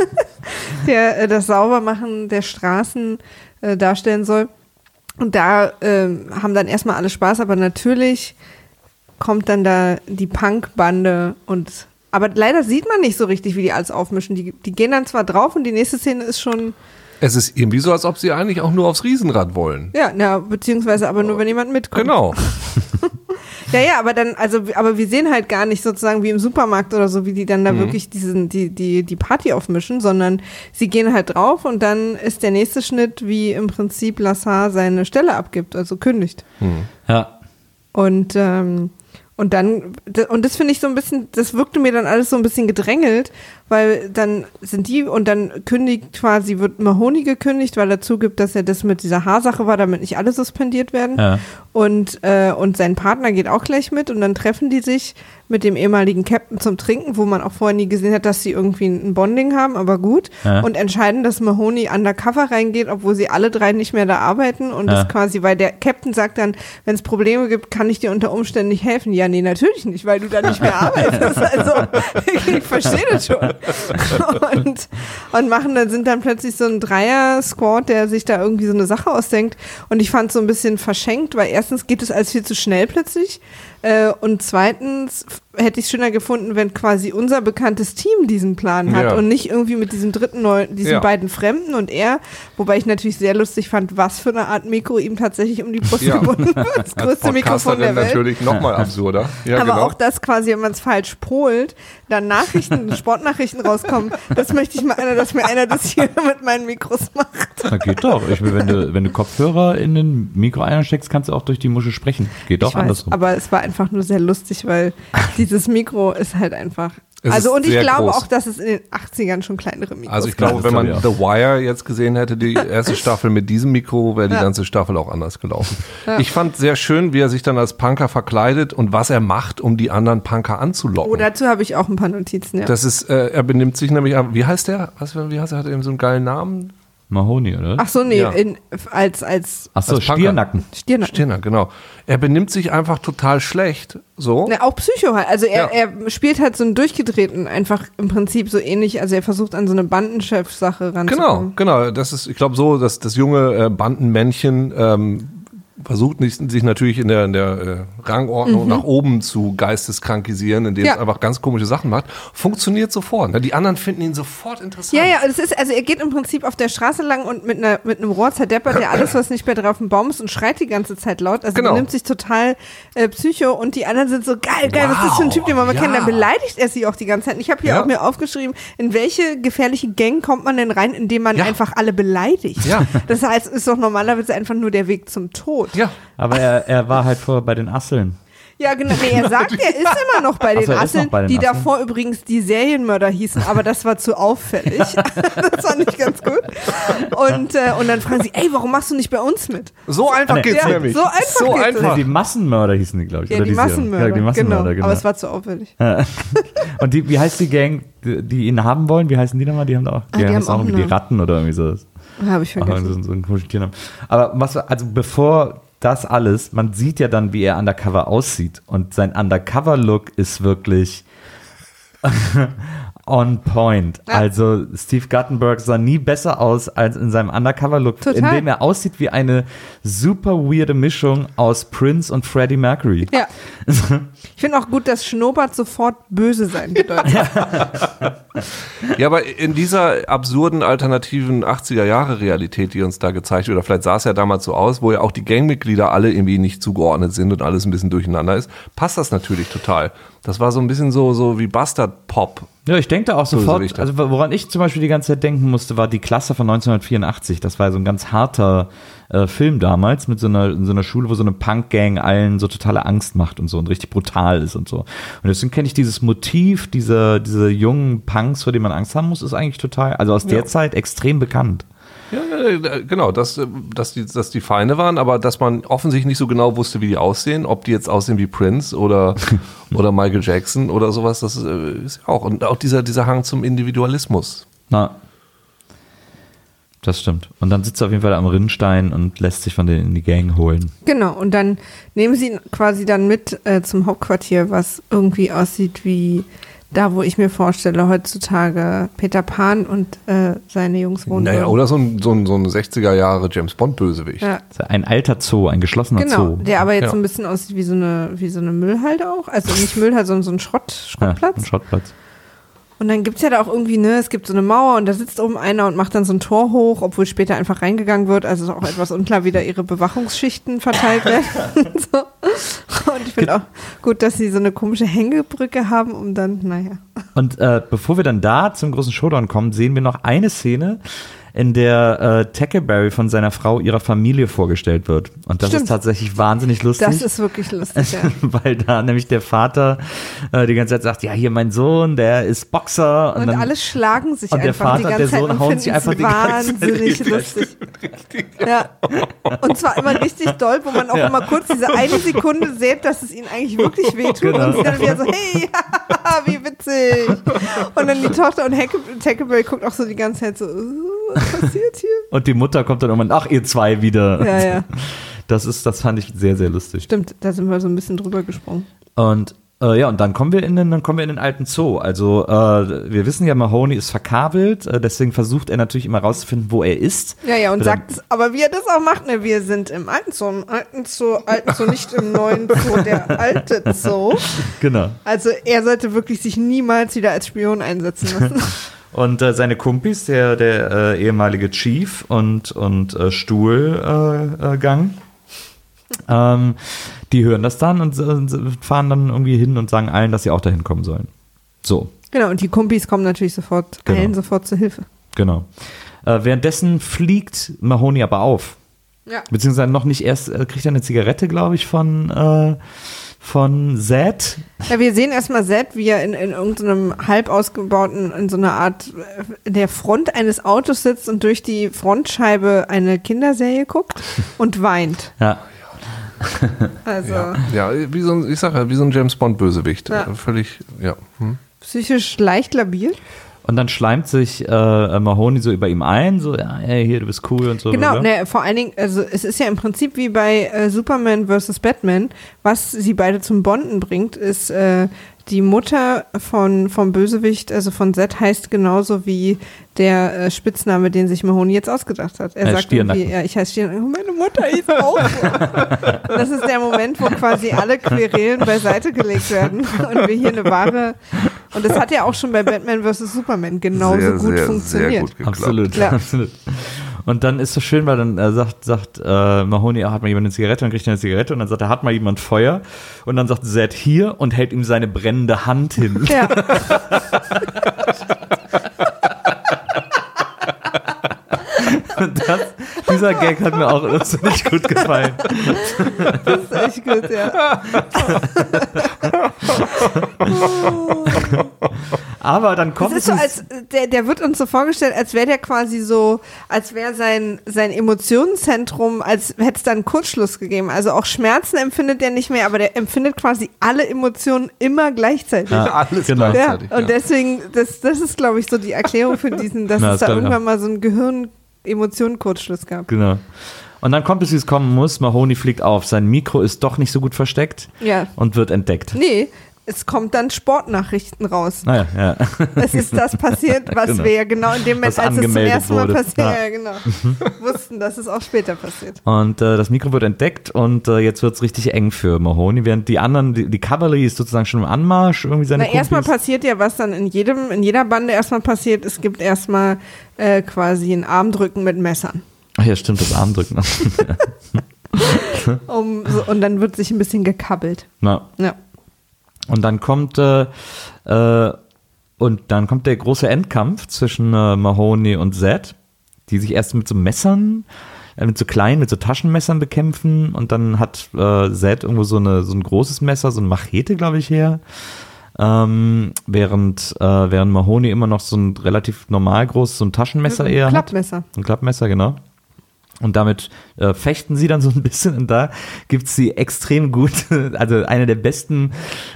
Speaker 2: <laughs> der äh, das Saubermachen der Straßen äh, darstellen soll. Und da ähm, haben dann erstmal alle Spaß, aber natürlich kommt dann da die Punkbande und aber leider sieht man nicht so richtig, wie die alles aufmischen. Die, die gehen dann zwar drauf und die nächste Szene ist schon,
Speaker 3: Es ist irgendwie so, als ob sie eigentlich auch nur aufs Riesenrad wollen.
Speaker 2: ja, na, beziehungsweise aber nur, wenn jemand mitkommt.
Speaker 3: Genau. <laughs>
Speaker 2: Ja, ja, aber dann, also, aber wir sehen halt gar nicht sozusagen wie im Supermarkt oder so, wie die dann da
Speaker 3: Mhm.
Speaker 2: wirklich diesen, die, die, die Party aufmischen, sondern sie gehen halt drauf und dann ist der nächste Schnitt, wie im Prinzip Lassar seine Stelle abgibt, also kündigt.
Speaker 1: Ja.
Speaker 2: Und, ähm, und dann, und das finde ich so ein bisschen, das wirkte mir dann alles so ein bisschen gedrängelt, weil dann sind die und dann kündigt quasi, wird Mahoney gekündigt, weil er zugibt, dass er das mit dieser Haarsache war, damit nicht alle suspendiert werden.
Speaker 1: Ja.
Speaker 2: Und, äh, und sein Partner geht auch gleich mit und dann treffen die sich mit dem ehemaligen Captain zum Trinken, wo man auch vorher nie gesehen hat, dass sie irgendwie ein Bonding haben, aber gut.
Speaker 1: Ja.
Speaker 2: Und entscheiden, dass Mahoney undercover reingeht, obwohl sie alle drei nicht mehr da arbeiten und
Speaker 1: Ja.
Speaker 2: das quasi, weil der Captain sagt dann, wenn es Probleme gibt, kann ich dir unter Umständen nicht helfen. Ja, nee, natürlich nicht, weil du da nicht mehr arbeitest. <laughs> Also, <laughs> ich verstehe das schon. Und, und machen dann, sind dann plötzlich so ein Dreier-Squad, der sich da irgendwie so eine Sache ausdenkt. Und ich fand es so ein bisschen verschenkt, weil erstens geht es alles viel zu schnell plötzlich. Äh, und zweitens hätte ich es schöner gefunden, wenn quasi unser bekanntes Team diesen Plan hat
Speaker 3: Ja.
Speaker 2: und nicht irgendwie mit diesem dritten neuen, diesen
Speaker 3: Ja.
Speaker 2: beiden Fremden und er, wobei ich natürlich sehr lustig fand, was für eine Art Mikro ihm tatsächlich um die Brust
Speaker 3: Ja.
Speaker 2: gebunden <laughs> wird. Das größte Mikrofon der Welt.
Speaker 3: natürlich nochmal absurder. Ja,
Speaker 2: Aber
Speaker 3: genau.
Speaker 2: auch das quasi, wenn man es falsch polt, dann Nachrichten, <laughs> Sportnachrichten rauskommen, das möchte ich mal einer, dass mir einer das hier <laughs> mit meinen Mikros macht.
Speaker 1: Na, geht doch. Ich will, wenn du, wenn du Kopfhörer in den Mikro einsteckst, kannst du auch durch die Musche sprechen. Geht doch
Speaker 2: ich weiß,
Speaker 1: andersrum.
Speaker 2: aber es war einfach nur sehr lustig, weil dieses Mikro ist halt einfach.
Speaker 3: Es
Speaker 2: also und ich glaube
Speaker 3: groß.
Speaker 2: auch, dass es in den 80ern schon kleinere Mikros
Speaker 3: Also ich
Speaker 2: gab.
Speaker 3: glaube, wenn man
Speaker 1: ich
Speaker 3: The Wire jetzt gesehen hätte, die <laughs> erste Staffel mit diesem Mikro, wäre die
Speaker 2: Ja.
Speaker 3: ganze Staffel auch anders gelaufen. Ich fand sehr schön, wie er sich dann als Punker verkleidet und was er macht, um die anderen Punker anzulocken.
Speaker 2: Oh, dazu habe ich auch ein paar Notizen, ja.
Speaker 3: das ist, äh, er benimmt sich nämlich, wie heißt der? Was, wie heißt er? Hat er eben so einen geilen Namen?
Speaker 1: Mahoney, oder?
Speaker 2: Ach so, nee,
Speaker 3: Ja.
Speaker 2: in, als, als
Speaker 1: Ach so,
Speaker 3: als.
Speaker 1: Stiernacken.
Speaker 2: Stirnacken.
Speaker 3: Stirner, genau. Er benimmt sich einfach total schlecht. So.
Speaker 2: Na, auch Psycho halt. Also er,
Speaker 3: Ja.
Speaker 2: er spielt halt so einen durchgedrehten, einfach im Prinzip so ähnlich. Also er versucht an so eine Bandenchef-Sache
Speaker 3: Genau,
Speaker 2: ranzukommen.
Speaker 3: genau. Das ist, ich glaube, so, dass das junge äh, Bandenmännchen ähm, versucht nicht, sich natürlich in der, in der äh, Rangordnung nach oben zu geisteskrankisieren, indem
Speaker 2: Mhm. Ja.
Speaker 3: es einfach ganz komische Sachen macht. Funktioniert sofort. Ne? Die anderen finden ihn sofort interessant.
Speaker 2: Ja, ja, es ist, also er geht im Prinzip auf der Straße lang und mit, einer, mit einem Rohr zerdeppert er alles, was nicht mehr drauf auf dem Baum ist und schreit die ganze Zeit laut. Also
Speaker 3: Genau.
Speaker 2: nimmt sich total äh, Psycho und die anderen sind so, geil, geil, was ist das für ein Typ, den wir
Speaker 3: Wow,
Speaker 2: kennen? Dann
Speaker 3: ja.
Speaker 2: beleidigt er sie auch die ganze Zeit. Und ich habe hier
Speaker 3: Ja.
Speaker 2: auch mir aufgeschrieben, in welche gefährliche Gang kommt man denn rein, indem man
Speaker 3: Ja.
Speaker 2: einfach alle beleidigt?
Speaker 3: Ja.
Speaker 2: Das heißt, ist doch normalerweise einfach nur der Weg zum Tod.
Speaker 3: Ja.
Speaker 1: Aber er, er war halt vorher bei den Asseln.
Speaker 2: Ja, genau. Nee, er sagt, er ist <laughs> immer noch bei den
Speaker 1: Ach
Speaker 2: Asseln,
Speaker 1: bei den
Speaker 2: die
Speaker 1: Asseln.
Speaker 2: davor übrigens die Serienmörder hießen, aber das war zu auffällig. <laughs> <laughs> das fand ich ganz gut. Und, äh, und dann fragen sie, ey, warum machst du nicht bei uns mit?
Speaker 3: So einfach
Speaker 1: Nee.
Speaker 3: geht's
Speaker 2: Ja,
Speaker 3: nämlich.
Speaker 2: so einfach
Speaker 3: So
Speaker 2: geht's.
Speaker 3: einfach.
Speaker 1: Die Massenmörder hießen die, glaube ich.
Speaker 2: Ja,
Speaker 1: oder
Speaker 2: die
Speaker 1: Serie.
Speaker 2: Massenmörder.
Speaker 1: Ja, die Massenmörder,
Speaker 2: genau.
Speaker 1: genau.
Speaker 2: Aber es war zu auffällig.
Speaker 1: Und die, wie heißt die Gang, die, die ihn haben wollen? Wie heißen die nochmal? Die haben da auch,
Speaker 2: Ah, die haben auch
Speaker 1: auch irgendwie die Ratten oder irgendwie so. <laughs>
Speaker 2: Habe ich vergessen.
Speaker 1: so, so einen komischen Tiernamen. Aber was, also bevor das alles, man sieht ja dann, wie er undercover aussieht. Und sein Undercover-Look ist wirklich on point.
Speaker 2: Ja.
Speaker 1: Also Steve Guttenberg sah nie besser aus als in seinem Undercover-Look, in dem er aussieht wie eine super weirde Mischung aus Prince und Freddie Mercury.
Speaker 2: Ja. Ich finde auch gut, dass Schnurrbart sofort böse sein bedeutet.
Speaker 3: Ja, aber in dieser absurden alternativen 80er-Jahre-Realität, die uns da gezeigt wird, oder vielleicht sah es ja damals so aus, wo ja auch die Gangmitglieder alle irgendwie nicht zugeordnet sind und alles ein bisschen durcheinander ist, passt das natürlich total. Das war so ein bisschen so, so wie Bastard-Pop.
Speaker 1: Ja, ich denke da auch
Speaker 3: So
Speaker 1: sofort,
Speaker 3: Richter.
Speaker 1: also woran ich zum Beispiel die ganze Zeit denken musste, war die Klasse von 1984. Das war so ein ganz harter äh, Film damals mit so einer, in so einer Schule, wo so eine Punk-Gang allen so totale Angst macht und so und richtig brutal ist und so. Und deswegen kenne ich dieses Motiv, diese, diese jungen Punks, vor denen man Angst haben muss, ist eigentlich total, also aus der
Speaker 3: Ja.
Speaker 1: Zeit extrem bekannt.
Speaker 3: Ja, genau, dass, äh, dass, die, dass die Feinde waren, aber dass man offensichtlich nicht so genau wusste, wie die aussehen, ob die jetzt aussehen wie Prince oder, <laughs> oder Michael Jackson oder sowas, das äh, ist ja auch. Und auch dieser, dieser Hang zum Individualismus.
Speaker 1: Na. Das stimmt. Und dann sitzt er auf jeden Fall am Rinnstein und lässt sich von denen in die Gang holen.
Speaker 2: Genau, und dann nehmen sie ihn quasi dann mit äh, zum Hauptquartier, was irgendwie aussieht wie da, wo ich mir vorstelle, heutzutage Peter Pan und äh, seine Jungs wohnen.
Speaker 3: Naja, oder so ein, so ein, so ein 60er Jahre James Bond-Bösewicht.
Speaker 2: Ja,
Speaker 1: Ein alter Zoo, ein geschlossener
Speaker 2: genau,
Speaker 1: Zoo.
Speaker 2: der aber jetzt
Speaker 3: Ja.
Speaker 2: so ein bisschen aussieht wie so eine, wie so eine Müllhalde auch. Also nicht Müllhalde, sondern so ein Schrott,
Speaker 1: Ja,
Speaker 2: Schrottplatz.
Speaker 1: ein Schrottplatz.
Speaker 2: Und dann gibt's ja da auch irgendwie, ne, es gibt so eine Mauer und da sitzt oben einer und macht dann so ein Tor hoch, obwohl später einfach reingegangen wird. Also ist auch etwas unklar, wie da ihre Bewachungsschichten verteilt werden. und, <laughs> <laughs> so. und ich finde auch gut, dass sie so eine komische Hängebrücke haben, um dann, naja.
Speaker 1: Und äh, bevor wir dann da zum großen Showdown kommen, sehen wir noch eine Szene, in der äh, Tackleberry von seiner Frau ihrer Familie vorgestellt wird. Und das
Speaker 2: Stimmt.
Speaker 1: ist tatsächlich wahnsinnig lustig.
Speaker 2: Das ist wirklich lustig, ja. <laughs>
Speaker 1: weil da nämlich der Vater äh, die ganze Zeit sagt, ja, hier mein Sohn, der ist Boxer.
Speaker 2: Und,
Speaker 1: dann,
Speaker 2: alle schlagen sich
Speaker 1: und der
Speaker 2: einfach die
Speaker 1: Vater und
Speaker 2: ganze
Speaker 1: der
Speaker 2: Zeit
Speaker 1: Sohn
Speaker 2: und
Speaker 1: hauen sich einfach die Zeit
Speaker 2: wahnsinnig
Speaker 1: in die
Speaker 2: lustig. <laughs> Ja. Und zwar immer richtig doll, wo man auch immer kurz diese eine Sekunde sieht, dass es ihnen eigentlich wirklich <laughs> wehtut.
Speaker 1: Genau.
Speaker 2: Und sie dann wieder so, hey, wie witzig. Und dann die Tochter und Tackleberry guckt auch so die ganze Zeit so, uh, passiert hier?
Speaker 1: Und die Mutter kommt dann irgendwann, ach, ihr zwei wieder.
Speaker 2: Ja, ja.
Speaker 1: Das ist, das fand ich sehr, sehr lustig.
Speaker 2: Stimmt, da sind wir so ein bisschen drüber gesprungen.
Speaker 1: Und äh, ja, und dann kommen wir in den, dann kommen wir in den alten Zoo. Also äh, wir wissen ja, Mahoney ist verkabelt, äh, deswegen versucht er natürlich immer rauszufinden, wo er ist.
Speaker 2: Ja, ja, und
Speaker 1: Dann-
Speaker 2: sagt, aber wie er das auch macht, ne, wir sind im alten Zoo, im alten Zoo, alten Zoo, nicht im neuen Zoo, der alte Zoo. <laughs>
Speaker 1: Genau.
Speaker 2: Also er sollte wirklich sich niemals wieder als Spion einsetzen lassen. <laughs>
Speaker 1: Und äh, seine Kumpis, der, der äh, ehemalige Chief und, und äh, Stuhlgang, äh, Gang, ähm, die hören das dann und äh, fahren dann irgendwie hin und sagen allen, dass sie auch dahin kommen sollen. So,
Speaker 2: genau, und die Kumpis kommen natürlich sofort,
Speaker 1: Genau.
Speaker 2: eilen sofort zur Hilfe.
Speaker 1: genau. Äh, währenddessen fliegt Mahoney aber auf.
Speaker 2: Ja.
Speaker 1: Beziehungsweise noch nicht erst, äh, kriegt er eine Zigarette, glaube ich, von, äh, von Zed.
Speaker 2: Ja, wir sehen erstmal Zed, wie er in, in irgendeinem halb ausgebauten, in so einer Art äh, der Front eines Autos sitzt und durch die Frontscheibe eine Kinderserie guckt und weint.
Speaker 1: Ja,
Speaker 2: Also
Speaker 3: Ja, wie so ein, ich sag ja, wie so ein James Bond-Bösewicht.
Speaker 2: Ja.
Speaker 3: Völlig, ja. Hm.
Speaker 2: psychisch leicht labil.
Speaker 1: Und dann schleimt sich äh, Mahoney so über ihm ein, so, ja, ey, hier, du bist cool und so.
Speaker 2: Genau, ne, vor allen Dingen, also es ist ja im Prinzip wie bei äh, Superman vs. Batman, was sie beide zum Bonden bringt, ist äh, die Mutter von vom Bösewicht, also von Zed, heißt genauso wie der äh, Spitzname, den sich Mahoney jetzt ausgedacht hat. Er
Speaker 1: Äh,
Speaker 2: sagt irgendwie, ja, ich heiße Stirnacken, und meine Mutter hieß auch so. Das ist der Moment, wo quasi alle Querelen beiseite gelegt werden <laughs> und wir hier eine wahre, und das hat ja auch schon bei Batman vs. Superman genauso
Speaker 3: sehr,
Speaker 2: gut
Speaker 3: sehr,
Speaker 2: funktioniert.
Speaker 3: Sehr gut geklappt.
Speaker 1: Absolut,
Speaker 2: Ja.
Speaker 1: absolut. Und dann ist so schön, weil dann äh, sagt, sagt äh, Mahoney, ah, hat mal jemand eine Zigarette, dann kriegt er eine Zigarette und dann sagt er, hat mal jemand Feuer und dann sagt Zed hier und hält ihm seine brennende Hand hin. <laughs>
Speaker 2: Ja. <laughs>
Speaker 1: Das, dieser Gag hat mir auch irrsinnig gut gefallen.
Speaker 2: Das ist echt gut, ja. <laughs>
Speaker 1: Aber dann kommt
Speaker 2: ist so,
Speaker 1: es.
Speaker 2: als der, der wird uns so vorgestellt, als wäre der quasi so, als wäre sein, sein Emotionenzentrum, als hätte es da einen Kurzschluss gegeben. Also auch Schmerzen empfindet er nicht mehr, aber der empfindet quasi alle Emotionen immer gleichzeitig.
Speaker 1: Ja,
Speaker 3: Alles
Speaker 1: genau.
Speaker 2: Ja,
Speaker 3: gleichzeitig.
Speaker 2: und deswegen, das, das ist, glaube ich, so die Erklärung für <laughs> diesen, dass
Speaker 1: Na,
Speaker 2: es
Speaker 1: das
Speaker 2: da irgendwann mal so einen Gehirn-Emotionen-Kurzschluss gab.
Speaker 1: Genau. Und dann kommt es, wie es kommen muss. Mahoney fliegt auf. Sein Mikro ist doch nicht so gut versteckt
Speaker 2: Ja.
Speaker 1: und wird entdeckt.
Speaker 2: Nee, es kommt dann Sportnachrichten raus.
Speaker 1: Naja, ja.
Speaker 2: Es ist das passiert, <laughs> was
Speaker 1: Genau.
Speaker 2: wir ja genau in dem Moment, als es zum ersten Mal passiert,
Speaker 1: Ja.
Speaker 2: ja. genau, wussten, dass es auch später passiert.
Speaker 1: Und äh, das Mikro wird entdeckt und äh, jetzt wird es richtig eng für Mahoney, während die anderen, die, die Cavalry ist sozusagen schon im Anmarsch, irgendwie seine
Speaker 2: Na, erstmal passiert ja, was dann in jedem, in jeder Bande erstmal passiert. Es gibt erstmal äh, quasi ein Armdrücken mit Messern.
Speaker 1: Ach ja, stimmt, das Armdrücken. <laughs>
Speaker 2: Um, so, und dann wird sich ein bisschen gekabbelt.
Speaker 1: Na,
Speaker 2: Ja.
Speaker 1: Und dann kommt äh, äh, und dann kommt der große Endkampf zwischen äh, Mahoney und Zed, die sich erst mit so Messern, äh, mit so kleinen, mit so Taschenmessern bekämpfen und dann hat äh, Zed irgendwo so, eine, so ein großes Messer, so eine Machete, glaube ich, her. Ähm, während, äh, während Mahoney immer noch so ein relativ normal großes, so ein Taschenmesser
Speaker 2: Ein
Speaker 1: eher hat.
Speaker 2: Klappmesser.
Speaker 1: Ein Klappmesser, genau. Und damit äh, fechten sie dann so ein bisschen und da gibt's die extrem gute, <laughs> also eine der besten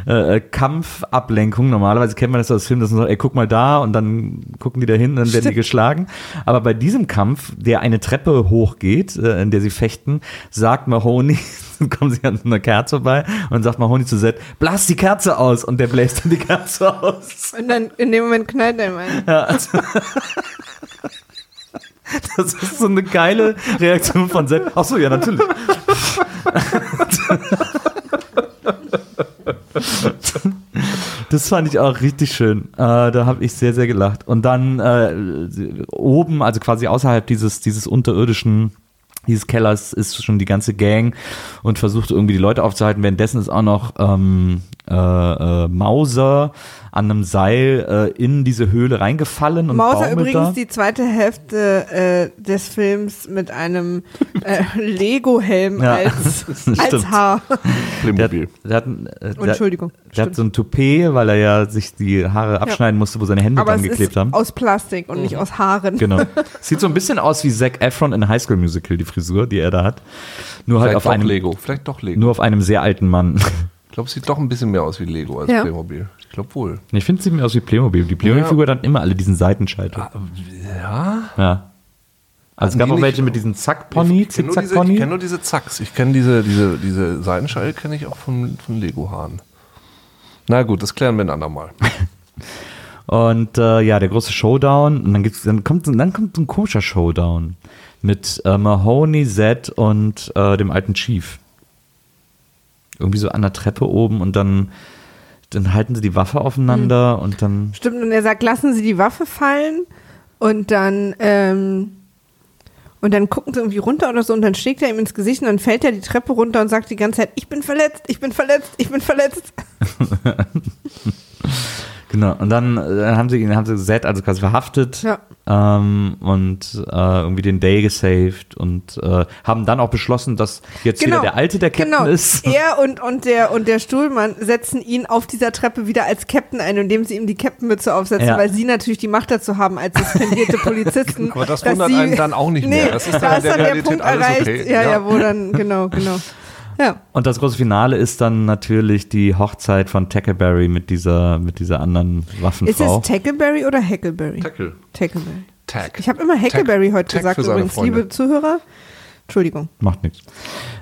Speaker 1: äh, Kampfablenkungen. Normalerweise kennt man das aus Filmen, dass man sagt, ey, guck mal da und dann gucken die da hin und dann werden die
Speaker 2: Stimmt.
Speaker 1: geschlagen. Aber bei diesem Kampf, der eine Treppe hochgeht, äh, in der sie fechten, sagt Mahoney, <laughs> dann kommen sie an einer Kerze vorbei und sagt Mahoney zu Zed, blas die Kerze aus und der bläst dann die Kerze aus.
Speaker 2: Und dann in dem Moment knallt er ein.
Speaker 1: Ja, <laughs> <laughs> das ist so eine geile Reaktion von Zed. Ach so, ja, natürlich. Das fand ich auch richtig schön. Äh, da habe ich sehr, sehr gelacht. Und dann äh, oben, also quasi außerhalb dieses, dieses unterirdischen dieses Kellers ist schon die ganze Gang und versucht irgendwie die Leute aufzuhalten. Währenddessen ist auch noch ähm, äh, äh, Mauser an einem Seil äh, in diese Höhle reingefallen und
Speaker 2: Mauser übrigens
Speaker 1: da.
Speaker 2: die zweite Hälfte äh, des Films mit einem äh, <laughs> Lego-Helm
Speaker 1: Ja,
Speaker 2: als, <laughs>
Speaker 1: stimmt.
Speaker 2: als Haar.
Speaker 1: Der, der, hat, ein- äh, der,
Speaker 2: Entschuldigung.
Speaker 1: der hat so ein Toupet, weil er ja sich die Haare abschneiden musste, wo seine Hände
Speaker 2: Aber
Speaker 1: dran geklebt haben.
Speaker 2: aus Plastik und nicht aus Haaren.
Speaker 1: Genau. <laughs> Sieht so ein bisschen aus wie Zac Efron in High School Musical, die Frisur, die er da hat. Nur halt
Speaker 3: Vielleicht
Speaker 1: auf
Speaker 3: doch
Speaker 1: einem,
Speaker 3: Lego. Vielleicht doch Lego.
Speaker 1: nur auf einem sehr alten Mann.
Speaker 3: Ich glaube, es sieht doch ein bisschen mehr aus wie Lego als
Speaker 2: Ja.
Speaker 3: Playmobil. Ich glaube wohl.
Speaker 1: Ich finde, sieht mir aus wie Playmobil. Die Playmobil-Figur hat immer alle diesen Seitenschalter.
Speaker 3: Ja?
Speaker 1: Ja. Also es
Speaker 3: Hatten
Speaker 1: gab
Speaker 3: die
Speaker 1: auch
Speaker 3: nicht-
Speaker 1: welche mit diesen Zack-Pony,
Speaker 3: Ich kenne nur, diese- ich
Speaker 1: Zickzack-Pony.
Speaker 3: kenn nur diese Zacks. Ich kenne diese, diese, diese Seitenschale kenne ich auch von, von Lego-Haaren. Na gut, das klären wir ein andermal. <laughs>
Speaker 1: Und äh, ja, der große Showdown. Und dann, gibt's, dann, kommt, so- dann kommt so ein komischer Showdown mit äh, Mahoney, Zed und äh, dem alten Chief. Irgendwie so an der Treppe oben und dann, dann halten sie die Waffe aufeinander
Speaker 2: Hm.
Speaker 1: und dann.
Speaker 2: Stimmt, und er sagt, lassen Sie die Waffe fallen und dann, ähm, und dann gucken sie irgendwie runter oder so und dann schlägt er ihm ins Gesicht und dann fällt er die Treppe runter und sagt die ganze Zeit, ich bin verletzt, ich bin verletzt, ich bin verletzt. <laughs> <laughs>
Speaker 1: Genau. Und dann, dann haben sie ihn, haben sie Zed also quasi verhaftet
Speaker 2: Ja.
Speaker 1: ähm, und äh, irgendwie den Day gesaved und äh, haben dann auch beschlossen, dass jetzt wieder der Alte der Captain
Speaker 2: genau.
Speaker 1: ist. <laughs>
Speaker 2: Er und, und, der, und der Stuhlmann setzen ihn auf dieser Treppe wieder als Captain ein, indem sie ihm die Captain-Mütze aufsetzen,
Speaker 1: Ja.
Speaker 2: weil sie natürlich die Macht dazu haben als suspendierte <laughs> Polizisten.
Speaker 3: Aber das wundert
Speaker 2: sie-
Speaker 3: einen dann auch nicht mehr.
Speaker 2: Nee,
Speaker 3: Das ist dann
Speaker 2: da ist
Speaker 3: der
Speaker 2: dann der Punkt erreicht.
Speaker 3: okay.
Speaker 2: Ja, ja,
Speaker 3: Ja.
Speaker 2: wo dann, genau, genau. Ja.
Speaker 1: Und das große Finale ist dann natürlich die Hochzeit von Tackleberry mit dieser, mit dieser anderen
Speaker 2: Ist es
Speaker 1: Waffenfrau.
Speaker 2: Tackleberry oder Hackleberry?
Speaker 3: Tackle.
Speaker 2: Tackleberry.
Speaker 3: Tag.
Speaker 2: Ich habe immer Hackleberry
Speaker 3: Tag-
Speaker 2: heute
Speaker 3: Tag
Speaker 2: gesagt, übrigens,
Speaker 3: Freunde.
Speaker 2: liebe Zuhörer. Entschuldigung.
Speaker 1: Macht nichts.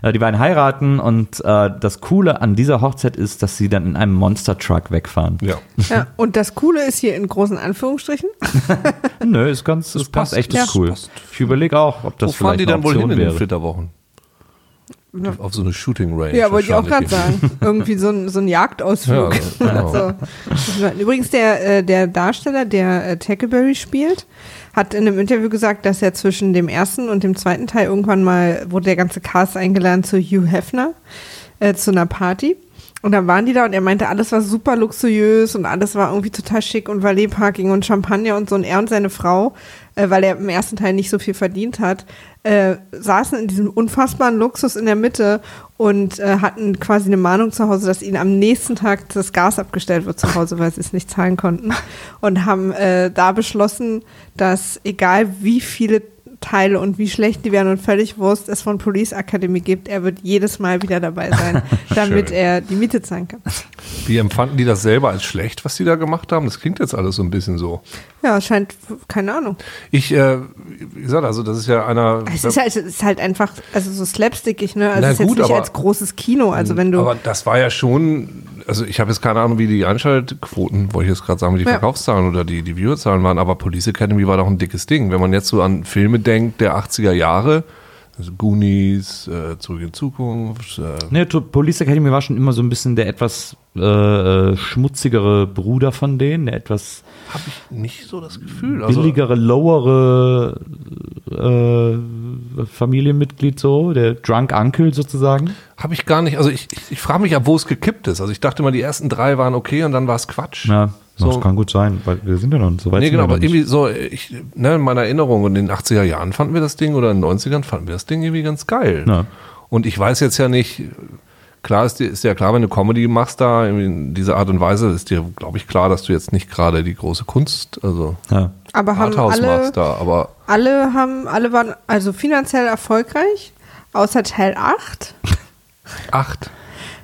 Speaker 1: Äh, die beiden heiraten und äh, das Coole an dieser Hochzeit ist, dass sie dann in einem Monster Truck wegfahren.
Speaker 3: Ja.
Speaker 2: Ja, und das Coole ist hier in großen Anführungsstrichen. <laughs>
Speaker 1: Nö, ist ganz, ist ganz
Speaker 3: passt.
Speaker 1: echt
Speaker 2: Ja.
Speaker 1: ist cool.
Speaker 3: Passt.
Speaker 1: Ich überlege auch, ob das
Speaker 3: Wo fahren
Speaker 1: vielleicht
Speaker 3: die
Speaker 1: eine
Speaker 3: dann wohl hin in den
Speaker 1: wäre.
Speaker 3: Flitterwochen? Auf so eine Shooting Range.
Speaker 2: Ja, wollte ich auch gerade sagen. Irgendwie so ein, so ein Jagdausflug.
Speaker 3: Ja, genau. <laughs>
Speaker 2: also, übrigens, der, äh, der Darsteller, der äh, Tackleberry spielt, hat in einem Interview gesagt, dass er zwischen dem ersten und dem zweiten Teil irgendwann mal, wurde der ganze Cast eingeladen zu Hugh Hefner, äh, zu einer Party. Und dann waren die da und er meinte, alles war super luxuriös und alles war irgendwie total schick und Valet-Parking und Champagner und so. Und er und seine Frau, äh, weil er im ersten Teil nicht so viel verdient hat, äh, saßen in diesem unfassbaren Luxus in der Mitte und äh, hatten quasi eine Mahnung zu Hause, dass ihnen am nächsten Tag das Gas abgestellt wird zu Hause, weil sie es nicht zahlen konnten. Und haben äh, da beschlossen, dass egal wie viele Teile und wie schlecht die wären und völlig Wurst es von Police Academy gibt, er wird jedes Mal wieder dabei sein, <laughs> damit er die Miete zahlen kann.
Speaker 3: Wie empfanden die das selber als schlecht, was die da gemacht haben? Das klingt jetzt alles so ein bisschen so.
Speaker 2: Ja, scheint, keine Ahnung.
Speaker 3: Ich, äh, wie gesagt, also das ist ja einer.
Speaker 2: Es ist, halt, es ist halt einfach, also so slapstickig, ne? Also es ist jetzt
Speaker 3: gut,
Speaker 2: nicht
Speaker 3: aber-
Speaker 2: als großes Kino. Also wenn du.
Speaker 3: Aber das war ja schon, also ich habe jetzt keine Ahnung, wie die Einschaltquoten, wollte ich jetzt gerade sagen, wie die
Speaker 2: Ja.
Speaker 3: Verkaufszahlen oder die, die Viewerzahlen waren, aber Police Academy war doch ein dickes Ding. Wenn man jetzt so an Filme denkt der 80er Jahre, also Goonies, äh, Zurück in Zukunft, äh,
Speaker 1: Ne, Police Academy war schon immer so ein bisschen der etwas äh, äh, schmutzigere Bruder von denen, der etwas
Speaker 3: habe ich nicht so das Gefühl. Also,
Speaker 1: billigere, lowere äh, Familienmitglied so, der Drunk Uncle sozusagen.
Speaker 3: habe ich gar nicht, also ich, ich, ich frage mich ja, wo es gekippt ist. Also ich dachte mal, die ersten drei waren okay und dann war es Quatsch.
Speaker 1: Ja,
Speaker 3: So.
Speaker 1: das kann gut sein, weil wir sind ja noch so weit.
Speaker 3: Nee, genau, aber
Speaker 1: nicht.
Speaker 3: irgendwie so, ich, ne, in meiner Erinnerung, in den 80er Jahren fanden wir das Ding oder in den 90ern fanden wir das Ding irgendwie ganz geil.
Speaker 1: Ja.
Speaker 3: Und ich weiß jetzt ja nicht, klar ist, dir- ist ja klar, wenn du Comedy machst da in dieser Art und Weise, ist dir, glaube ich, klar, dass du jetzt nicht gerade die große Kunst, also
Speaker 1: Ja.
Speaker 2: aber haben
Speaker 3: Arthouse
Speaker 2: alle,
Speaker 3: machst da, aber
Speaker 2: alle haben, alle waren also finanziell erfolgreich, außer Teil 8.
Speaker 3: acht.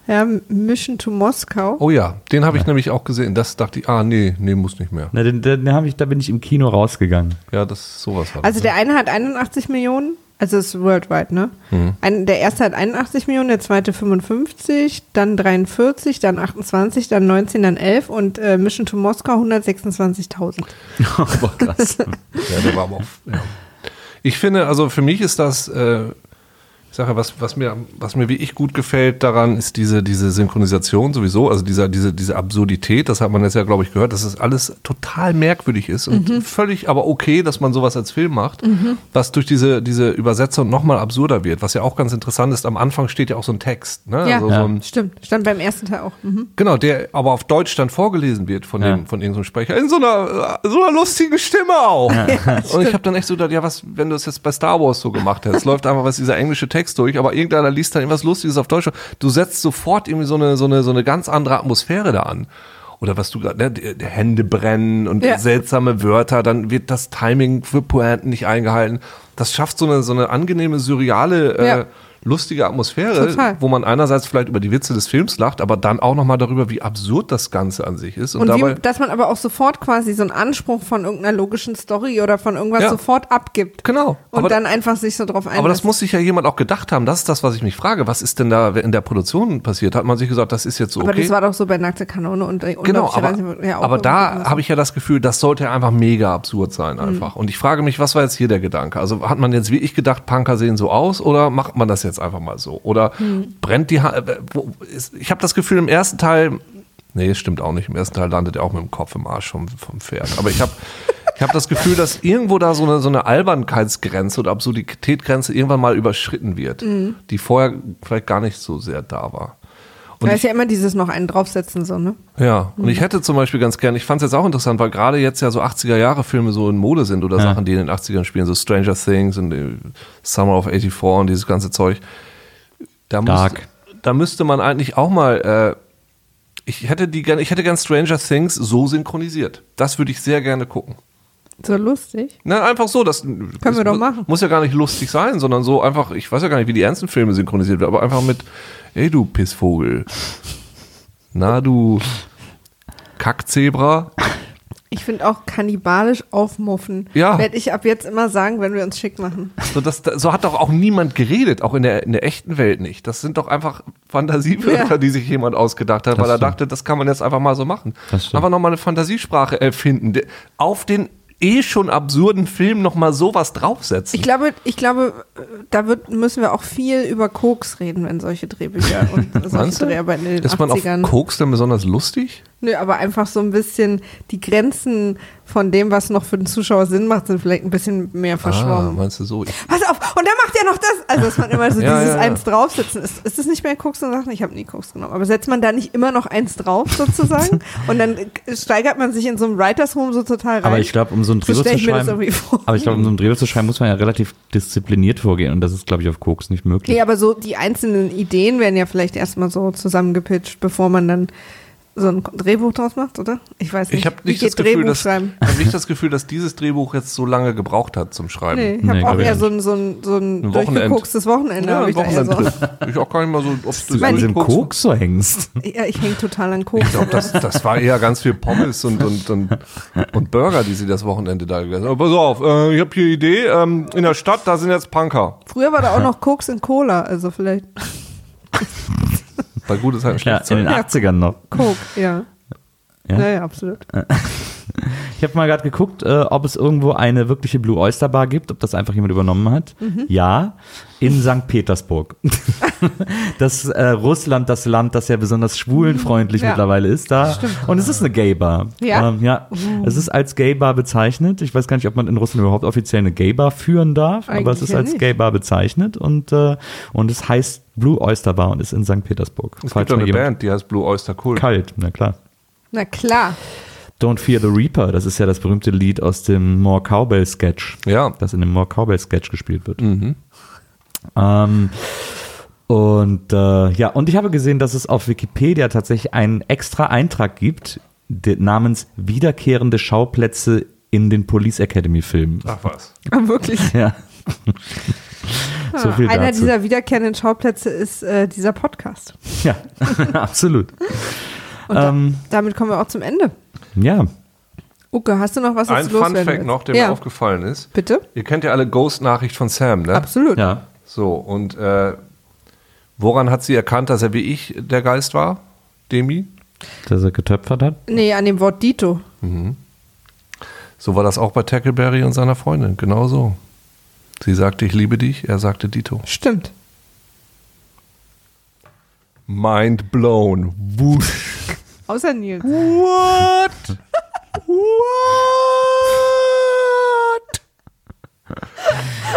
Speaker 2: Ja, Mission to Moskau.
Speaker 3: Oh ja, den habe ich nämlich auch gesehen. Das dachte ich, ah, nee, nee, muss nicht mehr.
Speaker 1: Na, den, den, den hab ich, da bin ich im Kino rausgegangen.
Speaker 3: Ja, das sowas war das,
Speaker 2: Also
Speaker 3: ne?
Speaker 2: der eine hat 81 Millionen, also ist worldwide, ne?
Speaker 3: Mhm.
Speaker 2: Ein, der erste hat 81 Millionen, der zweite 55, dann 43, dann 28, dann 19, dann 11 und äh, Mission to Moskau 126.000.
Speaker 1: Aber krass. <laughs>
Speaker 3: Ja, der war aber auch. Ja. Ich finde, also für mich ist das, äh, sage, was, was mir, was mir wie ich gut gefällt daran, ist diese, diese Synchronisation sowieso, also dieser, diese, diese Absurdität, das hat man jetzt ja, glaube ich, gehört, dass es alles total merkwürdig ist und völlig aber okay, dass man sowas als Film macht, was durch diese, diese Übersetzung nochmal absurder wird, was ja auch ganz interessant ist. Am Anfang steht ja auch so ein Text, ne?
Speaker 2: Ja,
Speaker 3: also so ein,
Speaker 2: stimmt. Stand beim ersten Teil auch. Mhm.
Speaker 3: Genau, der aber auf Deutsch dann vorgelesen wird von,
Speaker 1: Ja.
Speaker 3: dem, von irgendeinem Sprecher. In so einer, so einer lustigen Stimme auch. und ich habe dann echt so gedacht, ja, was, wenn du es jetzt bei Star Wars so gemacht hättest, <laughs> läuft einfach was dieser englische Text durch, aber irgendeiner liest dann irgendwas Lustiges auf Deutsch. Du setzt sofort irgendwie so eine, so eine, so eine ganz andere Atmosphäre da an. Oder was du gerade, ne, Hände brennen und
Speaker 2: Ja.
Speaker 3: seltsame Wörter, dann wird das Timing für Pointen nicht eingehalten. Das schafft so eine, so eine angenehme, surreale, äh,
Speaker 2: Ja.
Speaker 3: Lustige Atmosphäre,
Speaker 2: Total.
Speaker 3: wo man einerseits vielleicht über die Witze des Films lacht, aber dann auch nochmal darüber, wie absurd das Ganze an sich ist. Und,
Speaker 2: Und
Speaker 3: dabei,
Speaker 2: wie, dass man aber auch sofort quasi so einen Anspruch von irgendeiner logischen Story oder von irgendwas
Speaker 3: Ja.
Speaker 2: sofort abgibt.
Speaker 3: genau.
Speaker 2: Und
Speaker 3: aber,
Speaker 2: dann einfach sich so drauf einlässt.
Speaker 3: aber das muss sich ja jemand auch gedacht haben. Das ist das, was ich mich frage. Was ist denn da in der Produktion passiert? Hat man sich gesagt, das ist jetzt so
Speaker 2: Aber
Speaker 3: okay?
Speaker 2: das war doch so bei Nackte Kanone und äh,
Speaker 3: Genau, aber,
Speaker 2: Reise- ja,
Speaker 3: aber da habe ich ja das Gefühl, das sollte einfach mega absurd sein einfach. Und ich frage mich, was war jetzt hier der Gedanke? Also hat man jetzt wie ich gedacht, Punker sehen so aus oder macht man das jetzt einfach mal so? Oder brennt die ha äh, Ich habe das Gefühl, im ersten Teil, nee, es stimmt auch nicht, im ersten Teil landet er auch mit dem Kopf im Arsch vom, vom Pferd. Aber ich habe ich hab das Gefühl, dass irgendwo da so eine, so eine Albernkeitsgrenze oder Absurditätgrenze irgendwann mal überschritten wird, die vorher vielleicht gar nicht so sehr da war. Und
Speaker 2: Da ist ja immer dieses noch einen draufsetzen, so, ne?
Speaker 3: ja, und
Speaker 2: Mhm.
Speaker 3: ich hätte zum Beispiel ganz gern, ich fand es jetzt auch interessant, weil gerade jetzt ja so 80er-Jahre-Filme so in Mode sind oder
Speaker 1: Ja.
Speaker 3: Sachen, die in den 80ern spielen, so Stranger Things und äh, Summer of 84 und dieses ganze Zeug. Da,
Speaker 1: Dark.
Speaker 3: da müsste man eigentlich auch mal, äh, ich hätte die ich hätte gern Stranger Things so synchronisiert. Das würde ich sehr gerne gucken.
Speaker 2: So lustig.
Speaker 3: Na, einfach so, das Können
Speaker 2: wir doch machen.
Speaker 3: Muss ja gar nicht lustig sein, sondern so einfach, ich weiß ja gar nicht, wie die ernsten Filme synchronisiert werden, aber einfach mit, ey du Pissvogel. Na du Kackzebra.
Speaker 2: Ich finde auch kannibalisch aufmuffen.
Speaker 3: Ja.
Speaker 2: Werde ich ab jetzt immer sagen, wenn wir uns schick machen.
Speaker 3: So, das, so hat doch auch niemand geredet, auch in der, in der echten Welt nicht. Das sind doch einfach Fantasiewörter,
Speaker 2: Ja.
Speaker 3: die sich jemand ausgedacht hat,
Speaker 1: Das
Speaker 3: weil er
Speaker 1: stimmt.
Speaker 3: dachte, das kann man jetzt einfach mal so machen.
Speaker 1: Das.
Speaker 3: Einfach nochmal eine Fantasiesprache erfinden. Auf den eh schon absurden Film nochmal sowas draufsetzen.
Speaker 2: Ich glaube, ich glaube, äh, da wird, müssen wir auch viel über Koks reden, wenn solche Drehbücher und <laughs> solche? Dreharbeiten in den
Speaker 3: Ist man auf
Speaker 2: 80ern.
Speaker 3: Koks denn besonders lustig?
Speaker 2: Nö, aber einfach so ein bisschen die Grenzen von dem, was noch für den Zuschauer Sinn macht, sind vielleicht ein bisschen mehr
Speaker 3: Ah,
Speaker 2: verschwommen.
Speaker 3: meinst du so? Ich,
Speaker 2: Pass auf, und dann macht er noch das. Also, dass man immer so <laughs>
Speaker 3: Ja,
Speaker 2: dieses
Speaker 3: ja, ja.
Speaker 2: Eins draufsetzen. Ist, ist das nicht mehr Koks und Sachen? Ich habe nie Koks genommen. Aber setzt man da nicht immer noch eins drauf, sozusagen? <laughs> und dann steigert man sich in so einem Writers Room so total rein.
Speaker 1: Aber ich glaube, um so ein
Speaker 2: so
Speaker 1: Drehbuch
Speaker 2: stell
Speaker 1: zu schreiben, aber ich glaube, um so ein Drehbuch zu schreiben, muss man ja relativ diszipliniert vorgehen und das ist, glaube ich, auf Koks nicht möglich.
Speaker 2: Nee, aber so die einzelnen Ideen werden ja vielleicht erstmal so zusammengepitcht, bevor man dann so ein Drehbuch draus macht, oder? Ich weiß nicht.
Speaker 3: ich habe nicht, das Gefühl,
Speaker 2: Drehbuch
Speaker 3: dass-
Speaker 2: schreiben?
Speaker 3: ich hab nicht das Gefühl, dass dieses Drehbuch jetzt so lange gebraucht hat zum Schreiben.
Speaker 2: Nee, ich
Speaker 1: Nee,
Speaker 2: habe auch
Speaker 1: glaub ich
Speaker 2: eher so ein, so ein, so ein,
Speaker 3: Ein Wochenend.
Speaker 2: durchgekokstes Wochenende.
Speaker 3: Ja,
Speaker 2: ich da eher so.
Speaker 3: Ich auch gar nicht mal so, ob du
Speaker 1: an dem
Speaker 3: Koks-
Speaker 1: so hängst.
Speaker 2: Ja, ich hänge total an Koks.
Speaker 3: Ich glaube, das, das war eher ganz viel Pommes und, und, und, und Burger, die sie das Wochenende da gegessen haben. Aber pass auf, äh, ich habe hier Idee, ähm, in der Stadt, da sind jetzt Punker.
Speaker 2: Früher war da auch noch Koks in Cola, also vielleicht
Speaker 3: Weil gut ist halt ein
Speaker 1: Ja, in den
Speaker 3: Zeichen.
Speaker 1: 80ern noch.
Speaker 2: Coke, ja.
Speaker 1: Ja?
Speaker 2: Naja, absolut. <laughs>
Speaker 1: Ich habe mal gerade geguckt, äh, ob es irgendwo eine wirkliche Blue Oyster Bar gibt, ob das einfach jemand übernommen hat.
Speaker 2: Mhm.
Speaker 1: Ja, in St. Petersburg. <laughs> das äh, Russland, das Land, das ja besonders schwulenfreundlich
Speaker 2: Ja.
Speaker 1: mittlerweile ist, da. Und es ist eine Gay Bar.
Speaker 2: Ja?
Speaker 1: Ähm, ja. Es ist als Gay Bar bezeichnet. Ich weiß gar nicht, ob man in Russland überhaupt offiziell eine Gay Bar führen darf, aber es
Speaker 2: Eigentlich
Speaker 1: ist
Speaker 2: ja
Speaker 1: als
Speaker 2: nicht.
Speaker 1: Gay Bar bezeichnet und äh, und es heißt Blue Oyster Bar und ist in St. Petersburg.
Speaker 3: Es
Speaker 1: Falls
Speaker 3: gibt eine
Speaker 1: jemand-
Speaker 3: Band, die heißt Blue Oyster Cool.
Speaker 1: Kalt, na klar.
Speaker 2: Na klar.
Speaker 1: Don't Fear the Reaper, das ist ja das berühmte Lied aus dem More Cowbell Sketch,
Speaker 3: Ja.
Speaker 1: das in dem More Cowbell Sketch gespielt wird.
Speaker 3: Mhm.
Speaker 1: Ähm, und äh, ja, und ich habe gesehen, dass es auf Wikipedia tatsächlich einen extra Eintrag gibt, namens Wiederkehrende Schauplätze in den Police Academy Filmen.
Speaker 3: Ach was.
Speaker 2: Aber wirklich. <laughs>
Speaker 1: Ja. so viel
Speaker 2: Einer
Speaker 1: dazu.
Speaker 2: dieser wiederkehrenden Schauplätze ist äh, dieser Podcast.
Speaker 1: ja, <laughs> absolut.
Speaker 2: Und da,
Speaker 1: Ähm,
Speaker 2: damit kommen wir auch zum Ende.
Speaker 1: ja,
Speaker 2: Uke, hast du noch was
Speaker 3: Ein
Speaker 2: dazu
Speaker 3: Fun
Speaker 2: loswerden
Speaker 3: Fact noch, der
Speaker 2: ja.
Speaker 3: mir aufgefallen ist.
Speaker 2: Bitte?
Speaker 3: Ihr kennt ja alle Ghost-Nachricht von Sam, ne?
Speaker 2: Absolut.
Speaker 1: ja.
Speaker 3: So, und äh, woran hat sie erkannt, dass er wie ich der Geist war? Demi?
Speaker 1: Dass er getöpfert hat.
Speaker 2: Nee, an dem Wort Dito.
Speaker 3: So war das auch bei Tackleberry und seiner Freundin. Genau so. Sie sagte, ich liebe dich, er sagte Dito.
Speaker 2: Stimmt.
Speaker 3: Mind blown. Wusch.
Speaker 2: Außer Nils.
Speaker 3: What? What?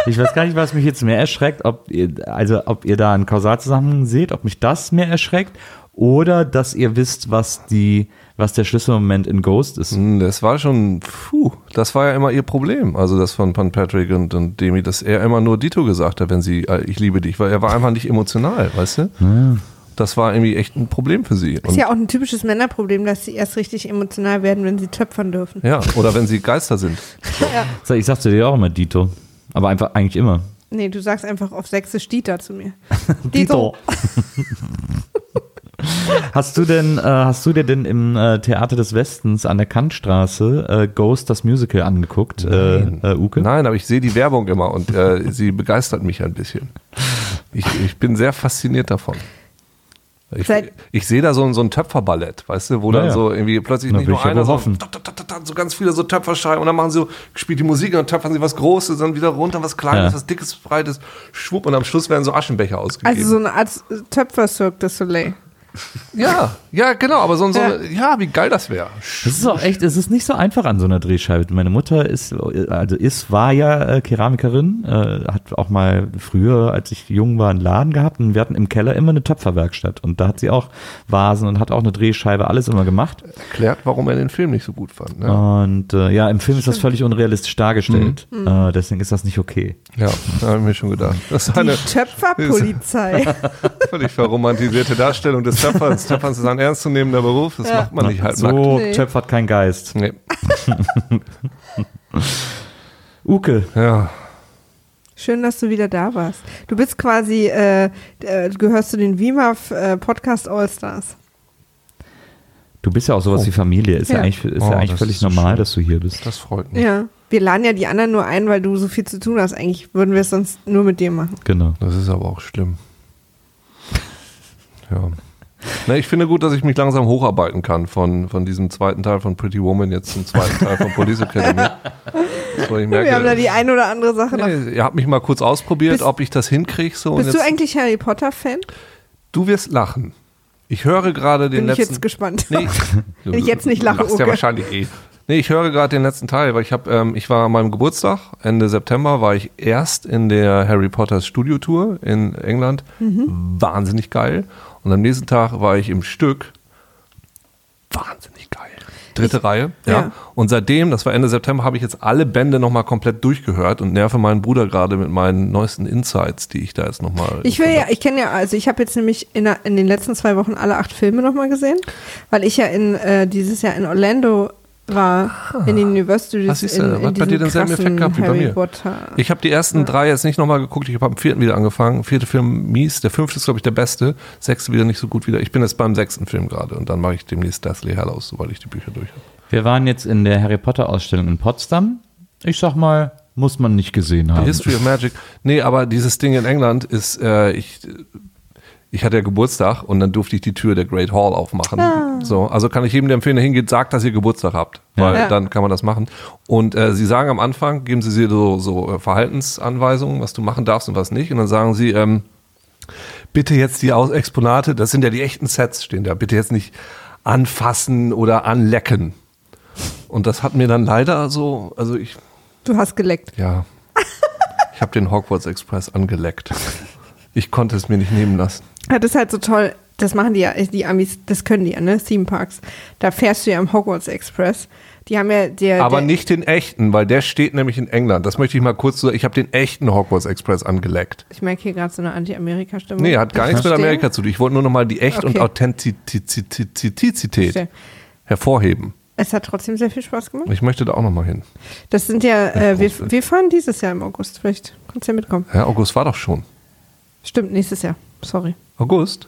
Speaker 1: Ich weiß gar nicht, was mich jetzt mehr erschreckt, ob ihr, also ob ihr da einen Kausalzusammenhang seht, ob mich das mehr erschreckt oder dass ihr wisst, was die, was der Schlüsselmoment in Ghost ist.
Speaker 3: Hm, Das war schon, puh, das war ja immer ihr Problem. Also das von, von Patrick und, und Demi, dass er immer nur Dito gesagt hat, wenn sie, äh, ich liebe dich, weil er war einfach nicht emotional, weißt du? Das war irgendwie echt ein Problem für sie.
Speaker 2: Ist
Speaker 3: Und,
Speaker 2: ja auch ein typisches Männerproblem, dass sie erst richtig emotional werden, wenn sie töpfern dürfen.
Speaker 3: ja, oder wenn sie Geister sind. <laughs>
Speaker 1: So, ich sagte dir auch immer Dito, aber einfach eigentlich immer.
Speaker 2: Nee, du sagst einfach auf Sächsisch Dieter zu mir. <laughs>
Speaker 1: Dito. <laughs> Hast du denn, äh, hast du dir denn im äh, Theater des Westens an der Kantstraße äh, Ghost das Musical angeguckt, äh, äh, Uke?
Speaker 3: Nein, aber ich sehe die Werbung immer und äh, sie begeistert mich ein bisschen. Ich, ich bin sehr fasziniert davon. Ich, ich sehe da so ein, so ein Töpferballett, weißt du, wo
Speaker 1: Ja,
Speaker 3: dann so irgendwie plötzlich
Speaker 1: Na,
Speaker 3: nicht nur einer, sondern so ganz viele so Töpferscheiben und dann machen sie so, spielt die Musik und dann töpfern sie was Großes, dann wieder runter, was Kleines,
Speaker 1: Ja.
Speaker 3: was Dickes, Breites, schwupp und am Schluss werden so Aschenbecher ausgegeben.
Speaker 2: Also so eine Art Töpfer-Cirque du Soleil.
Speaker 3: Ja, ja, genau, aber so, so
Speaker 2: Ja.
Speaker 3: ja. wie geil das wäre.
Speaker 1: Das ist auch echt, es ist nicht so einfach an so einer Drehscheibe. Meine Mutter ist, also ist, war ja äh, Keramikerin, äh, hat auch mal früher, als ich jung war, einen Laden gehabt und wir hatten im Keller immer eine Töpferwerkstatt und da hat sie auch Vasen und hat auch eine Drehscheibe, alles immer gemacht.
Speaker 3: Erklärt, warum er den Film nicht so gut fand. Ne?
Speaker 1: Und äh, ja, im Film ist das völlig unrealistisch dargestellt. Äh, deswegen ist das nicht okay.
Speaker 3: Ja, da habe ich mir schon gedacht. Das ist
Speaker 2: Die
Speaker 3: eine
Speaker 2: Töpferpolizei. <laughs>
Speaker 3: völlig verromantisierte Darstellung des Töpferns. Töpfern ist ein ernstzunehmender Beruf, das
Speaker 2: Ja.
Speaker 3: macht man nicht halt
Speaker 1: so
Speaker 3: nackt.
Speaker 2: Nee.
Speaker 1: töpfert kein Geist.
Speaker 3: Nee. <laughs>
Speaker 1: Uke,
Speaker 3: Ja,
Speaker 2: Schön, dass du wieder da warst. Du bist quasi, äh, äh, du gehörst zu den WIMAF äh, Podcast All-Stars.
Speaker 1: du bist ja auch sowas
Speaker 3: Oh.
Speaker 1: wie Familie. Ist ja,
Speaker 2: Ja.
Speaker 1: eigentlich, ist
Speaker 3: Oh,
Speaker 1: ja eigentlich völlig
Speaker 3: ist so
Speaker 1: normal,
Speaker 3: schön.
Speaker 1: dass du hier bist.
Speaker 3: das freut mich.
Speaker 2: Ja. Wir laden ja die anderen nur ein, weil du so viel zu tun hast. Eigentlich würden wir es sonst nur mit dir machen.
Speaker 1: Genau.
Speaker 3: Das ist aber auch schlimm. Ja. Na, ich finde gut, dass ich mich langsam hocharbeiten kann von, von diesem zweiten Teil von Pretty Woman jetzt zum zweiten Teil von Police Academy. <laughs> So, ich merke,
Speaker 2: Wir haben da die ein oder andere Sache noch.
Speaker 3: nee, ihr habt mich mal kurz ausprobiert,
Speaker 2: Bist-
Speaker 3: ob ich das hinkriege. So,
Speaker 2: Bist du eigentlich Harry Potter-Fan?
Speaker 3: du wirst lachen. Ich höre gerade den
Speaker 2: Bin ich
Speaker 3: letzten.
Speaker 2: jetzt gespannt.
Speaker 3: Nee, du, <laughs>
Speaker 2: Wenn ich jetzt nicht
Speaker 3: du
Speaker 2: lache,
Speaker 3: lachst ja wahrscheinlich eh. Nee, ich höre gerade den letzten Teil, weil ich habe, ähm, ich war an meinem Geburtstag, Ende September, war ich erst in der Harry Potter Studiotour in England.
Speaker 2: Mhm.
Speaker 3: Wahnsinnig geil. Und am nächsten Tag war ich im Stück. Wahnsinnig geil. Dritte Reihe, ja.
Speaker 2: ja.
Speaker 3: Und seitdem, das war Ende September, habe ich jetzt alle Bände nochmal komplett durchgehört und nerve meinen Bruder gerade mit meinen neuesten Insights, die ich da jetzt nochmal.
Speaker 2: Ich will ja, ich kenne ja, also ich habe jetzt nämlich in, in den letzten zwei Wochen alle acht Filme nochmal gesehen, weil ich ja in äh, dieses Jahr in Orlando war, in den University
Speaker 3: Was ist,
Speaker 2: in, in
Speaker 3: hat bei dir denselben Effekt gehabt wie bei mir?
Speaker 2: Potter.
Speaker 3: Ich habe die ersten drei jetzt nicht nochmal geguckt. Ich habe am vierten wieder angefangen. Vierte Film mies. Der fünfte ist, glaube ich, der beste. Sechste wieder nicht so gut wieder. Ich bin jetzt beim sechsten Film gerade und dann mache ich demnächst Deathly Hallows, sobald ich die Bücher durch habe.
Speaker 1: Wir waren jetzt in der Harry Potter Ausstellung in Potsdam. Ich sag mal, muss man nicht gesehen
Speaker 3: The
Speaker 1: haben.
Speaker 3: History of Magic. Nee, aber dieses Ding in England ist, äh, ich, ich hatte ja Geburtstag und dann durfte ich die Tür der Great Hall aufmachen. So, also kann ich jedem, der empfehlen, der hingeht, sagt, dass ihr Geburtstag habt, weil
Speaker 2: Ja.
Speaker 3: dann kann man das machen. Und äh, sie sagen am Anfang, geben sie dir so, so äh, Verhaltensanweisungen, was du machen darfst und was nicht. Und dann sagen sie, ähm, bitte jetzt die Aus Exponate, das sind ja die echten Sets, stehen da, bitte jetzt nicht anfassen oder anlecken. Und das hat mir dann leider so, also ich,
Speaker 2: Du hast geleckt.
Speaker 3: ja. Ich habe den Hogwarts Express angeleckt. Ich konnte es mir nicht nehmen lassen.
Speaker 2: Ja, das ist halt so toll. Das machen die ja, die Amis, das können die ja, ne? Theme Parks. Da fährst du ja am Hogwarts Express. Die haben ja der.
Speaker 3: Aber
Speaker 2: der,
Speaker 3: nicht den echten, weil der steht nämlich in England. Das möchte ich mal kurz sagen. Ich habe den echten Hogwarts Express angeleckt.
Speaker 2: Ich merke hier gerade so eine Anti-Amerika-Stimmung.
Speaker 3: Nee, hat gar nichts mit. Amerika zu tun. Ich wollte nur noch mal die Echt- und
Speaker 2: Okay.
Speaker 3: Authentizität
Speaker 2: Verstehe.
Speaker 3: hervorheben.
Speaker 2: Es hat trotzdem sehr viel Spaß gemacht.
Speaker 3: Ich möchte da auch noch mal hin.
Speaker 2: Das sind ja, äh, wir, wir fahren dieses Jahr im August. Vielleicht kannst du ja mitkommen.
Speaker 3: Herr August war doch schon.
Speaker 2: Stimmt, nächstes Jahr. Sorry.
Speaker 3: August?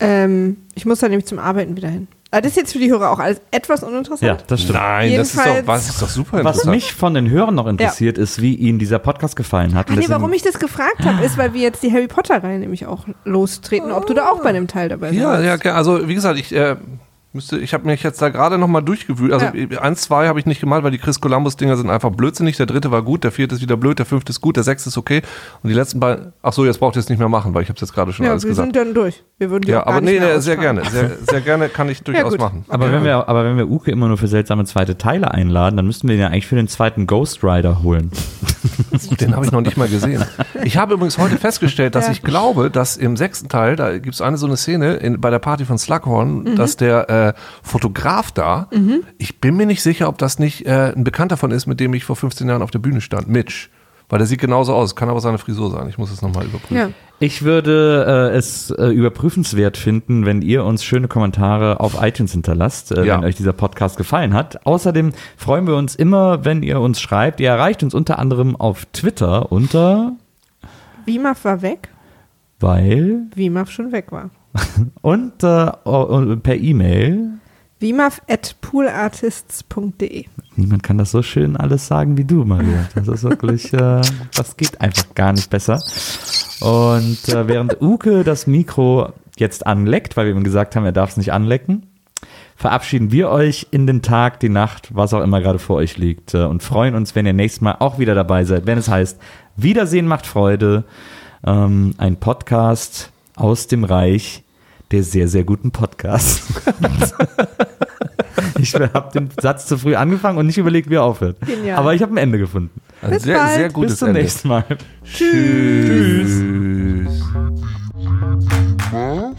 Speaker 2: Ähm, ich muss da nämlich zum Arbeiten wieder hin. Aber das ist jetzt für die Hörer auch alles etwas uninteressant.
Speaker 1: Ja, das stimmt.
Speaker 3: Nein, das ist doch,
Speaker 2: Jedenfalls-
Speaker 3: was, ist doch super
Speaker 1: Was
Speaker 3: interessant.
Speaker 1: mich von den Hörern noch interessiert, ist, wie Ihnen dieser Podcast gefallen hat.
Speaker 2: Ach nee, warum ich das gefragt habe, ist, weil wir jetzt die Harry Potter-Reihe nämlich auch lostreten, ob du da auch bei dem Teil dabei bist.
Speaker 3: Ja, ja, also wie gesagt, ich äh, müsste, ich habe mich jetzt da gerade noch mal durchgewühlt. Also
Speaker 2: Ja.
Speaker 3: eins, zwei habe ich nicht gemalt, weil die Chris Columbus Dinger sind einfach blödsinnig. Der dritte war gut, der vierte ist wieder blöd, der fünfte ist gut, der sechste ist okay und die letzten beiden. Ach so, jetzt braucht ihr es nicht mehr machen, weil ich habe es jetzt gerade schon
Speaker 2: Ja,
Speaker 3: alles
Speaker 2: wir
Speaker 3: gesagt.
Speaker 2: sind dann durch. Wir würden
Speaker 3: Ja, aber nee, sehr gerne, sehr, <laughs> sehr gerne kann ich durchaus
Speaker 2: gut.
Speaker 3: machen.
Speaker 1: Aber wenn, wir, aber wenn wir Uke immer nur für seltsame zweite Teile einladen, dann müssten wir ihn ja eigentlich für den zweiten Ghost Rider holen. <laughs>
Speaker 3: Den habe ich noch nicht mal gesehen. Ich habe übrigens heute festgestellt, dass
Speaker 2: Ja.
Speaker 3: ich glaube, dass im sechsten Teil, da gibt es eine so eine Szene in, bei der Party von Slughorn,
Speaker 2: Mhm.
Speaker 3: dass der äh, Fotograf da, ich bin mir nicht sicher, ob das nicht äh, ein Bekannter von ist, mit dem ich vor 15 Jahren auf der Bühne stand, Mitch. Weil der sieht genauso aus, kann aber seine Frisur sein. Ich muss es nochmal überprüfen.
Speaker 2: Ja.
Speaker 1: Ich würde äh, es äh, überprüfenswert finden, wenn ihr uns schöne Kommentare auf iTunes hinterlasst, äh,
Speaker 3: Ja.
Speaker 1: wenn euch dieser Podcast gefallen hat. Außerdem freuen wir uns immer, wenn ihr uns schreibt. Ihr erreicht uns unter anderem auf Twitter unter
Speaker 2: Wimaf war weg,
Speaker 1: weil
Speaker 2: Wimaf schon weg war. <laughs>
Speaker 1: und, äh, und per E-Mail.
Speaker 2: Wimaf at poolartists.de.
Speaker 1: Niemand kann das so schön alles sagen wie du, Maria. Das ist wirklich, äh, das geht einfach gar nicht besser. Und äh, während <laughs> Uke das Mikro jetzt anleckt, weil wir ihm gesagt haben, er darf es nicht anlecken, verabschieden wir euch in den Tag, die Nacht, was auch immer gerade vor euch liegt äh, und freuen uns, wenn ihr nächstes Mal auch wieder dabei seid, wenn es heißt, Wiedersehen macht Freude, ähm, ein Podcast aus dem Reich der sehr, sehr guten Podcasts. <laughs> Ich habe den Satz zu früh angefangen und nicht überlegt, wie er aufhört.
Speaker 2: Genial.
Speaker 1: Aber ich habe ein Ende gefunden.
Speaker 3: Ein
Speaker 2: Bis
Speaker 3: sehr,
Speaker 2: bald.
Speaker 3: sehr gutes
Speaker 1: Bis zum
Speaker 3: Ende.
Speaker 1: nächsten Mal.
Speaker 3: Tschüss.
Speaker 4: Wiedersehen,